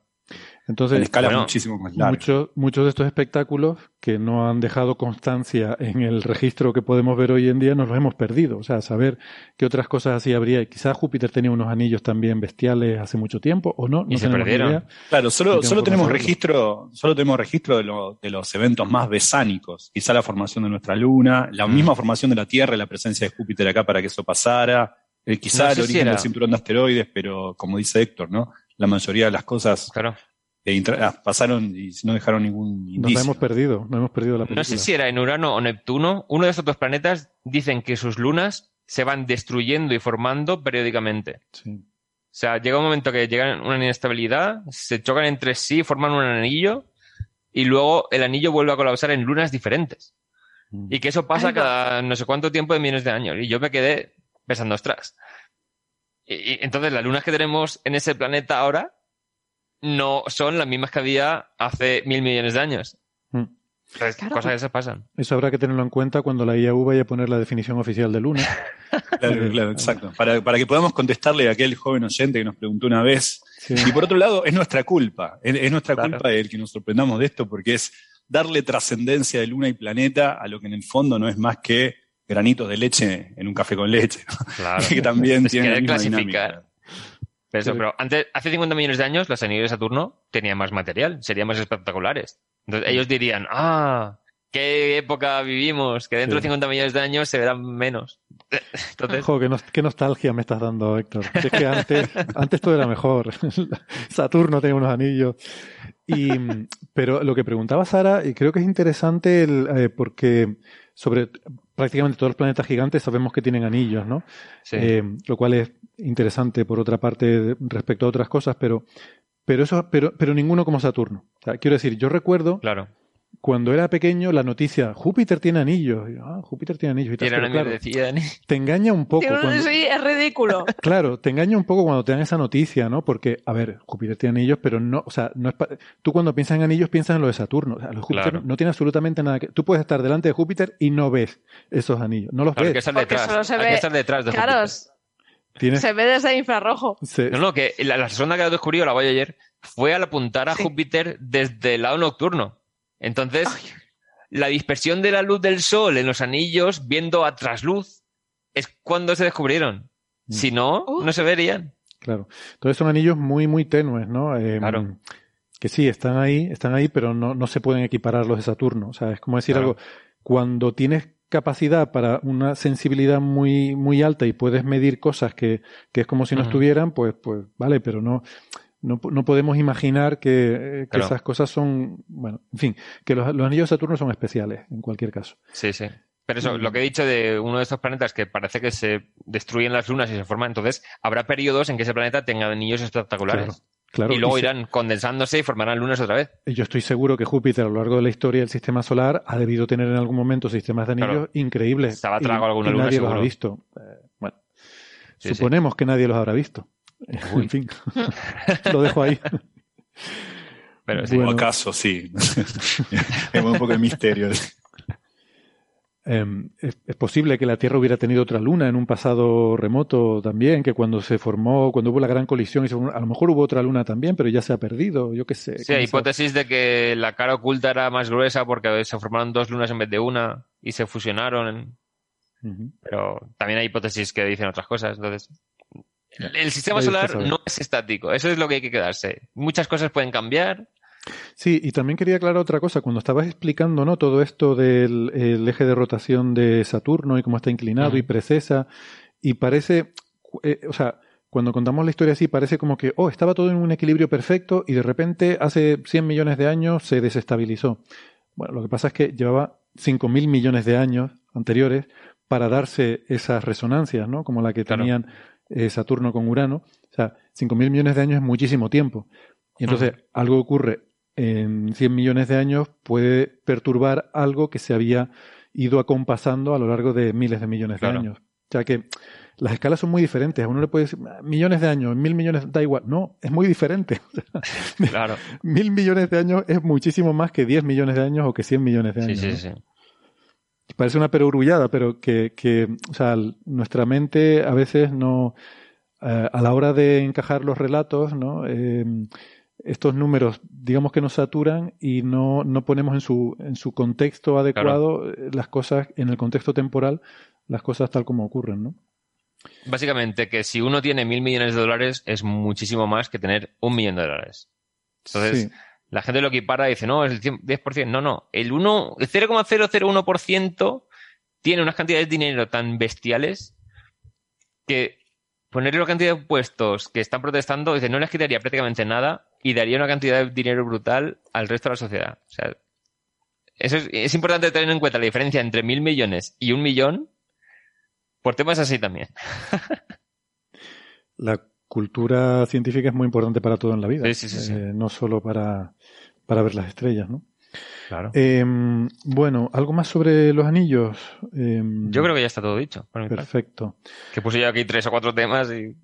En entonces escalas bueno, muchísimo más largas. Muchos, muchos de estos espectáculos que no han dejado constancia en el registro que podemos ver hoy en día nos los hemos perdido. O sea, saber qué otras cosas así habría. Quizás Júpiter tenía unos anillos también bestiales hace mucho tiempo, o no, no Y se perdieron. idea. Claro, solo, tenemos solo tenemos registro, solo tenemos registro de, lo- de los eventos más besánicos. Quizá la formación de nuestra luna, la Mm. misma formación de la Tierra y la presencia de Júpiter acá para que eso pasara. Eh, quizá No el sé origen del cinturón de asteroides, pero como dice Héctor, ¿no? La mayoría de las cosas Claro. Eh, ah, pasaron y no dejaron ningún Nos indicio. la hemos perdido, no hemos perdido la película. No sé si era en Urano o Neptuno, uno de estos dos planetas dicen que sus lunas se van destruyendo y formando periódicamente. Sí. O sea, llega un momento que llegan a una inestabilidad, se chocan entre sí, forman un anillo y luego el anillo vuelve a colapsar en lunas diferentes. Mm. Y que eso pasa cada no sé cuánto tiempo de millones de años. Y yo me quedé pensando, ostras. Y, y entonces las lunas que tenemos en ese planeta ahora no son las mismas que había hace mil millones de años. Mm. Entonces, Claro. Cosas que se pasan. Eso habrá que tenerlo en cuenta cuando la IAU vaya a poner la definición oficial de luna. Claro, claro, exacto. Para, para que podamos contestarle a aquel joven oyente que nos preguntó una vez. Sí. Y por otro lado, es nuestra culpa. Es, es nuestra Claro. culpa el que nos sorprendamos de esto porque es darle trascendencia de luna y planeta a lo que en el fondo no es más que granitos de leche en un café con leche. ¿no? Claro. que también tiene la querer misma clasificar. dinámica. Pero, eso, Pero- pero antes, hace 50 millones de años, los anillos de Saturno tenían más material, serían más espectaculares. Entonces ellos dirían, ah, qué época vivimos, que dentro Sí. de 50 millones de años se verán menos. Entonces, Jo, qué, nos- qué nostalgia me estás dando, Héctor. Es que antes, antes todo era mejor. Saturno tenía unos anillos. Y, pero lo que preguntaba Sara, y creo que es interesante el, eh, porque sobre prácticamente todos los planetas gigantes sabemos que tienen anillos, ¿no? sí. Eh, lo cual es interesante por otra parte respecto a otras cosas, pero, pero eso, pero, pero ninguno como Saturno. O sea, quiero decir, yo recuerdo claro. cuando era pequeño la noticia, Júpiter tiene anillos. Y ah, Júpiter tiene anillos y Pero claro, te engaña un poco. Cuando- Sí, es ridículo. Claro, te engaña un poco cuando te dan esa noticia, ¿no? Porque, a ver, Júpiter tiene anillos, pero no, o sea, no es pa- tú cuando piensas en anillos piensas en lo de Saturno. O sea, lo de Júpiter Claro. no tiene absolutamente nada que. Tú puedes estar delante de Júpiter y no ves esos anillos, no los Claro, hay que ves. estar Porque detrás. solo se hay ve- que estar detrás de Claro, Júpiter. Tienes, se ve desde infrarrojo. No, no, que la, la sonda que ha descubrido la Voyager fue al apuntar a Sí. Júpiter desde el lado nocturno. Entonces, la dispersión de la luz del Sol en los anillos, viendo a trasluz, es cuando se descubrieron. Mm. Si no, no se verían. Claro. Entonces son anillos muy, muy tenues, ¿no? Eh, Claro. Que sí, están ahí, están ahí, pero no, no se pueden equiparar los de Saturno. O sea, es como decir Claro. algo. Cuando tienes capacidad para una sensibilidad muy, muy alta y puedes medir cosas que, que es como si no estuvieran, pues, pues vale, pero no, no, no podemos imaginar que, eh, que Claro. esas cosas son, bueno, en fin, que los, los anillos de Saturno son especiales, en cualquier caso. Sí, sí. Pero eso, lo que he dicho de uno de estos planetas que parece que se destruyen las lunas y se forman, entonces habrá periodos en que ese planeta tenga anillos espectaculares. Claro. Claro, y luego y se- irán condensándose y formarán lunas otra vez. Yo estoy seguro que Júpiter a lo largo de la historia del sistema solar ha debido tener en algún momento sistemas de anillos Claro. increíbles. Se habrá y- tragado alguna y luna, nadie los ha visto. Eh, bueno, Sí, sí. suponemos que nadie los habrá visto. en fin, lo dejo ahí. Pero sí. Bueno. O acaso, sí. es un poco de misterio. Eh, es, es posible que la Tierra hubiera tenido otra luna en un pasado remoto también, que cuando se formó, cuando hubo la gran colisión, y se formó- a lo mejor hubo otra luna también, pero ya se ha perdido, yo qué sé. Sí, hay hipótesis de que la cara oculta era más gruesa porque se formaron dos lunas en vez de una y se fusionaron. Pero también hay hipótesis que dicen otras cosas. Entonces, el, el sistema solar no es estático. Eso es lo que hay que quedarse. Muchas cosas pueden cambiar. Sí, y también quería aclarar otra cosa. Cuando estabas explicando, ¿no? Todo esto del el eje de rotación de Saturno y cómo está inclinado y precesa, y parece, eh, o sea, cuando contamos la historia así, parece como que, oh, estaba todo en un equilibrio perfecto y de repente hace 100 millones de años se desestabilizó. Bueno, lo que pasa es que llevaba 5.000 millones de años anteriores para darse esas resonancias, ¿no? Como la que Claro. tenían eh, Saturno con Urano. O sea, 5.000 millones de años es muchísimo tiempo. Y entonces algo ocurre en 100 millones de años puede perturbar algo que se había ido acompasando a lo largo de miles de millones Claro. de años. O sea que las escalas son muy diferentes. A uno le puede decir "Ah, millones de años, mil millones, da igual. No, es muy diferente. Claro. mil millones de años es muchísimo más que 10 millones de años o que 100 millones de Sí, años. sí, ¿no? sí. Parece una perogrullada, pero que, que, o sea, nuestra mente a veces no, eh, a la hora de encajar los relatos, ¿no? Eh, estos números, digamos que nos saturan y no, no ponemos en su, en su contexto adecuado eh, las cosas, en el contexto temporal, las cosas tal como ocurren, ¿no? Básicamente que si uno tiene mil millones de dólares es muchísimo más que tener un millón de dólares. Entonces, Sí. la gente lo equipara y dice, no, es el 100 10%. No, no. El, 1, el 0,001% tiene unas cantidades de dinero tan bestiales que ponerle la cantidad de impuestos que están protestando, dice, no les quitaría prácticamente nada y daría una cantidad de dinero brutal al resto de la sociedad. O sea, eso es, es importante tener en cuenta la diferencia entre mil millones y un millón por temas así también. La cultura científica es muy importante para todo en la vida. Sí, sí, sí, sí. Eh, no solo para, para ver las estrellas, ¿no? Claro. Eh, bueno, ¿algo más sobre los anillos? Eh, Yo creo que ya está todo dicho. Perfecto. Que puse yo aquí tres o cuatro temas y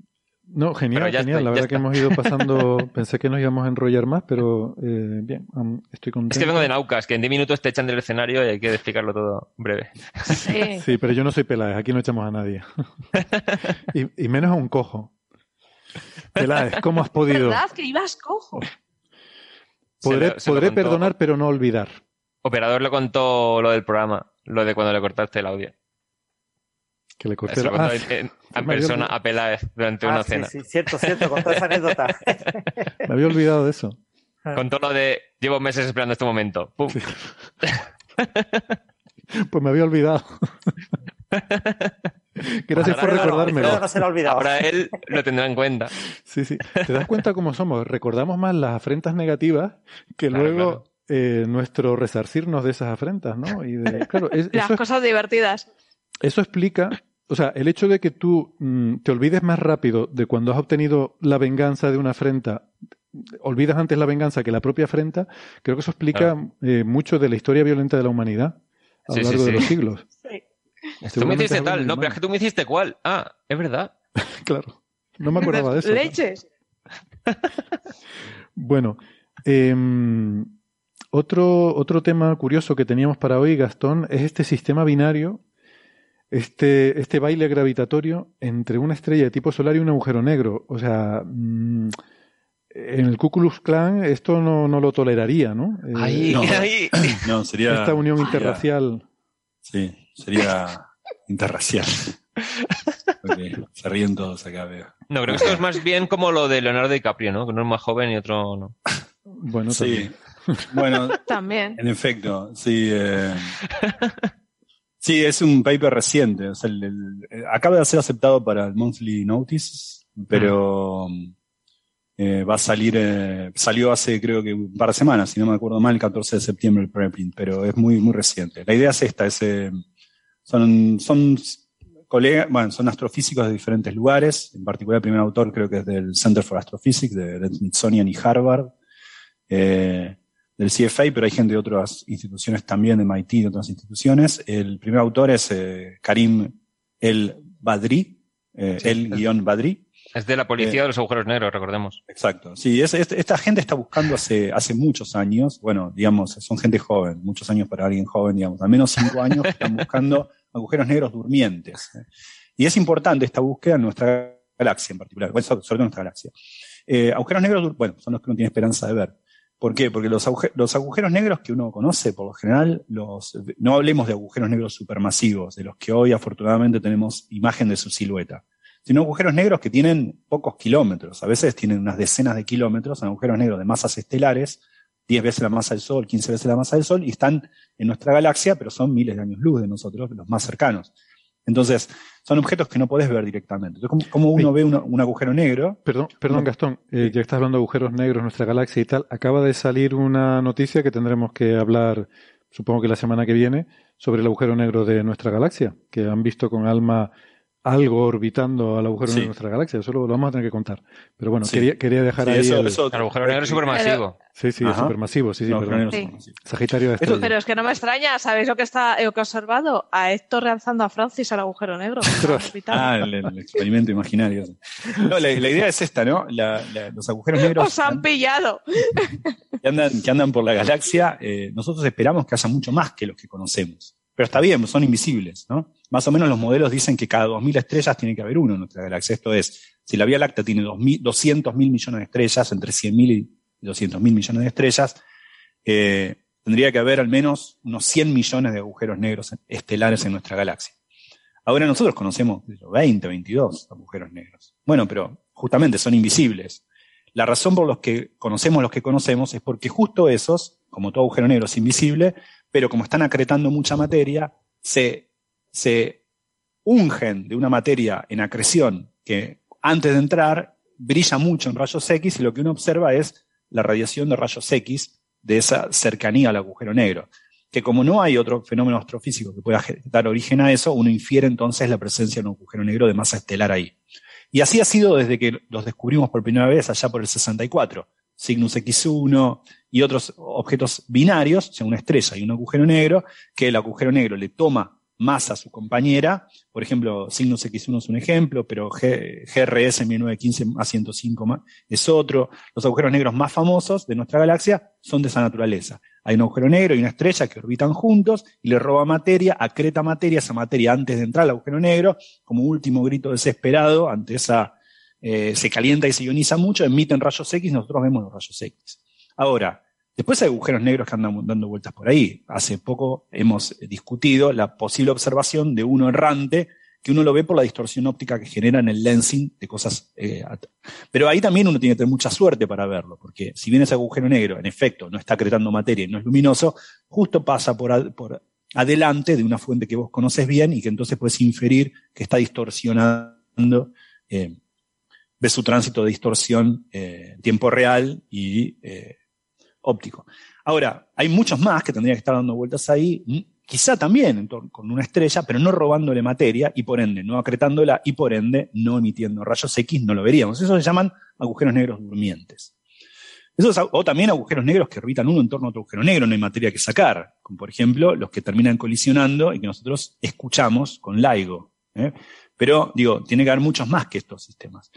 No, genial, genial. está, la verdad que está. hemos ido pasando, pensé que nos íbamos a enrollar más, pero eh, bien, estoy contento. Es que vengo de Naucas, que en 10 minutos te echan del escenario y hay que explicarlo todo breve. Sí. Sí, pero yo no soy Peláez, aquí no echamos a nadie. y, y menos a un cojo. Peláez, ¿cómo has podido? ¿Verdad que ibas cojo? Podré, Se lo- podré contó. perdonar, pero no olvidar. Operador le contó lo del programa, lo de cuando le cortaste el audio. Que le corté Se lo la- contó Ah, en, en- en me había persona olvidado. a Peláez durante Ah, una sí, cena. sí, cierto, cierto, con toda esa anécdota. me había olvidado de eso. Contó lo de llevo meses esperando este momento. ¡Pum! Pues me había olvidado. Gracias por Ahora, recordármelo. No se lo ha olvidado. Ahora él lo tendrá en cuenta. Sí, sí. ¿Te das cuenta cómo somos? Recordamos más las afrentas negativas que Claro, luego claro. eh, nuestro resarcirnos de esas afrentas, ¿no? Y de, claro, es- Las eso, es- cosas divertidas. eso explica, o sea, el hecho de que tú mm, te olvides más rápido de cuando has obtenido la venganza de una afrenta, olvidas antes la venganza que la propia afrenta, creo que eso explica eh, mucho de la historia violenta de la humanidad a Sí, lo sí, largo de sí. los siglos. Tú me hiciste tal. No, pero es que tú me hiciste cuál. Ah, es verdad. Claro. No me acordaba de eso. Leches. Bueno, em, otro, otro tema curioso que teníamos para hoy, Gastón, es este sistema binario, este, este baile gravitatorio entre una estrella de tipo solar y un agujero negro. O sea, mm, en el Ku Klux Klan esto no, no lo toleraría, ¿no? Eh, Ahí, no. ahí. No, sería. esta unión interracial. Sí, sería interracial. Porque se ríen todos acá, veo. No, creo que esto es más bien como lo de Leonardo DiCaprio, ¿no? Que uno es más joven y otro no. Bueno, Sí. también. Bueno, También. en efecto, sí. eh, Sí, es un paper reciente. o sea, el- el- eh, acaba de ser aceptado para el Monthly Notice, pero eh, va a salir, eh, salió hace creo que un par de semanas, si no me acuerdo mal, el 14 de septiembre el preprint, pero es muy, muy reciente. La idea es esta, es, eh, son, son colegas, bueno, son astrofísicos de diferentes lugares, en particular el primer autor creo que es del Center for Astrophysics de, Smithsonian y Harvard, eh, del CFA, pero hay gente de otras instituciones también, de MIT y de otras instituciones. El primer autor es eh, Karim El Badri, eh, el guion Badri. Es de la policía de los agujeros negros, recordemos. Exacto. Sí, esta gente está buscando hace, hace muchos años, bueno, digamos, son gente joven, muchos años para alguien joven, digamos, al menos cinco años están buscando agujeros negros durmientes. Y es importante esta búsqueda en nuestra galaxia en particular, sobre todo en nuestra galaxia. Eh, agujeros negros, bueno, son los que uno tiene esperanza de ver. ¿Por qué? Porque los, los, agujeros negros que uno conoce, por lo general, los, no hablemos de agujeros negros supermasivos, de los que hoy afortunadamente tenemos imagen de su silueta, sino agujeros negros que tienen pocos kilómetros, a veces tienen unas decenas de kilómetros, agujeros negros de masas estelares, 10 veces la masa del Sol, 15 veces la masa del Sol, y están en nuestra galaxia, pero son miles de años luz de nosotros, los más cercanos. Entonces, son objetos que no podés ver directamente. Entonces, ¿cómo, uno ve un agujero negro? Perdón, perdón Gastón, eh, ya que estás hablando de agujeros negros en nuestra galaxia y tal, acaba de salir una noticia que tendremos que hablar, supongo que la semana que viene, sobre el agujero negro de nuestra galaxia, que han visto con alma algo orbitando al agujero negro de nuestra galaxia. Eso lo, vamos a tener que contar. Pero bueno, quería, quería dejar ahí. el... agujero negro es supermasivo. Sí, sí, es supermasivo. Sí, sí, perdón. Sagitario de Pero es que no me extraña. ¿Sabéis lo que, está, lo que he observado? A Héctor realzando a Francis al agujero negro. ah, el, experimento imaginario. No, la, idea es esta, ¿no? los agujeros negros. Os han pillado. Que andan, que andan por la galaxia. Eh, nosotros esperamos que haya mucho más que los que conocemos. Pero está bien, son invisibles, ¿no? Más o menos los modelos dicen que cada 2.000 estrellas tiene que haber uno en nuestra galaxia. Esto es, si la Vía Láctea tiene 200.000 millones de estrellas, entre 100.000 y 200.000 millones de estrellas, eh, tendría que haber al menos unos 100 millones de agujeros negros estelares en nuestra galaxia. Ahora nosotros conocemos 20, 22 agujeros negros. Bueno, pero justamente son invisibles. La razón por la que conocemos los que conocemos es porque justo esos, como todo agujero negro es invisible, pero como están acretando mucha materia, se, se ungen de una materia en acreción que antes de entrar brilla mucho en rayos X y lo que uno observa es la radiación de rayos X de esa cercanía al agujero negro. Que como no hay otro fenómeno astrofísico que pueda dar origen a eso, uno infiere entonces la presencia de un agujero negro de masa estelar ahí. Y así ha sido desde que los descubrimos por primera vez allá por el 64. Cygnus X1 y otros objetos binarios, o sea, una estrella y un agujero negro, que el agujero negro le toma masa a su compañera, por ejemplo, Cygnus X1 es un ejemplo, pero GRS 1915 a 105 es otro. Los agujeros negros más famosos de nuestra galaxia son de esa naturaleza. Hay un agujero negro y una estrella que orbitan juntos y le roba materia, acreta materia, esa materia antes de entrar al agujero negro, como último grito desesperado ante esa eh, se calienta y se ioniza mucho, emiten rayos X, nosotros vemos los rayos X. Ahora, después hay agujeros negros que andan dando vueltas por ahí. Hace poco hemos discutido la posible observación de uno errante, que uno lo ve por la distorsión óptica que genera en el lensing de cosas. Eh, pero ahí también uno tiene que tener mucha suerte para verlo, porque si bien ese agujero negro, en efecto, no está acretando materia y no es luminoso, justo pasa por, adelante de una fuente que vos conoces bien y que entonces puedes inferir que está distorsionando eh, de su tránsito de distorsión en eh, tiempo real y eh, óptico. Ahora, hay muchos más que tendrían que estar dando vueltas ahí, mm, quizá también con una estrella, pero no robándole materia y por ende no acretándola y por ende no emitiendo rayos X, no lo veríamos. Eso se llaman agujeros negros durmientes. O también agujeros negros que orbitan uno en torno a otro agujero negro, no hay materia que sacar, como por ejemplo los que terminan colisionando y que nosotros escuchamos con LIGO. ¿eh? Pero, digo, tiene que haber muchos más que estos sistemas.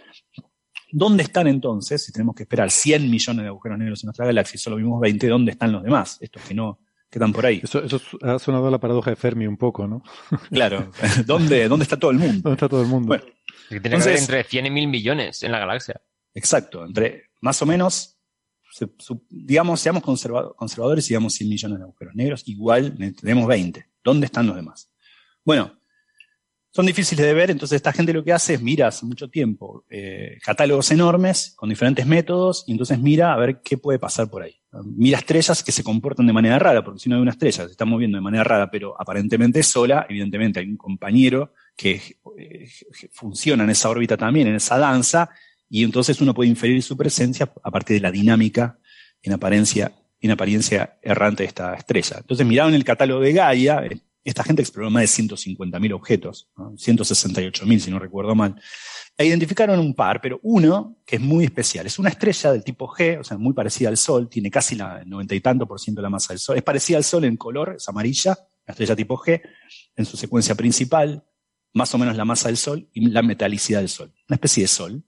¿Dónde están entonces, si tenemos que esperar 100 millones de agujeros negros en nuestra galaxia y solo vimos 20, ¿dónde están los demás? Estos que no quedan por ahí. Eso, ha sonado a la paradoja de Fermi un poco, ¿no? Claro. ¿Dónde, ¿Dónde está todo el mundo? ¿Dónde está todo el mundo? Bueno, tiene que haber entre 100 y 1000 millones en la galaxia. Exacto. Entre más o menos, digamos, seamos conservadores y digamos 100 millones de agujeros negros, igual tenemos 20. ¿Dónde están los demás? Bueno, son difíciles de ver, entonces esta gente lo que hace es mira hace mucho tiempo eh, catálogos enormes con diferentes métodos y entonces mira a ver qué puede pasar por ahí. Mira estrellas que se comportan de manera rara, porque si no hay una estrella se está moviendo de manera rara, pero aparentemente sola, evidentemente hay un compañero que eh, funciona en esa órbita también, en esa danza, y entonces uno puede inferir su presencia a partir de la dinámica en apariencia, en apariencia errante de esta estrella. Entonces miraron el catálogo de Gaia, esta gente exploró más de 150.000 objetos, ¿no? 168.000 si no recuerdo mal, e identificaron un par, pero uno que es muy especial. Es una estrella del tipo G, o sea, muy parecida al Sol, tiene casi la, el 90 y tanto por ciento de la masa del Sol. Es parecida al Sol en color, es amarilla, la estrella tipo G, en su secuencia principal, más o menos la masa del Sol y la metalicidad del Sol. Una especie de Sol.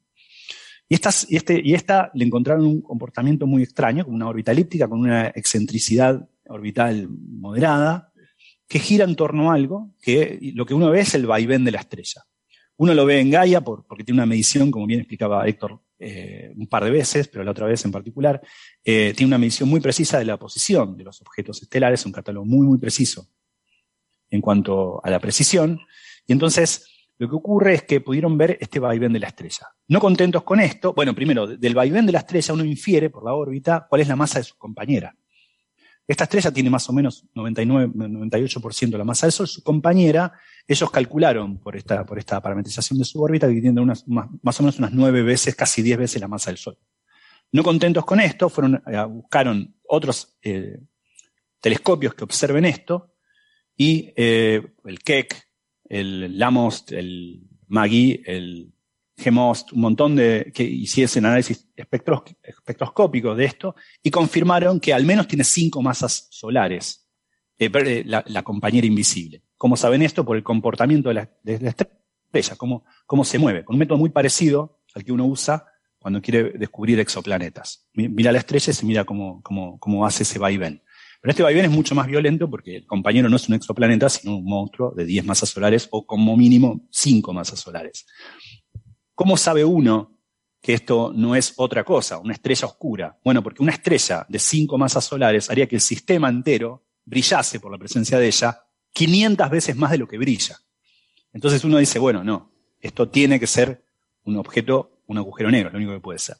Y, estas, y, este, y esta le encontraron un comportamiento muy extraño, con una órbita elíptica, con una excentricidad orbital moderada, que gira en torno a algo, que lo que uno ve es el vaivén de la estrella. Uno lo ve en Gaia por, porque tiene una medición, como bien explicaba Héctor eh, un par de veces, pero la otra vez en particular, eh, tiene una medición muy precisa de la posición de los objetos estelares, un catálogo muy, muy preciso en cuanto a la precisión. Y entonces lo que ocurre es que pudieron ver este vaivén de la estrella. No contentos con esto, bueno, primero, del vaivén de la estrella uno infiere por la órbita cuál es la masa de su compañera. Esta estrella tiene más o menos 99, 98% de la masa del Sol. Su compañera, ellos calcularon por esta, por esta parametrización de su órbita que tiene unas, más, o menos unas 9 veces, casi 10 veces la masa del Sol. No contentos con esto, buscaron otros eh, telescopios que observen esto y eh, el Keck, el LAMOST, el MAGI, el GEMOST, un montón de, que hiciesen análisis espectros, espectroscópicos de esto y confirmaron que al menos tiene cinco masas solares, eh, la, la, compañera invisible. ¿Cómo saben esto? Por el comportamiento de la, de la estrella, cómo, cómo se mueve, con un método muy parecido al que uno usa cuando quiere descubrir exoplanetas. Mira la estrella y se mira cómo, cómo, cómo hace ese vaivén. Pero este vaivén es mucho más violento porque el compañero no es un exoplaneta, sino un monstruo de 10 masas solares o como mínimo 5 masas solares. ¿Cómo sabe uno que esto no es otra cosa, una estrella oscura? Bueno, porque una estrella de cinco masas solares haría que el sistema entero brillase por la presencia de ella 500 veces más de lo que brilla. Entonces uno dice, bueno, no, esto tiene que ser un objeto, un agujero negro, lo único que puede ser.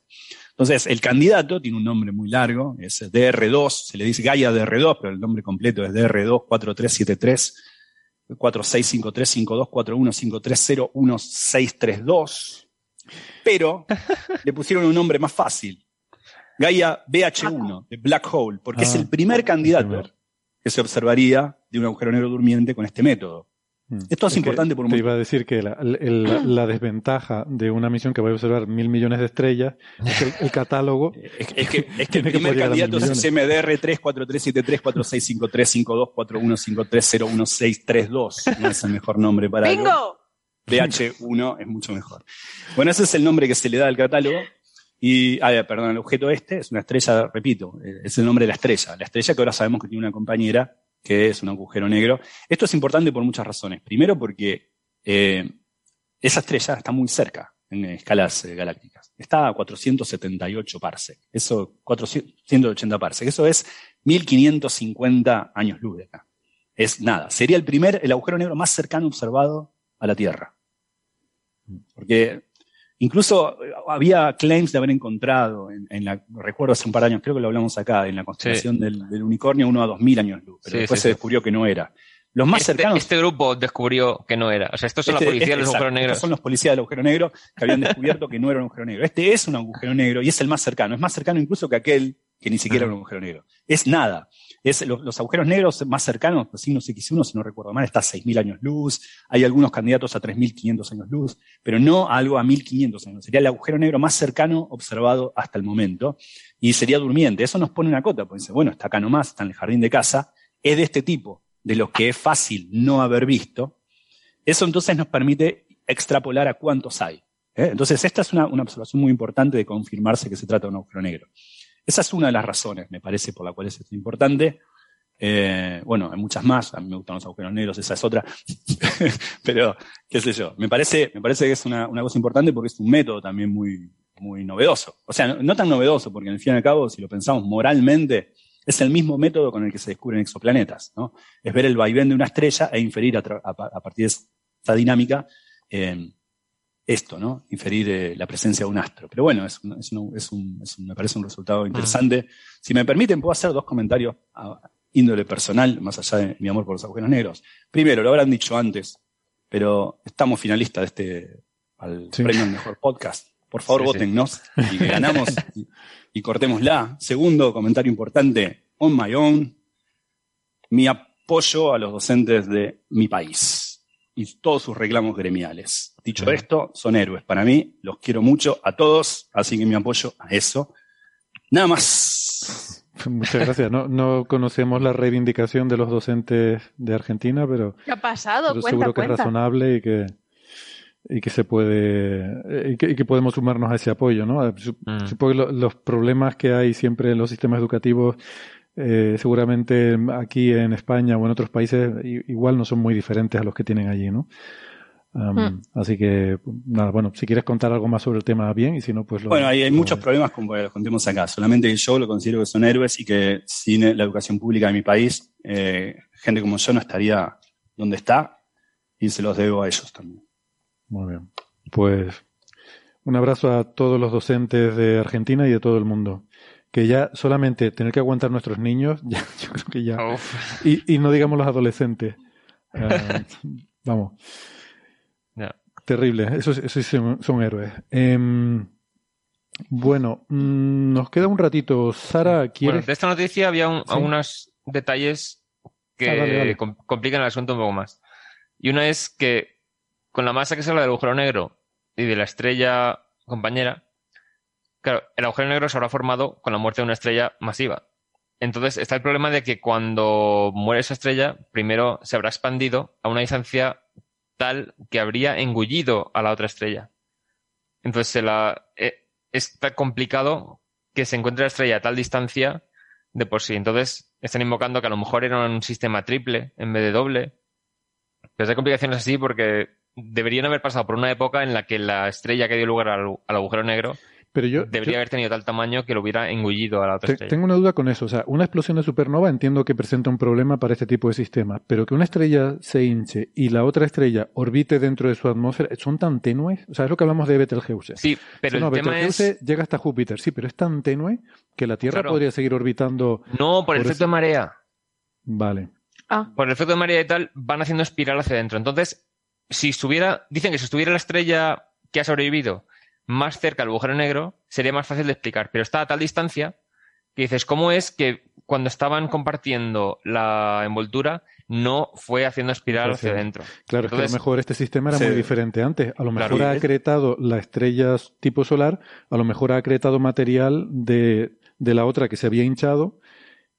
Entonces, el candidato tiene un nombre muy largo, es DR2, se le dice Gaia DR2, pero el nombre completo es DR2 4373 4653524153011632 pero le pusieron un nombre más fácil. Gaia BH1, de Black Hole, porque ah, es el primer candidato que se observaría de un agujero negro durmiente con este método. Hmm. Esto es, es importante por un Te iba a decir que la, el, la, desventaja de una misión que va a observar mil millones de estrellas es el, el catálogo. es, es, que, es que el primer que candidato es MDR 343734653524153011632. No es el mejor nombre para. ¡Bingo! BH1 es mucho mejor. Bueno, ese es el nombre que se le da al catálogo. Y, ah, perdón, el objeto este es una estrella, repito, eh, es el nombre de la estrella. La estrella que ahora sabemos que tiene una compañera, que es un agujero negro. Esto es importante por muchas razones. Primero porque eh, esa estrella está muy cerca en escalas eh, galácticas. Está a 478 parsec. Eso, 480 parsec. Eso es 1550 años luz de acá. Es nada. Sería el primer, el agujero negro más cercano observado a la Tierra. Porque incluso había claims de haber encontrado, en, la, recuerdo hace un par de años, creo que lo hablamos acá, en la constelación sí. del, del, unicornio, uno a dos mil años luz, pero sí, después sí, se descubrió que no era. Los más este, cercanos. Este grupo descubrió que no era. O sea, estos son este, la policía este, de los agujeros negros. Estos son los policías del agujero negro que habían descubierto que no era un agujero negro. Este es un agujero negro y es el más cercano. Es más cercano incluso que aquel que ni siquiera era un agujero negro. Es nada. Es los, agujeros negros más cercanos, los signos X1, si no recuerdo mal, está a 6.000 años luz. Hay algunos candidatos a 3.500 años luz, pero no algo a 1.500 años. Sería el agujero negro más cercano observado hasta el momento. Y sería durmiente. Eso nos pone una cota, porque dice, bueno, está acá nomás, está en el jardín de casa. Es de este tipo, de los que es fácil no haber visto. Eso entonces nos permite extrapolar a cuántos hay. ¿eh? Entonces, esta es una observación muy importante de confirmarse que se trata de un agujero negro. Esa es una de las razones, me parece, por la cual es importante. Eh, bueno, hay muchas más, a mí me gustan los agujeros negros, esa es otra. Pero, qué sé yo, me parece, me parece que es una, una, cosa importante porque es un método también muy, muy novedoso. O sea, no, tan novedoso, porque al fin y al cabo, si lo pensamos moralmente, es el mismo método con el que se descubren exoplanetas, ¿no? Es ver el vaivén de una estrella e inferir a, partir de esta dinámica eh, esto, ¿no? Inferir eh, la presencia de un astro. Pero bueno, es, un, es, un, es, un, me parece un resultado interesante. Ah. Si me permiten, puedo hacer dos comentarios a índole personal, más allá de mi amor por los agujeros negros. Primero, lo habrán dicho antes, pero estamos finalistas de este, al sí. premio al mejor podcast. Por favor, sí, votennos sí. y ganamos y, y cortémosla. Segundo, comentario importante, on my own. Mi apoyo a los docentes de mi país y todos sus reclamos gremiales. Dicho esto, son héroes. Para mí, los quiero mucho a todos, así que mi apoyo a eso. Nada más. Muchas gracias. No, no conocemos la reivindicación de los docentes de Argentina, pero, ¿Qué ha pasado? pero cuenta, seguro que cuenta. es razonable y que y que se puede y que, y que podemos sumarnos a ese apoyo, ¿no? Mm. Supongo que lo- los problemas que hay siempre en los sistemas educativos, eh, seguramente aquí en España o en otros países igual no son muy diferentes a los que tienen allí, ¿no? Am, Mm. Así que, nada, bueno, si quieres contar algo más sobre el tema, bien, y si no, pues lo... Bueno, hay, hay lo- muchos problemas como los contemos acá. Solamente que yo lo considero que son héroes y que sin la educación pública de mi país, eh, gente como yo no estaría donde está y se los debo a ellos también. Muy bien. Pues un abrazo a todos los docentes de Argentina y de todo el mundo. Que ya solamente tener que aguantar nuestros niños, ya, yo creo que ya. Y, y no digamos los adolescentes. Ah, vamos, terrible. Esos, esos son, son héroes. Em, bueno, mm, nos queda un ratito. Sara, Bueno, ¿quieres? de esta noticia había un- Sí. algunos detalles que Ah, dale, dale. com- complican el asunto un poco más. Y una es que con la masa que se habla del agujero negro y de la estrella compañera, claro, el agujero negro se habrá formado con la muerte de una estrella masiva. Entonces está el problema de que cuando muere esa estrella, primero se habrá expandido a una distancia tal que habría engullido a la otra estrella. Entonces se la, eh, está complicado que se encuentre la estrella a tal distancia de por sí. Entonces están invocando que a lo mejor era un sistema triple en vez de doble. Pero hay complicaciones así porque deberían haber pasado por una época en la que la estrella que dio lugar al, al agujero negro Pero yo, debería yo- haber tenido tal tamaño que lo hubiera engullido a la otra Te- estrella. Tengo una duda con eso. O sea, una explosión de supernova entiendo que presenta un problema para este tipo de sistemas, pero que una estrella se hinche y la otra estrella orbite dentro de su atmósfera, ¿son tan tenues? O sea, es lo que hablamos de Betelgeuse. Sí, pero no, el tema Betelgeuse es... llega hasta Júpiter, sí, pero es tan tenue que la Tierra Claro. podría seguir orbitando. No, por el efecto de marea. Vale. Ah, por el efecto de marea y tal, van haciendo espiral hacia adentro. Entonces, si estuviera, dicen que si estuviera la estrella que ha sobrevivido más cerca del agujero negro, sería más fácil de explicar. Pero está a tal distancia que dices, ¿cómo es que cuando estaban compartiendo la envoltura no fue haciendo espiral hacia adentro? Claro, es que a lo mejor este sistema era Sí. muy diferente antes. A lo Claro. mejor ha acretado la estrella tipo solar, a lo mejor ha acretado material de, de la otra que se había hinchado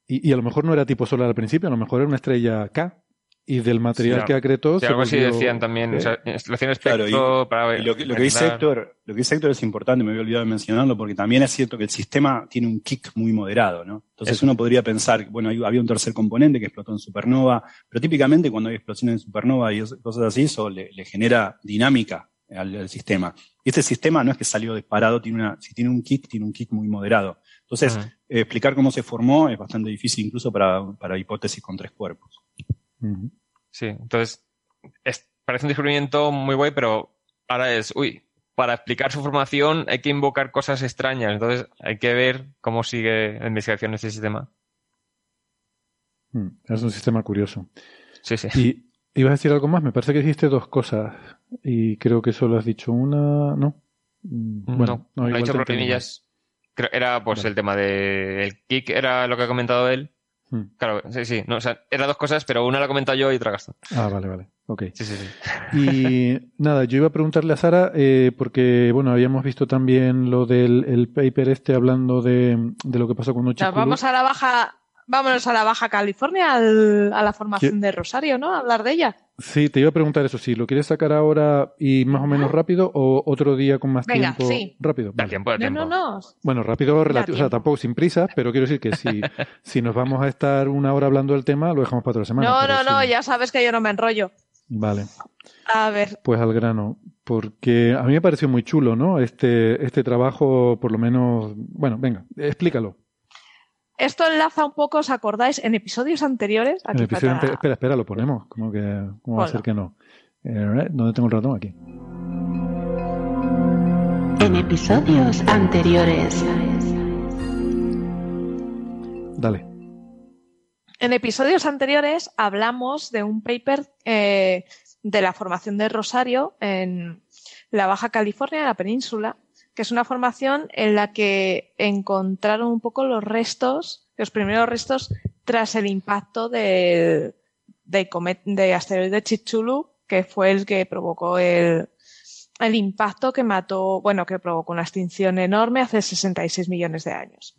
y, y a lo mejor no era tipo solar al principio, a lo mejor era una estrella K y del material Sí, que acretó Sí, algo así volvió- decían también. ¿eh? O sea, instalación Claro, espectro para Y lo que, lo que dice. Héctor, lo que dice Héctor es importante, me había olvidado de mencionarlo, porque también es cierto que el sistema tiene un kick muy moderado, ¿no? Entonces Eso. uno podría pensar, bueno, hay- había un tercer componente que explotó en supernova, pero típicamente cuando hay explosiones en supernova y cosas así, eso le, le genera dinámica al, al sistema. Y este sistema no es que salió disparado, tiene una, si tiene un kick, tiene un kick muy moderado. Entonces, eh, explicar cómo se formó es bastante difícil incluso para, para hipótesis con tres cuerpos. Sí, entonces es- parece un descubrimiento muy guay, pero ahora es, uy, para explicar su formación hay que invocar cosas extrañas, entonces hay que ver cómo sigue la investigación de este sistema. Mm, Es un sistema curioso. Sí, sí. Y ibas a decir algo más, me parece que dijiste dos cosas y creo que solo has dicho una, ¿no? Mm, Bueno, no, no, igual he dicho. Creo- Era pues Vale. el tema de el kick, era lo que ha comentado él. Mm. Claro, sí, sí. No, o sea, eran dos cosas, pero una la he comentado yo y otra Gastón. Ah, vale, vale. Ok. Sí, sí, sí. Y nada, yo iba a preguntarle a Sara, eh, porque, bueno, habíamos visto también lo del el paper este hablando de, de lo que pasó con Uchikudo. vamos a la baja, vámonos a la Baja California, al- a la formación de Rosario, ¿no? A hablar de ella. Sí, te iba a preguntar eso, si lo quieres sacar ahora y más o menos rápido o otro día con más Venga, tiempo. sí. Rápido. Da tiempo, da No, tiempo. no, no. Bueno, rápido, relativo, o sea, tiempo. tampoco sin prisa, pero quiero decir que si, si nos vamos a estar una hora hablando del tema, lo dejamos para otra semana. No, no, no, sí. ya sabes que yo no me enrollo. Vale. A ver, Pues al grano, porque a mí me pareció muy chulo, ¿no? Este, este trabajo, por lo menos, bueno, venga, explícalo. Esto enlaza un poco, ¿os acordáis? En episodios anteriores. En aquí episodio falta- espera, espera, lo ponemos, como que, ¿cómo va a ser que no? Eh, ¿Dónde tengo el ratón? Aquí. En episodios anteriores. Dale. En episodios anteriores hablamos de un paper eh, de la formación de Rosario en la Baja California, en la península, que es una formación en la que encontraron un poco los restos, los primeros restos tras el impacto del, asteroide Chicxulub, que fue el que provocó el, el impacto que mató, bueno, que provocó una extinción enorme hace 66 millones de años.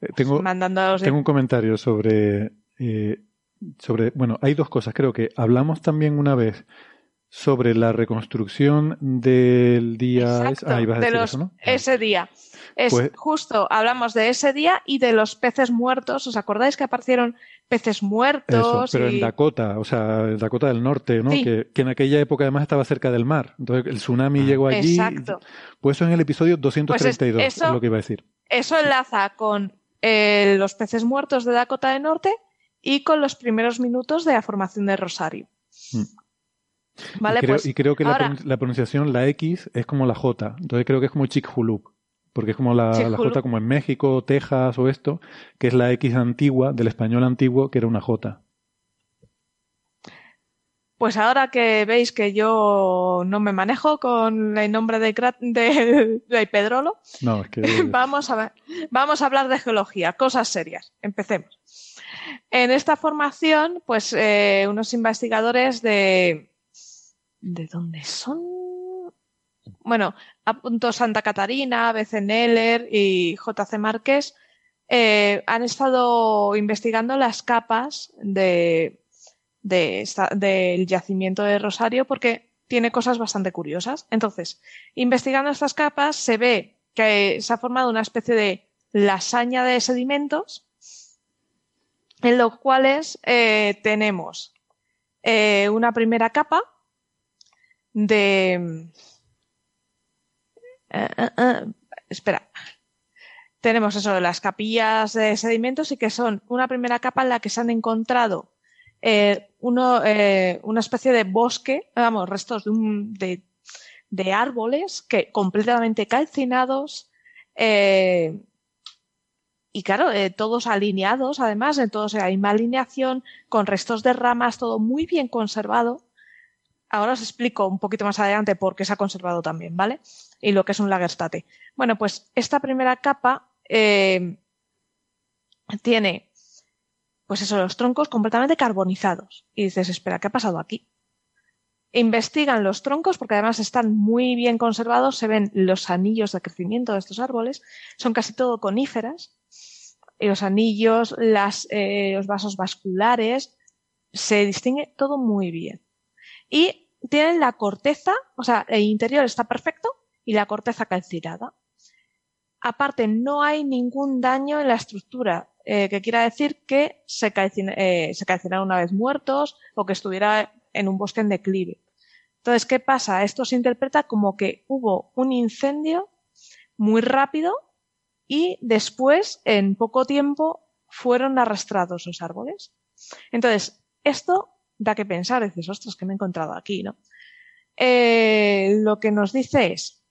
Eh, Tengo, Mandando a los tengo un comentario sobre, eh, sobre, bueno, hay dos cosas. Creo que hablamos también una vez sobre la reconstrucción del día. Exacto, ah, ibas a de decir los- eso, ¿no? ese día. Es Pues- justo, hablamos de ese día y de los peces muertos. ¿Os acordáis que aparecieron peces Eso, muertos? pero y- en Dakota, o sea, en Dakota del Norte, ¿no? Sí. Que, que en aquella época además estaba cerca del mar. Entonces el tsunami llegó allí. Exacto. Pues eso en el episodio 232, Pues es- es eso- lo que iba a decir. Eso enlaza con eh, los peces muertos de Dakota del Norte y con los primeros minutos de la formación de Rosario. Mm. Vale, y, creo, pues y creo que la, ahora- pronun- la pronunciación, la X, es como la J. Entonces creo que es como Chicxulub. Porque es como la, la. J como en México, Texas o esto, que es la X antigua, del español antiguo, que era una J. Pues ahora que veis que yo no me manejo con el nombre de, cra- de, de Pedrolo, No, es que... vamos, a ver- vamos a hablar de geología, cosas serias. Empecemos. En esta formación, pues eh, unos investigadores de... ¿De dónde son? Bueno, a punto Santa Catarina, BC Neller y JC Márquez eh, han estado investigando las capas de, de esta- del yacimiento de Rosario porque tiene cosas bastante curiosas. Entonces, investigando estas capas se ve que se ha formado una especie de lasaña de sedimentos en los cuales eh, tenemos eh, una primera capa de... eh, eh, eh, espera. Tenemos eso de las capillas de sedimentos y que son una primera capa en la que se han encontrado uno, una especie de bosque, vamos, restos de, de, árboles que completamente calcinados y claro, todos alineados, además, en todos hay una alineación con restos de ramas, todo muy bien conservado. Ahora os explico un poquito más adelante por qué se ha conservado también, ¿vale? Y lo que es un Lagerstate. Bueno, pues esta primera capa eh, tiene, pues eso, los troncos completamente carbonizados. Y dices, espera, ¿qué ha pasado aquí? Investigan los troncos porque además están muy bien conservados, se ven los anillos de crecimiento de estos árboles, son casi todo coníferas, y los anillos, eh, los vasos vasculares, se distingue todo muy bien. Y tienen la corteza, o sea, el interior está perfecto y la corteza calcinada. Aparte, no hay ningún daño en la estructura, eh, que quiera decir que se, eh, se calcinaron una vez muertos o que estuviera en un bosque en declive. Entonces, ¿qué pasa? Esto se interpreta como que hubo un incendio muy rápido y después, en poco tiempo, fueron arrastrados los árboles. Entonces, esto da que pensar, dices, ostras, que me he encontrado aquí, ¿no? Eh, lo que nos dice es,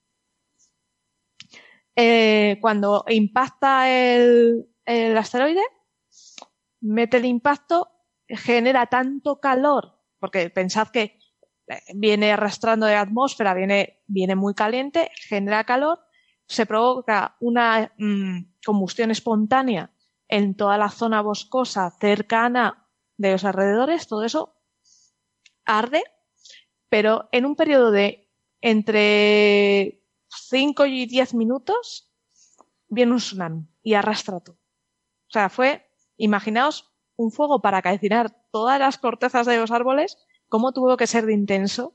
eh, cuando impacta el, asteroide, mete el impacto, genera tanto calor, porque pensad que eh, viene arrastrando de atmósfera, viene, viene muy caliente, genera calor, se provoca una mm, combustión espontánea en toda la zona boscosa cercana de los alrededores, todo eso arde, pero en un periodo de entre 5 y 10 minutos viene un tsunami y arrastra todo. O sea, fue, imaginaos, un fuego para calcinar todas las cortezas de los árboles, cómo tuvo que ser de intenso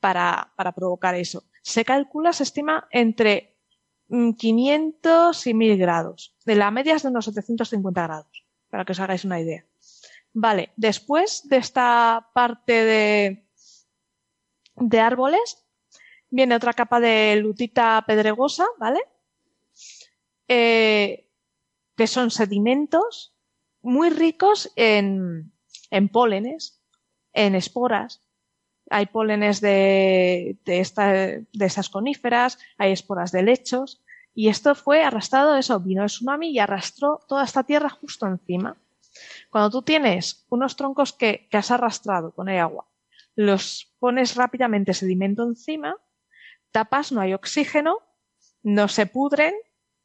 para, para provocar eso. Se calcula, se estima entre mm, 500 y 1000 grados. De la media es de unos 750 grados, para que os hagáis una idea. Vale, después de esta parte de, de árboles, viene otra capa de lutita pedregosa, ¿vale? Eh, que son sedimentos muy ricos en, en pólenes, en esporas. Hay pólenes de, de, de estas coníferas, hay esporas de lechos, y esto fue arrastrado, eso, vino el tsunami y arrastró toda esta tierra justo encima. Cuando tú tienes unos troncos que, que has arrastrado con el agua, los pones rápidamente sedimento encima, tapas, no hay oxígeno, no se pudren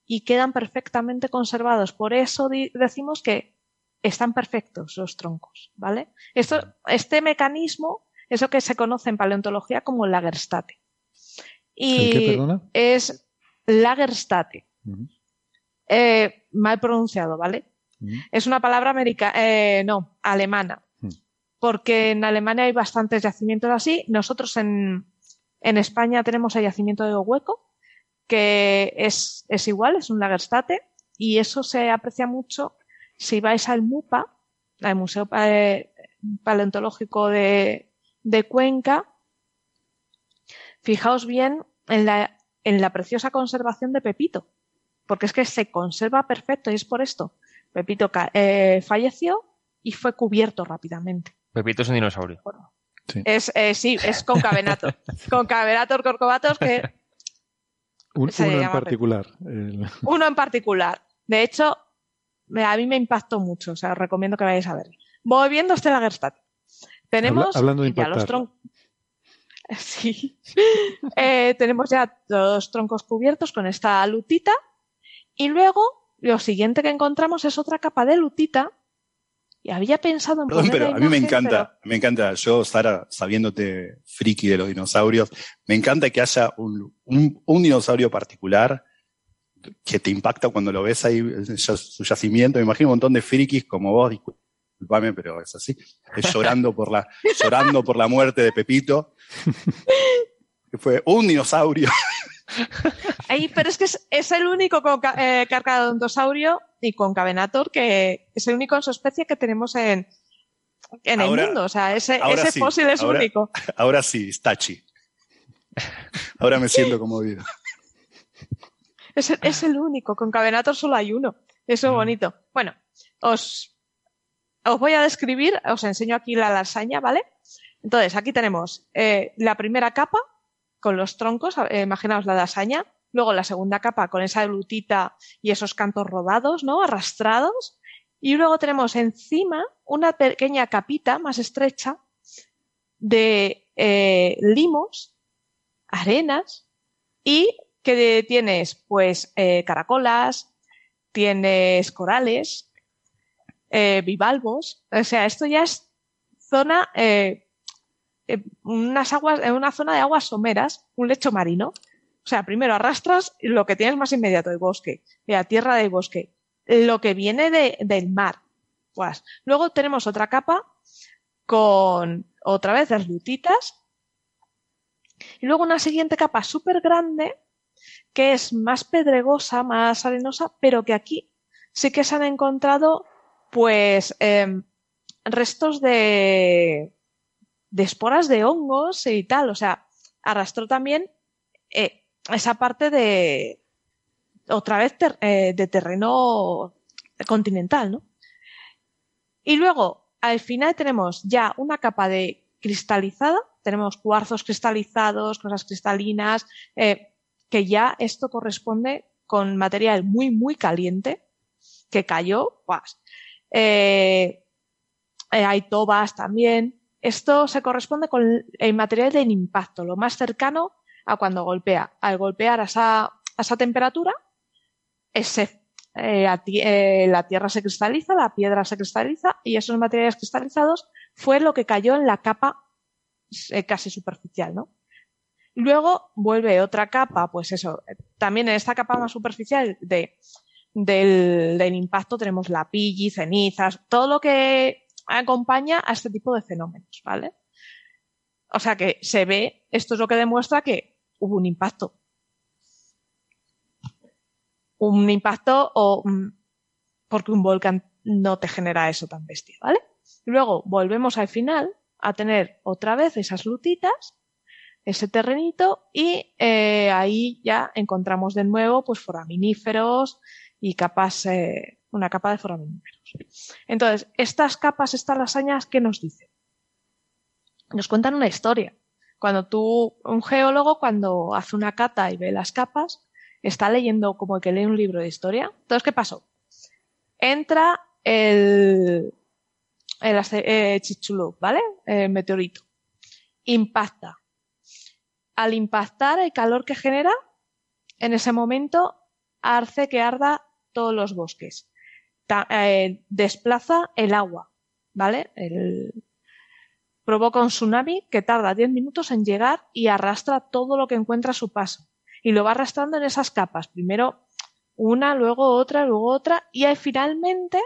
y quedan perfectamente conservados. Por eso decimos que están perfectos los troncos, ¿vale? Esto, este mecanismo es lo que se conoce en paleontología como Lagerstate. Y ¿El qué, perdona? es Lagerstate. Eh, mal pronunciado, ¿vale? Es una palabra americana, no, alemana. Porque en Alemania hay bastantes yacimientos así. Nosotros en, en España tenemos el yacimiento de Hueco, que es, es igual, es un Lagerstate, y eso se aprecia mucho si vais al MUPA, al Museo eh, Paleontológico de, de Cuenca. Fijaos bien en la, en la preciosa conservación de Pepito, porque es que se conserva perfecto y es por esto. Pepito ca- eh, falleció y fue cubierto rápidamente. Pepito es un dinosaurio. Es, eh, sí, es concavenator. concavenator corcovatos que Un- Se uno en particular. el- uno en particular. De hecho, me- a mí me impactó mucho, o sea, os recomiendo que vayáis a ver. Voy viendo este Lagerstadt. Tenemos Habla- hablando de ya los. Sí. Eh, tenemos ya los troncos cubiertos con esta lutita. Y luego, lo siguiente que encontramos es otra capa de lutita. Y había pensado en Perdón, pero a mí me encanta, me encanta, yo, Sara, sabiéndote friki de los dinosaurios, me encanta que haya un, un- un dinosaurio particular que te impacta cuando lo ves ahí, en su yacimiento. Me imagino un montón de frikis como vos, disculpame, pero es así, llorando por la, llorando por la muerte de Pepito. Que fue un dinosaurio. Ay, pero es que es, es el único con eh, carcadontosaurio y con cavenator que es el único en su especie que tenemos en, en Ahora- el mundo. O sea, ese, ese sí, fósil es ahora- único. Ahora sí, Stachi. Ahora me siento conmovido. Es, el- es el único. Con cavenator solo hay uno. Eso es bonito. Bueno, os, os voy a describir, os enseño aquí la lasaña, ¿vale? Entonces, aquí tenemos eh, la primera capa con los troncos, eh, imaginaos la lasaña, luego la segunda capa con esa lutita y esos cantos rodados, ¿no? Arrastrados. Y luego tenemos encima una pequeña capita más estrecha de eh, limos, arenas y que tienes pues eh, caracolas, tienes corales, eh, bivalvos, o sea, esto ya es zona, eh, unas aguas, eh, una zona de aguas someras, un lecho marino. O sea, primero arrastras lo que tienes más inmediato, el bosque, la tierra del bosque, lo que viene de, del mar. Pues. Luego tenemos otra capa con otra vez las lutitas y luego una siguiente capa súper grande que es más pedregosa, más arenosa, pero que aquí sí que se han encontrado pues em, restos de, de esporas de hongos y tal. O sea, arrastró también eh, esa parte de otra vez eh, de terreno continental, ¿no? Y luego, al final tenemos ya una capa de cristalizada, tenemos cuarzos cristalizados, cosas cristalinas, eh, que ya esto corresponde con material muy, muy caliente que cayó. eh, hay tobas también. Esto se corresponde con el material del impacto, lo más cercano a cuando golpea. Al golpear a esa, a esa temperatura, ese, eh, eh, la tierra se cristaliza, la piedra se cristaliza y esos materiales cristalizados fue lo que cayó en la capa eh, casi superficial, ¿no? Luego vuelve otra capa, pues eso, también en esta capa más superficial de, del, del impacto tenemos la pilli, cenizas, todo lo que acompaña a este tipo de fenómenos, ¿vale? O sea que se ve, esto es lo que demuestra que hubo un impacto. Un impacto o mm, porque un volcán no te genera eso tan bestia, ¿vale? Luego volvemos al final a tener otra vez esas lutitas, ese terrenito y eh, ahí ya encontramos de nuevo pues foraminíferos y capas, eh, una capa de foraminíferos. Entonces, estas capas, estas lasañas, ¿qué nos dicen? Nos cuentan una historia. Cuando tú, un geólogo, cuando hace una cata y ve las capas, está leyendo como que lee un libro de historia. Entonces, ¿qué pasó? Entra el, el eh, ¿vale? El meteorito. Impacta. Al impactar, el calor que genera, en ese momento, hace que arda todos los bosques. Eh, desplaza el agua, ¿vale? El- provoca un tsunami que tarda 10 minutos en llegar y arrastra todo lo que encuentra a su paso. Y lo va arrastrando en esas capas. Primero una, luego otra, luego otra, y finalmente,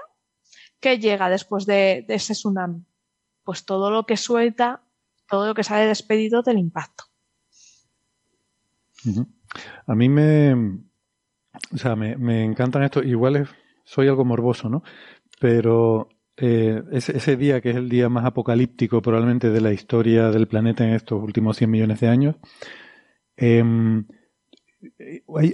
¿qué llega después de, ese tsunami? Pues todo lo que suelta, todo lo que sale despedido del impacto. A mí me, o sea, me, me encantan estos, igual es- soy algo morboso, ¿no? Pero eh, ese, día, que es el día más apocalíptico probablemente de la historia del planeta en estos últimos 100 millones de años, em,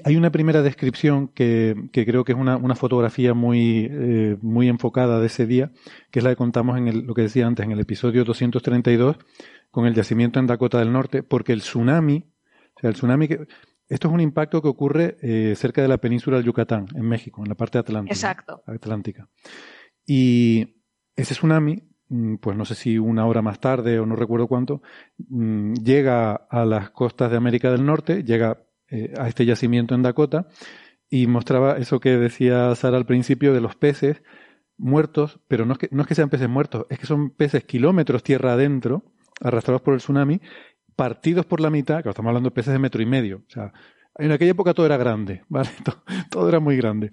hay, una primera descripción que, creo que es una, una fotografía muy, eh, muy enfocada de ese día, que es la que contamos en el- lo que decía antes, en el episodio 232, con el yacimiento en Dakota del Norte, porque el tsunami, o sea, el tsunami que, esto es un impacto que ocurre eh, cerca de la península del Yucatán, en México, en la parte atlántica. Exacto. atlántica. Y ese tsunami, mm, pues no sé si una hora más tarde o no recuerdo cuánto, mm, llega a las costas de América del Norte, llega eh, a este yacimiento en Dakota y mostraba eso que decía Sara al principio de los peces muertos, pero no es que, no es que sean peces muertos, es que son peces kilómetros tierra adentro, arrastrados por el tsunami, partidos por la mitad, que estamos hablando de peces de metro y medio. O sea, en aquella época todo era grande, ¿vale? Todo, todo era muy grande.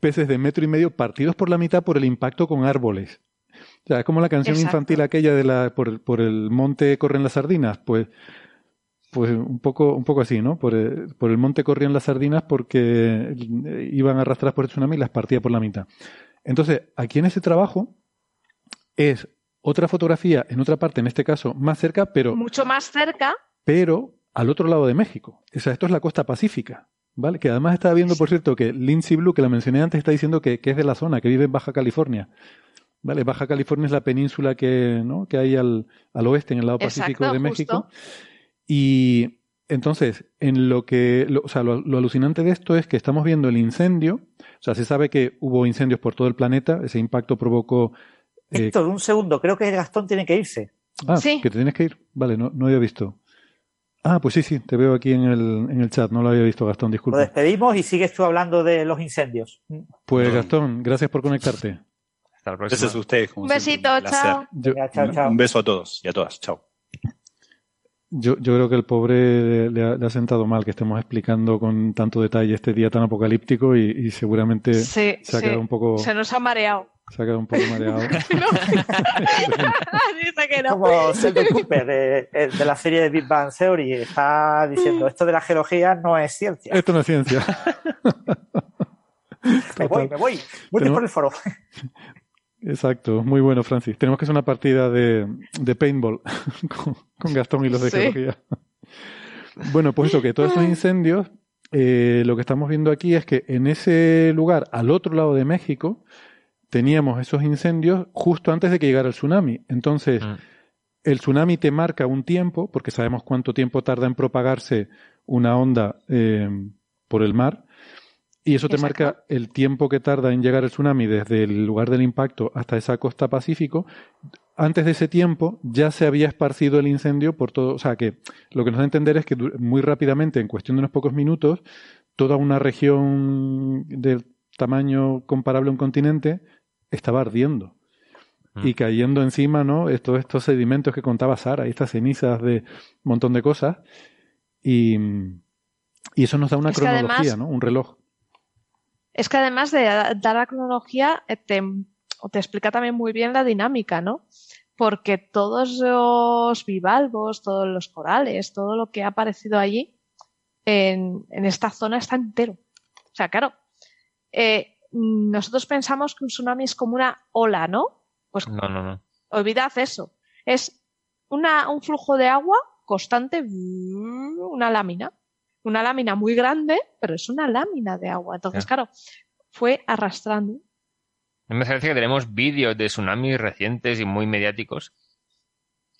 Peces de metro y medio partidos por la mitad por el impacto con árboles. O sea, es como la canción Exacto. infantil aquella de la por, el- por el monte corren las sardinas, pues pues un poco un poco así, ¿no? Por el, por el monte corrían las sardinas porque eh, iban arrastradas por el tsunami y las partía por la mitad. Entonces, aquí en ese trabajo es otra fotografía en otra parte, en este caso más cerca, pero Mucho más cerca, pero al otro lado de México. O sea, esto es la costa pacífica, ¿vale? Que además estaba viendo, por cierto, que Lindsay Blue, que la mencioné antes, está diciendo que, que es de la zona, que vive en Baja California. ¿Vale? Baja California es la península que, ¿no? que hay al, al oeste, en el lado pacífico Exacto, de México. justo. Y entonces, en lo que, lo, o sea, lo, lo alucinante de esto es que estamos viendo el incendio. O sea, se sabe que hubo incendios por todo el planeta. Ese impacto provocó. Eh, Héctor, un segundo, creo que Gastón tiene que irse. ah, Sí. que te tienes que ir. Vale, no, no había visto. Ah, pues sí, sí, te veo aquí en el, en el chat. No lo había visto, Gastón, Lo disculpa. despedimos y sigues tú hablando de los incendios. Pues Gastón, gracias por conectarte. Hasta la próxima. Gracias a ustedes. como un besito, un chao. Yo, Venga, chao, chao. Un beso a todos y a todas. Chao. yo, yo creo que el pobre le, le ha, le ha sentado mal que estemos explicando con tanto detalle este día tan apocalíptico y, y seguramente Sí, se ha sí. quedado un poco, Se nos ha mareado. Se ha quedado un poco mareado. Dice que no. Como Sheldon Cooper de, de la serie de Big Bang Theory está diciendo esto de la geología no es ciencia. Esto no es ciencia. Me voy, me voy. Voy Tenemos- por el foro. Exacto, muy bueno, Francis. Tenemos que hacer una partida de, de paintball con, con Gastón y los de Sí. geología. Bueno, pues eso, que todos esos incendios, eh, lo que estamos viendo aquí es que en ese lugar, al otro lado de México, teníamos esos incendios justo antes de que llegara el tsunami. Entonces, Mm. el tsunami te marca un tiempo, porque sabemos cuánto tiempo tarda en propagarse una onda eh, por el mar, y eso te Exacto. marca el tiempo que tarda en llegar el tsunami desde el lugar del impacto hasta esa costa Pacífico. Antes de ese tiempo ya se había esparcido el incendio por todo, o sea que lo que nos da a entender es que muy rápidamente, en cuestión de unos pocos minutos, toda una región del tamaño comparable a un continente estaba ardiendo Mm. y cayendo encima, ¿no? Estos, estos sedimentos que contaba Sara, y estas cenizas de un montón de cosas. Y, y eso nos da una Es cronología, además- ¿no? Un reloj. Es que además de dar la cronología, eh, te, te explica también muy bien la dinámica, ¿no? Porque todos los bivalvos, todos los corales, todo lo que ha aparecido allí en, en esta zona está entero. O sea, claro, eh, nosotros pensamos que un tsunami es como una ola, ¿no? Pues No, no, no. olvidad eso. Es una, un flujo de agua constante, una lámina. Una lámina muy grande, pero es una lámina de agua. Entonces, claro, fue arrastrando. Me parece que tenemos vídeos de tsunamis recientes y muy mediáticos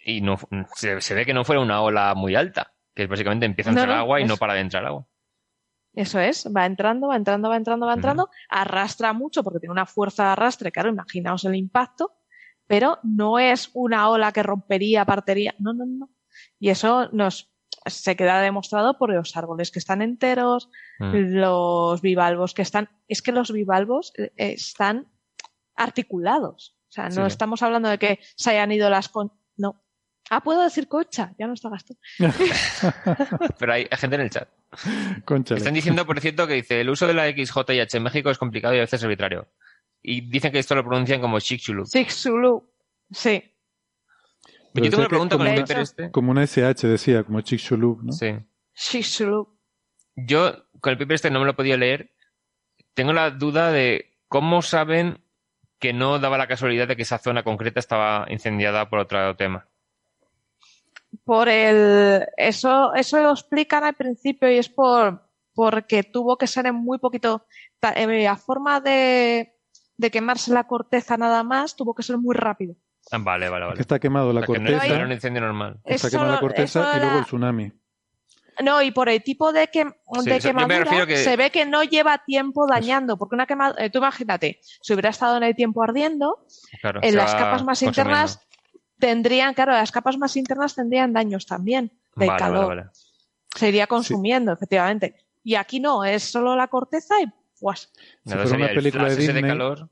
y no se, se ve que no fuera una ola muy alta, que básicamente empieza a No, entrar no, agua y es- no para de entrar agua. Eso es, va entrando, va entrando, va entrando, va entrando, arrastra mucho porque tiene una fuerza de arrastre, claro, imaginaos el impacto, pero no es una ola que rompería, partiría, no, no, no. Y eso nos se queda demostrado por los árboles que están enteros, Mm. los bivalvos que están, es que los bivalvos eh, están articulados. O sea, no Sí. estamos hablando de que se hayan ido las con... No. Ah, puedo decir concha, ya no está gasto. Pero hay, gente en el chat. Conchale. Están diciendo, por cierto, que dice el uso de la XJH en México es complicado y a veces arbitrario. Y dicen que esto lo pronuncian como Chicxulub. Zulu. Sí. Pero Yo tengo una que pregunta con el paper este. Como una SH decía, como Chicxulub, ¿no? Sí. Zulu. Yo con el paper este no me lo podía leer. Tengo la duda de cómo saben que no daba la casualidad de que esa zona concreta estaba incendiada por otro tema. Por el. Eso, eso lo explican al principio y es por porque tuvo que ser en muy poquito. ta- eh, A forma de, de quemarse la corteza nada más, tuvo que ser muy rápido. Ah, vale, vale, Es vale. que está quemado la O sea, que no corteza, era un incendio normal. está Eso quemada la corteza y luego el tsunami. No, y por el tipo de, que, Sí, de o sea, yo me quemadura que- se ve que no lleva tiempo dañando, porque una quemadura, tú imagínate, si hubiera estado en el tiempo ardiendo, Claro, en las capas más consumiendo. internas tendrían, claro, las capas más internas tendrían daños también del Vale, calor. vale, vale. Se iría consumiendo, efectivamente. Y aquí no, es solo la corteza y pues Si fuera una el película de Disney, calor.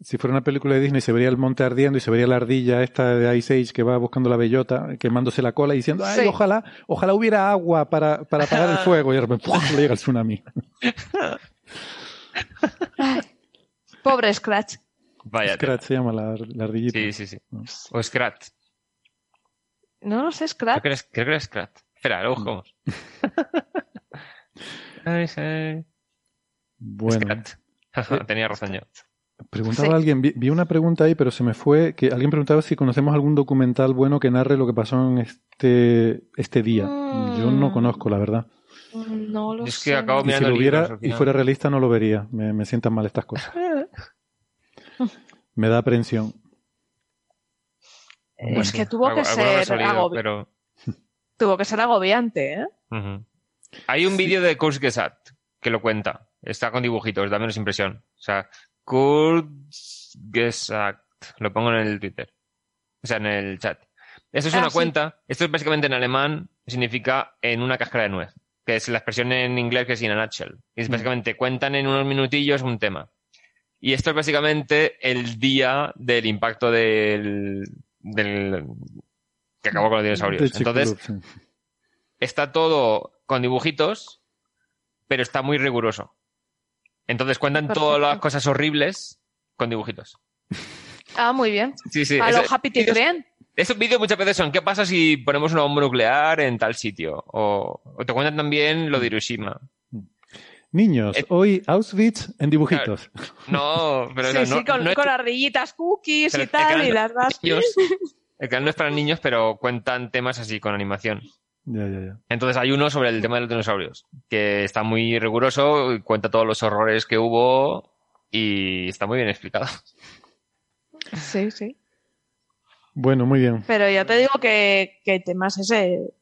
si fuera una película de Disney, se vería el monte ardiendo y se vería la ardilla esta de Ice Age que va buscando la bellota, quemándose la cola y diciendo, ay, Sí. ojalá, ojalá hubiera agua para, para apagar el fuego. Y de repente, ¡pum! le llega el tsunami. pobre Scratch. Vaya. Scratch se llama la, la ardillita. Sí, sí, sí. O Scrat. No lo sé, Creo Scratch. que era, creo que era Scrat. Espera, jugamos. Ay, sí. Bueno, Scrat. Tenía razón yo. preguntaba Sí. alguien, vi, vi una pregunta ahí, pero se me fue, que alguien preguntaba si conocemos algún documental bueno que narre lo que pasó en este, este día. Yo no Mm. conozco, la verdad. No lo Es que sé. acabo Y si lo viera y fuera realista no lo vería. Me, me sientan mal estas cosas. Me da aprensión. Es que tuvo que ser salido, agobi- pero... Tuvo que ser agobiante, ¿eh? Hay un vídeo de Kurzgesagt que lo cuenta. Está con dibujitos, da menos impresión. O sea, Kurzgesagt. Lo pongo en el Twitter. O sea, en el chat. Esto es Ah, una sí. cuenta. Esto es básicamente en alemán. Significa en una cáscara de nuez. Que es la expresión en inglés que es in a nutshell. Y es Mm. básicamente cuentan en unos minutillos un tema. Y esto es básicamente el día del impacto del, del que acabó con los dinosaurios. Entonces, Club, sí. está todo con dibujitos, pero está muy riguroso. Entonces cuentan Perfecto. todas las cosas horribles con dibujitos. Ah, muy bien. Sí, sí. A lo Happy vídeos- Tigrean. Esos vídeos muchas veces son ¿qué pasa si ponemos una bomba nuclear en tal sitio? O, o te cuentan también lo de Hiroshima. Niños, Eh, hoy Auschwitz en dibujitos. No, pero Sí, no, sí, con, no es- con ardillitas cookies y el tal, canal y no las es vas. para niños. El canal no es para niños, pero cuentan temas así con animación. Ya, ya, ya. Entonces hay uno sobre el tema de los dinosaurios, que está muy riguroso, y cuenta todos los horrores que hubo y está muy bien explicado. Sí, sí. Bueno, muy bien. Pero ya te digo que, que temas ese.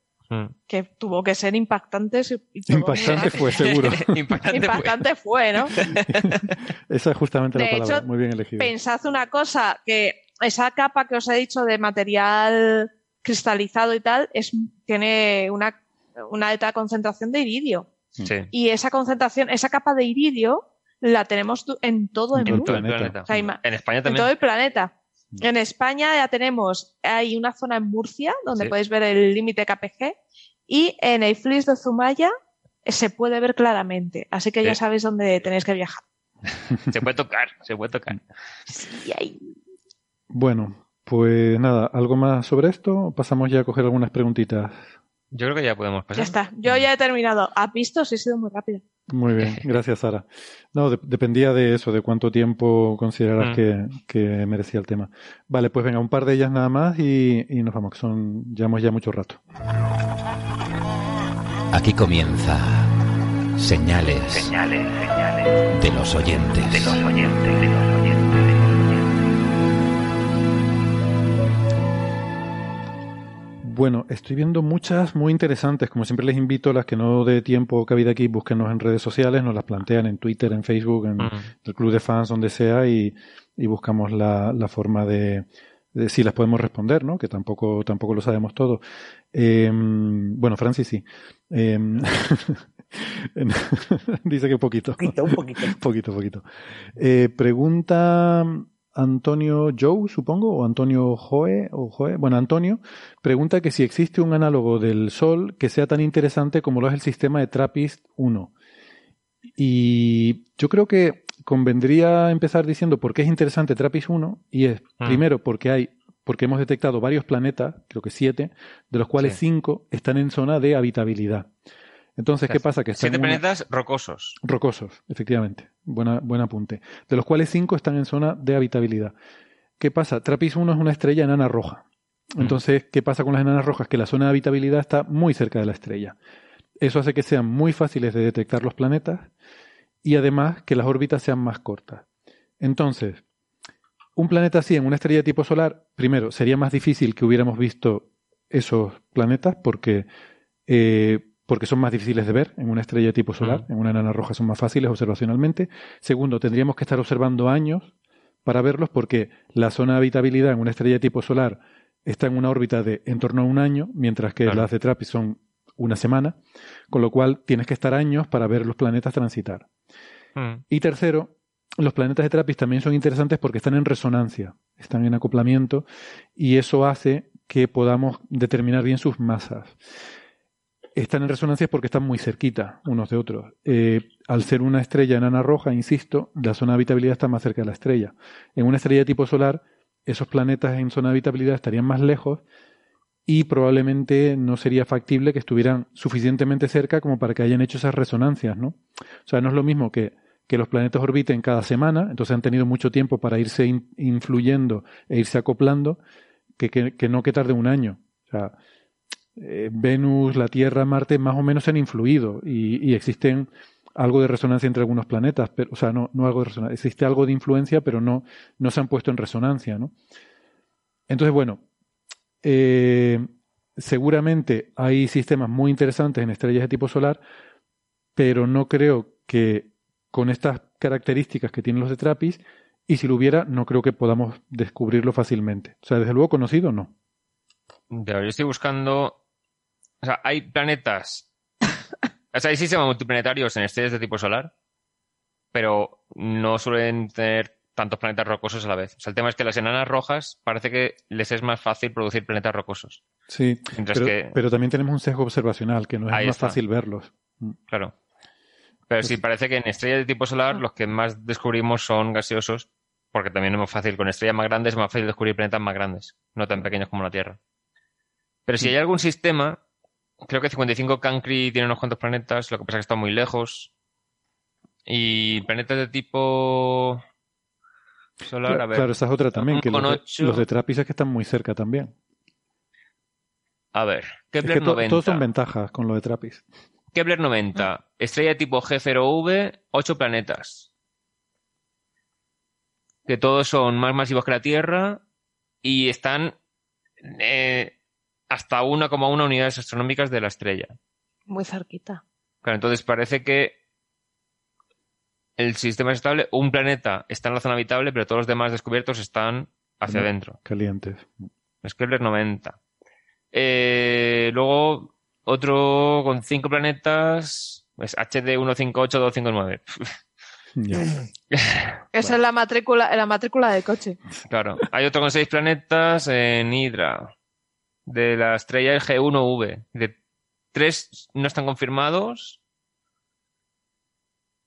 Que tuvo que ser y- Impactante ¿verdad? fue, seguro. Impactante fue. Impactante fue, ¿no? Esa es justamente la palabra. hecho, muy bien elegida. Pensad una cosa, que esa capa que os he dicho de material cristalizado y tal, es, tiene una, una alta concentración de iridio. Sí. Y esa concentración, esa capa de iridio, la tenemos en todo el En En mundo, todo el planeta. O sea, En España en también. todo el planeta. En España ya tenemos, hay una zona en Murcia donde Sí. podéis ver el límite KPG y en el Flis de Zumaya eh, se puede ver claramente. Así que ya Sí. sabéis dónde tenéis que viajar. Se puede tocar, se puede tocar. Y ahí- Bueno, pues nada, ¿algo más sobre esto? Pasamos ya a coger algunas preguntitas. Yo creo que ya podemos pasar. Ya está. Yo ya he terminado. ¿Has visto? Sí, he sido muy rápido. Muy bien, gracias Sara. No, de- dependía de eso, de cuánto tiempo consideras Mm. que, que merecía el tema. Vale, pues venga, un par de ellas nada más y, y nos vamos, que son, llevamos ya mucho rato. Aquí comienza Señales, de los oyentes. Bueno, estoy viendo muchas muy interesantes. Como siempre les invito a las que no dé tiempo o cabida aquí, búsquenos en redes sociales, nos las plantean en Twitter, en Facebook, en el club de fans, donde sea, y, y buscamos la, la forma de, de si las podemos responder, ¿no? Que tampoco, tampoco lo sabemos todo. Eh, bueno, Francis sí. Eh, dice que poquito. Un poquito, un poquito. poquito, poquito. Eh, pregunta Antonio Joe, supongo, o Antonio Joe, o Joe, bueno, Antonio, pregunta que si existe un análogo del Sol que sea tan interesante como lo es el sistema de TRAPPIST 1. Y yo creo que convendría empezar diciendo por qué es interesante TRAPPIST 1, y es, Mm. primero, porque hay, porque hemos detectado varios planetas, creo que siete, de los cuales Sí. cinco están en zona de habitabilidad. Entonces, ¿qué pasa? Que están Siete una- planetas rocosos. Rocosos, efectivamente. Buena, buen apunte. De los cuales cinco están en zona de habitabilidad. ¿Qué pasa? Trappist 1 es una estrella enana roja. Entonces, ¿qué pasa con las enanas rojas? Que la zona de habitabilidad está muy cerca de la estrella. Eso hace que sean muy fáciles de detectar los planetas y además que las órbitas sean más cortas. Entonces, un planeta así en una estrella de tipo solar, primero, sería más difícil que hubiéramos visto esos planetas porque, eh, porque son más difíciles de ver en una estrella de tipo solar. En una enana roja son más fáciles observacionalmente. Segundo, tendríamos que estar observando años para verlos porque la zona de habitabilidad en una estrella de tipo solar está en una órbita de en torno a un año, mientras que Claro. las de TRAPPIST son una semana, con lo cual tienes que estar años para ver los planetas transitar. Mm. Y tercero, los planetas de TRAPPIST también son interesantes porque están en resonancia, están en acoplamiento y eso hace que podamos determinar bien sus masas. Están en resonancia porque están muy cerquita unos de otros. Eh, al ser una estrella enana roja, insisto, la zona de habitabilidad está más cerca de la estrella. En una estrella tipo solar, esos planetas en zona de habitabilidad estarían más lejos y probablemente no sería factible que estuvieran suficientemente cerca como para que hayan hecho esas resonancias, ¿no? O sea, no es lo mismo que, que los planetas orbiten cada semana, entonces han tenido mucho tiempo para irse in- influyendo e irse acoplando, que, que, que no que tarde un año. O sea, eh, Venus, la Tierra, Marte más o menos se han influido y, existen algo de resonancia entre algunos planetas, pero, o sea, no, no algo de resonancia, existe algo de influencia, pero no, no se han puesto en resonancia, ¿no? Entonces, bueno, eh, seguramente hay sistemas muy interesantes en estrellas de tipo solar, pero no creo que con estas características que tienen los de TRAPPIST, y si lo hubiera, no creo que podamos descubrirlo fácilmente. O sea, desde luego conocido, no. Ya, yo estoy buscando. O sea, hay planetas. o sea, hay sistemas multiplanetarios en estrellas de tipo solar, pero no suelen tener tantos planetas rocosos a la vez. O sea, el tema es que las enanas rojas parece que les es más fácil producir planetas rocosos. Sí, Mientras pero, que- pero también tenemos un sesgo observacional, que no es Ahí más está. fácil verlos. Mm. Claro. Pero sí, parece que en estrellas de tipo solar los que más descubrimos son gaseosos, porque también es más fácil. Con estrellas más grandes es más fácil descubrir planetas más grandes, no tan pequeños como la Tierra. Pero si hay algún sistema, creo que 55 Cancri tiene unos cuantos planetas, lo que pasa es que están muy lejos. Y planetas de tipo solar, Claro, a ver. claro, esa es otra también, que los de, los de que están muy cerca también. A ver, Es Kepler que to- 90. todos son ventajas con lo de TRAPPIST. Kepler 90, estrella tipo G0V, 8 planetas. Que todos son más masivos que la Tierra y están eh, hasta 1,1 unidades astronómicas de la estrella. Muy cerquita. Claro, entonces parece que el sistema es estable. Un planeta está en la zona habitable, pero todos los demás descubiertos están hacia Mm. adentro. Calientes. Es Kepler 90. Eh, luego, otro con cinco planetas, pues HD 158259. Ya. Esa es la matrícula, la matrícula de coche. Claro. Hay otro con seis planetas en Hydra. De la estrella G1V. De tres no están confirmados.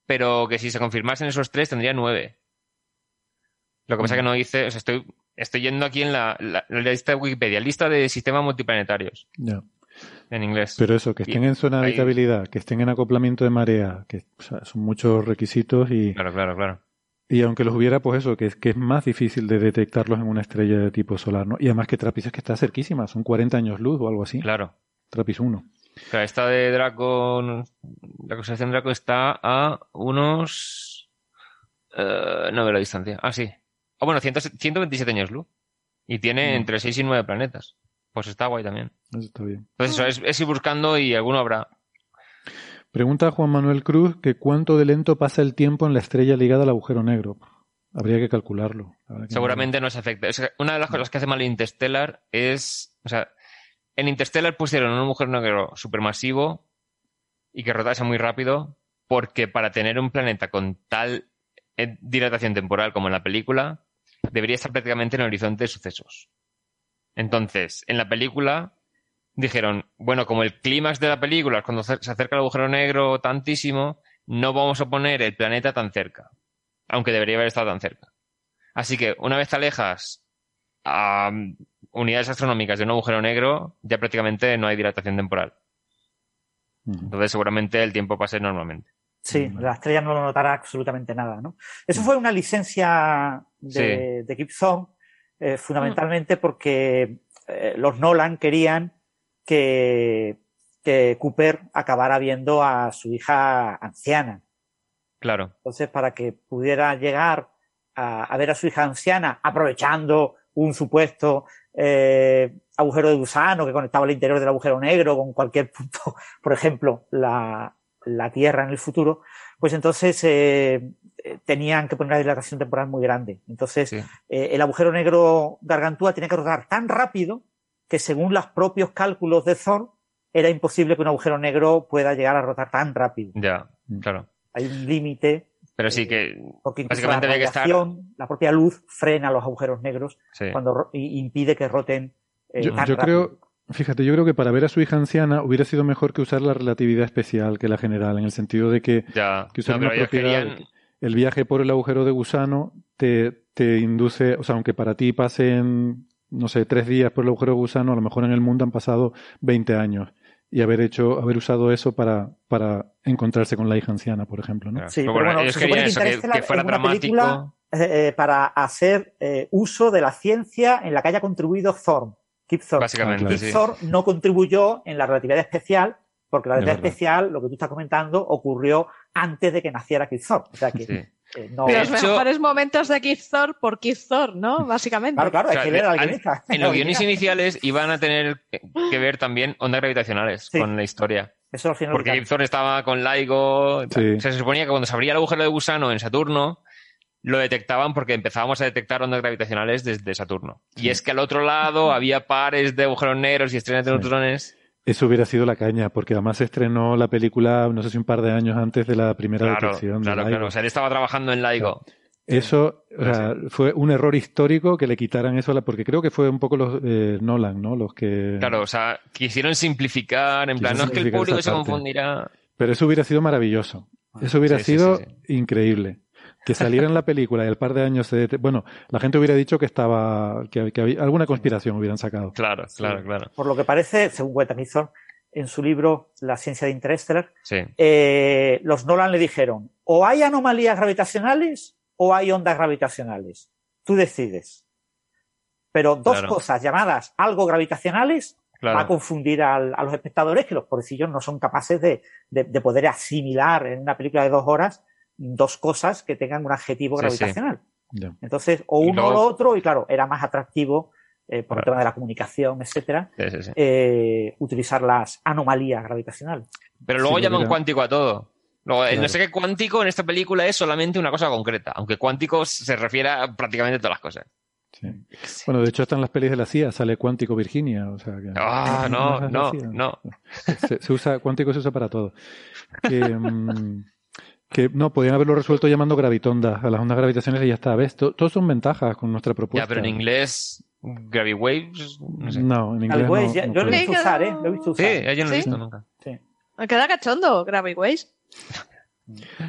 Pero que si se confirmasen esos tres tendría nueve. Lo que pasa que no hice, o sea, estoy, estoy yendo aquí en la, la- la lista de Wikipedia, lista de sistemas multiplanetarios, Ya. en inglés. Pero eso, que estén Y en zona de ahí- habitabilidad, que estén en acoplamiento de marea, que o sea, son muchos requisitos y, Claro, claro, claro. Y aunque los hubiera, pues eso, que es, que es más difícil de detectarlos en una estrella de tipo solar, ¿no? Y además que Trappist es que está cerquísima, son 40 años luz o algo así. Claro. Trappist 1. Claro, esta de Draco, la constelación Draco está a unos... eh, no veo la distancia. Ah, sí. Ah, bueno, 100 127 años luz. Y tiene Mm. entre 6 y 9 planetas. Pues está guay también. Eso está bien. Entonces eso, es, es ir buscando y alguno habrá. Pregunta Juan Manuel Cruz que cuánto de lento pasa el tiempo en la estrella ligada al agujero negro. Habría que calcularlo. Seguramente no se afecta. Una de las cosas que hace mal Interstellar es... O sea, en Interstellar pusieron un agujero negro supermasivo y que rotase muy rápido porque para tener un planeta con tal eh, dilatación temporal como en la película, debería estar prácticamente en el horizonte de sucesos. Entonces, en la película dijeron, bueno, como el clímax de la película es cuando se acerca el agujero negro tantísimo, no vamos a poner el planeta tan cerca, aunque debería haber estado tan cerca. Así que una vez te alejas a mm, unidades astronómicas de un agujero negro, ya prácticamente no hay dilatación temporal. Entonces seguramente el tiempo pase normalmente. Sí, la estrella no lo notará absolutamente nada, ¿no? Eso fue una licencia de, de Kip Thorne, eh, fundamentalmente porque eh, los Nolan querían que, que Cooper acabara viendo a su hija anciana. Claro. Entonces, para que pudiera llegar a, a ver a su hija anciana, aprovechando un supuesto eh, agujero de gusano que conectaba el interior del agujero negro con cualquier punto, por ejemplo, la, la Tierra en el futuro, pues entonces eh, tenían que poner una dilatación temporal muy grande. Entonces, Sí. eh, el agujero negro gargantúa tiene que rodar tan rápido que según los propios cálculos de Thor, era imposible que un agujero negro pueda llegar a rotar tan rápido. Ya, claro. Hay un límite, Pero sí que porque incluso básicamente la que estar. radiación, la propia luz frena los agujeros negros Sí. cuando y impide que roten eh, Yo, tan yo rápido. creo, fíjate, yo creo que para ver a su hija anciana hubiera sido mejor que usar la relatividad especial que la general, en el sentido de que, Ya. que usar No, una propiedad, querían- el viaje por el agujero de gusano te, te induce, o sea, aunque para ti pasen, no sé, tres días por el agujero de gusano, a lo mejor en el mundo han pasado 20 años. Y haber hecho, haber usado eso para, para encontrarse con la hija anciana, por ejemplo, ¿no? Sí, Pero pero bueno, bueno, ellos se querían supone que eso, que, Interestelar que fuera es una dramático. película eh, eh, para hacer eh, uso de la ciencia en la que haya contribuido Thorne, Kip Thorne. Básicamente. Kip sí. Thorne no contribuyó en la relatividad especial, porque la relatividad especial, lo que tú estás comentando, ocurrió antes de que naciera Kip Thorne. O sea que Sí. Eh, no. Los hecho- mejores momentos de Keith Thor por Keith Thor, ¿no? Básicamente. Claro, claro, O sea, es que guionista. En los guiones iniciales iban a tener que ver también ondas gravitacionales Sí. con la historia. Eso al final. Porque Gibson estaba con LIGO. Sí. O sea, se suponía que cuando se abría el agujero de gusano en Saturno, lo detectaban porque empezábamos a detectar ondas gravitacionales desde Saturno. Y es que al otro lado había pares de agujeros negros y estrellas de Sí. neutrones. Eso hubiera sido la caña, porque además se estrenó la película, no sé si un par de años antes de la primera Claro, detección. de claro, claro. O sea, él estaba trabajando en LIGO. Eso o sea, fue un error histórico que le quitaran eso, a la- porque creo que fue un poco los eh, Nolan, ¿no? Los que. Claro, o sea, quisieron simplificar, en plan, no es que el público se confundirá. Pero eso hubiera sido maravilloso. Eso hubiera Sí, sí, sido sí, increíble. Que saliera en la película y al par de años se Bueno, la gente hubiera dicho que estaba. que, que había alguna conspiración hubieran sacado. Claro, claro, claro. Por lo que parece, según cuenta en su libro La ciencia de Interstellar, Sí. eh, los Nolan le dijeron, o hay anomalías gravitacionales o hay ondas gravitacionales. Tú decides. Pero dos Claro. cosas llamadas algo gravitacionales Claro. va a confundir al- a los espectadores que los pobrecillos no son capaces de, de- de poder asimilar en una película de dos horas dos cosas que tengan un adjetivo Sí, sí. gravitacional. Entonces, o uno o lo otro, y claro, era más atractivo eh, por el tema de la comunicación, etcétera, Sí, sí, sí. eh, utilizar las anomalías gravitacionales. Pero luego Sí, llaman cuántico a todo. Luego, el Claro. no sé qué cuántico en esta película es solamente una cosa concreta, aunque cuántico se refiere a prácticamente todas las cosas. Sí. Bueno, de hecho, están las pelis de la CIA, sale Cuántico Virginia. O sea que, Ah, no, no, no. Se, se usa, Cuántico se usa para todo. Que, mm, que no, podían haberlo resuelto llamando gravitondas a las ondas gravitacionales y ya está. ¿Ves? To- Todos son ventajas con nuestra propuesta. Ya, pero en inglés, Gravity Waves, no sé. No, en inglés Al no, ya- no yo lo he visto usar, ¿eh? Lo he visto Sí, usar. yo no lo he Sí. visto nunca. Sí. Me queda cachondo, Gravity Ways.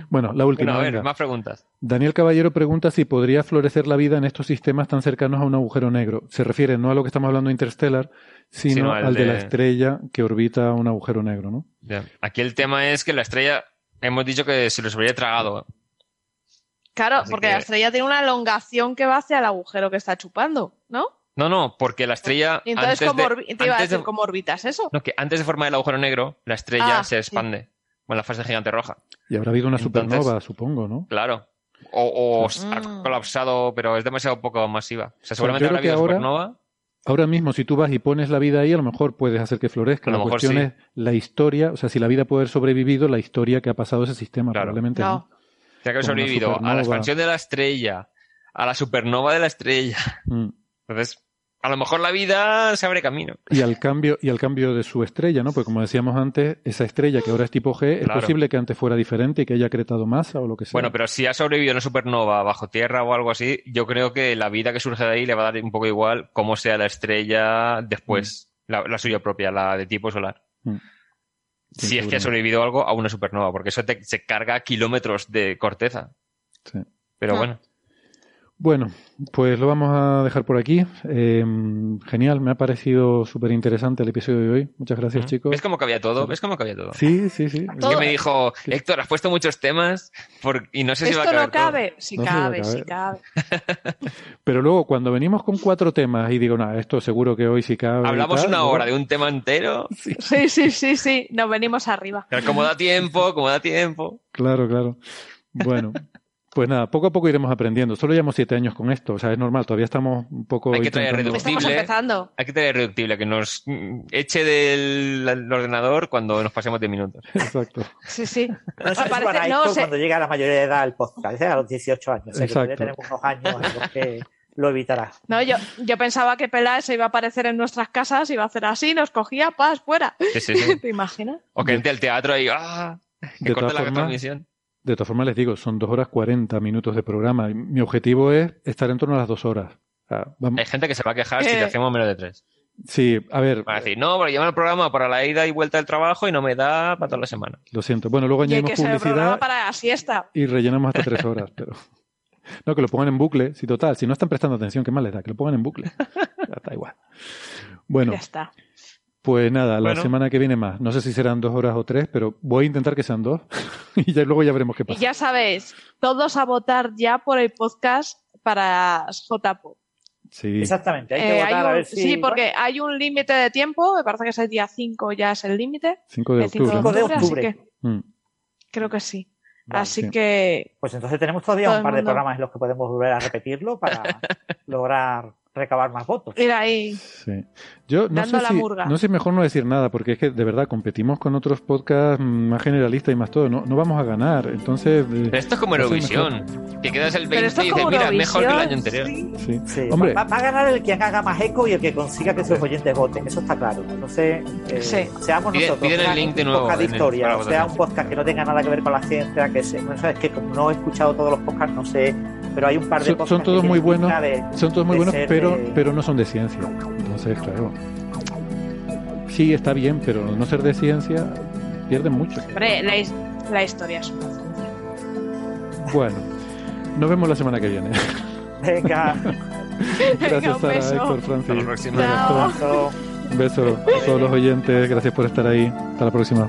Bueno, la última. Bueno, a ver, venga. más preguntas. Daniel Caballero pregunta si podría florecer la vida en estos sistemas tan cercanos a un agujero negro. Se refiere no a lo que estamos hablando de Interstellar, sino, Sino al al de... la estrella que orbita un agujero negro, ¿no? Ya. Aquí el tema es que la estrella, hemos dicho que se los habría tragado. Claro, Así porque que- la estrella tiene una elongación que va hacia el agujero que está chupando, ¿no? No, no, porque la estrella. Y entonces, antes ¿cómo, de- te iba a decir, de- ¿cómo orbitas eso? no, que antes de formar el agujero negro, la estrella Ah, se sí. expande. Bueno, la fase gigante roja. Y habrá habido una Entonces- supernova, supongo, ¿no? Claro. O, o Mm. ha colapsado, pero es demasiado poco masiva. O sea, seguramente habrá habido ahora- supernova. Ahora mismo, si tú vas y pones la vida ahí, a lo mejor puedes hacer que florezca. A lo la mejor cuestión sí. es la historia, o sea, si la vida puede haber sobrevivido, la historia que ha pasado ese sistema, Claro. probablemente. No. ¿no? O sea, que ha sobrevivido a la expansión de la estrella, a la supernova de la estrella. Mm. Entonces, a lo mejor la vida se abre camino. Y al cambio, y al cambio de su estrella, ¿no? Porque como decíamos antes, esa estrella que ahora es tipo G, es Claro. posible que antes fuera diferente y que haya acretado masa o lo que sea. Bueno, pero si ha sobrevivido una supernova bajo tierra o algo así, yo creo que la vida que surge de ahí le va a dar un poco igual cómo sea la estrella después, la, la suya propia, la de tipo solar. Mm. Sí, si es que ha sobrevivido algo a una supernova, porque eso te- se carga kilómetros de corteza. Sí. Pero Ah. bueno, Bueno, pues lo vamos a dejar por aquí. Eh, genial, me ha parecido súper interesante el episodio de hoy. Muchas gracias, ¿Mm? chicos. ¿ves cómo cabía todo? ¿Ves cómo cabía todo? Sí, sí, sí. Que me dijo, Héctor, has puesto muchos temas por- y no sé si va a Esto caber no todo". cabe. Sí No cabe, sí cabe. Pero luego, cuando venimos con cuatro temas y digo, nada, esto seguro que hoy sí cabe. Hablamos tal", una hora de un tema entero, Sí, sí, sí, sí. Nos venimos arriba. pero como da tiempo, como da tiempo. Claro, claro. Bueno, pues nada, poco a poco iremos aprendiendo. Solo llevamos siete años con esto, o sea, es normal, todavía estamos un poco. Hay que traer reductible. Hay que tener reductible, que nos eche del ordenador cuando nos pasemos de minutos. Exacto. Sí, sí. No se Aparece- no, esto se- cuando llegue a la mayoría de edad el podcast, ¿eh? a los 18 años. O sea, que Exacto. tenemos unos años en los que lo evitará. No, yo, yo pensaba que Peláez se iba a aparecer en nuestras casas, iba a hacer así, nos cogía, paz, fuera. Sí, sí, sí. ¿Te imaginas? O que entre al teatro y ¡ah! que De corta la transmisión. De todas formas, les digo, son dos horas cuarenta minutos de programa. y Mi objetivo es estar en torno a las dos horas. O sea, vamos- Hay gente que se va a quejar si Eh. te hacemos menos de tres. Sí, a ver, Va a decir, no, porque llama el programa para la ida y vuelta del trabajo y no me da para toda la semana. lo siento. Bueno, luego Y añadimos programa publicidad para la siesta. y rellenamos hasta tres horas, pero... No, que lo pongan en bucle. Si total, si no están prestando atención, ¿qué más les da? Que lo pongan en bucle. Ya está igual. Bueno, Ya está. Pues nada, la semana que viene más. No sé si serán dos horas o tres, pero voy a intentar que sean dos. y ya luego ya veremos qué Y pasa. ya sabéis, todos a votar ya por el podcast para JPO. Sí, Exactamente, hay que Eh, votar hay a ver si. sí, porque hay un límite de tiempo, me parece que es el día 5 ya es el límite. 5 de el 5 de octubre. Cinco de octubre, así octubre. que ¿no? Mm. creo que sí. Vale, así sí. que Pues entonces tenemos todavía Todo un el par de programas en los que podemos volver a repetirlo para lograr recabar más votos. ir ahí. Sí. Yo no Dando sé, la si, murga. no sé mejor no decir nada, porque es que de verdad competimos con otros podcasts más generalistas y más todo. No, no vamos a ganar. Entonces, eh, Pero esto es como Eurovisión, que quedas el Pero 20 esto y dices, mira, mejor que el año anterior. sí. sí. Sí, Hombre, va, va a ganar el quien haga más eco y el que consiga que sus oyentes voten, eso está claro. Entonces, eh, Sí. seamos Pide- nosotros piden el link de un nuevo podcast de en el- historia, sea, un podcast que no tenga nada que ver con la ciencia, que se, no sé, es que como no he escuchado todos los podcasts, no sé, pero hay un par de Son- son todos muy buenos. de- son todos muy buenos, pero, de- pero no son de ciencia. Entonces, claro. Sí, está bien, pero no ser de ciencia pierden mucho. Hombre, la, his- la historia es una ciencia. Bueno, nos vemos la semana que viene. Venga, Gracias, Sara, beso. Héctor, Hasta Francis. la próxima. Venga, hasta-. Un beso a todos los oyentes. Gracias por estar ahí. Hasta la próxima.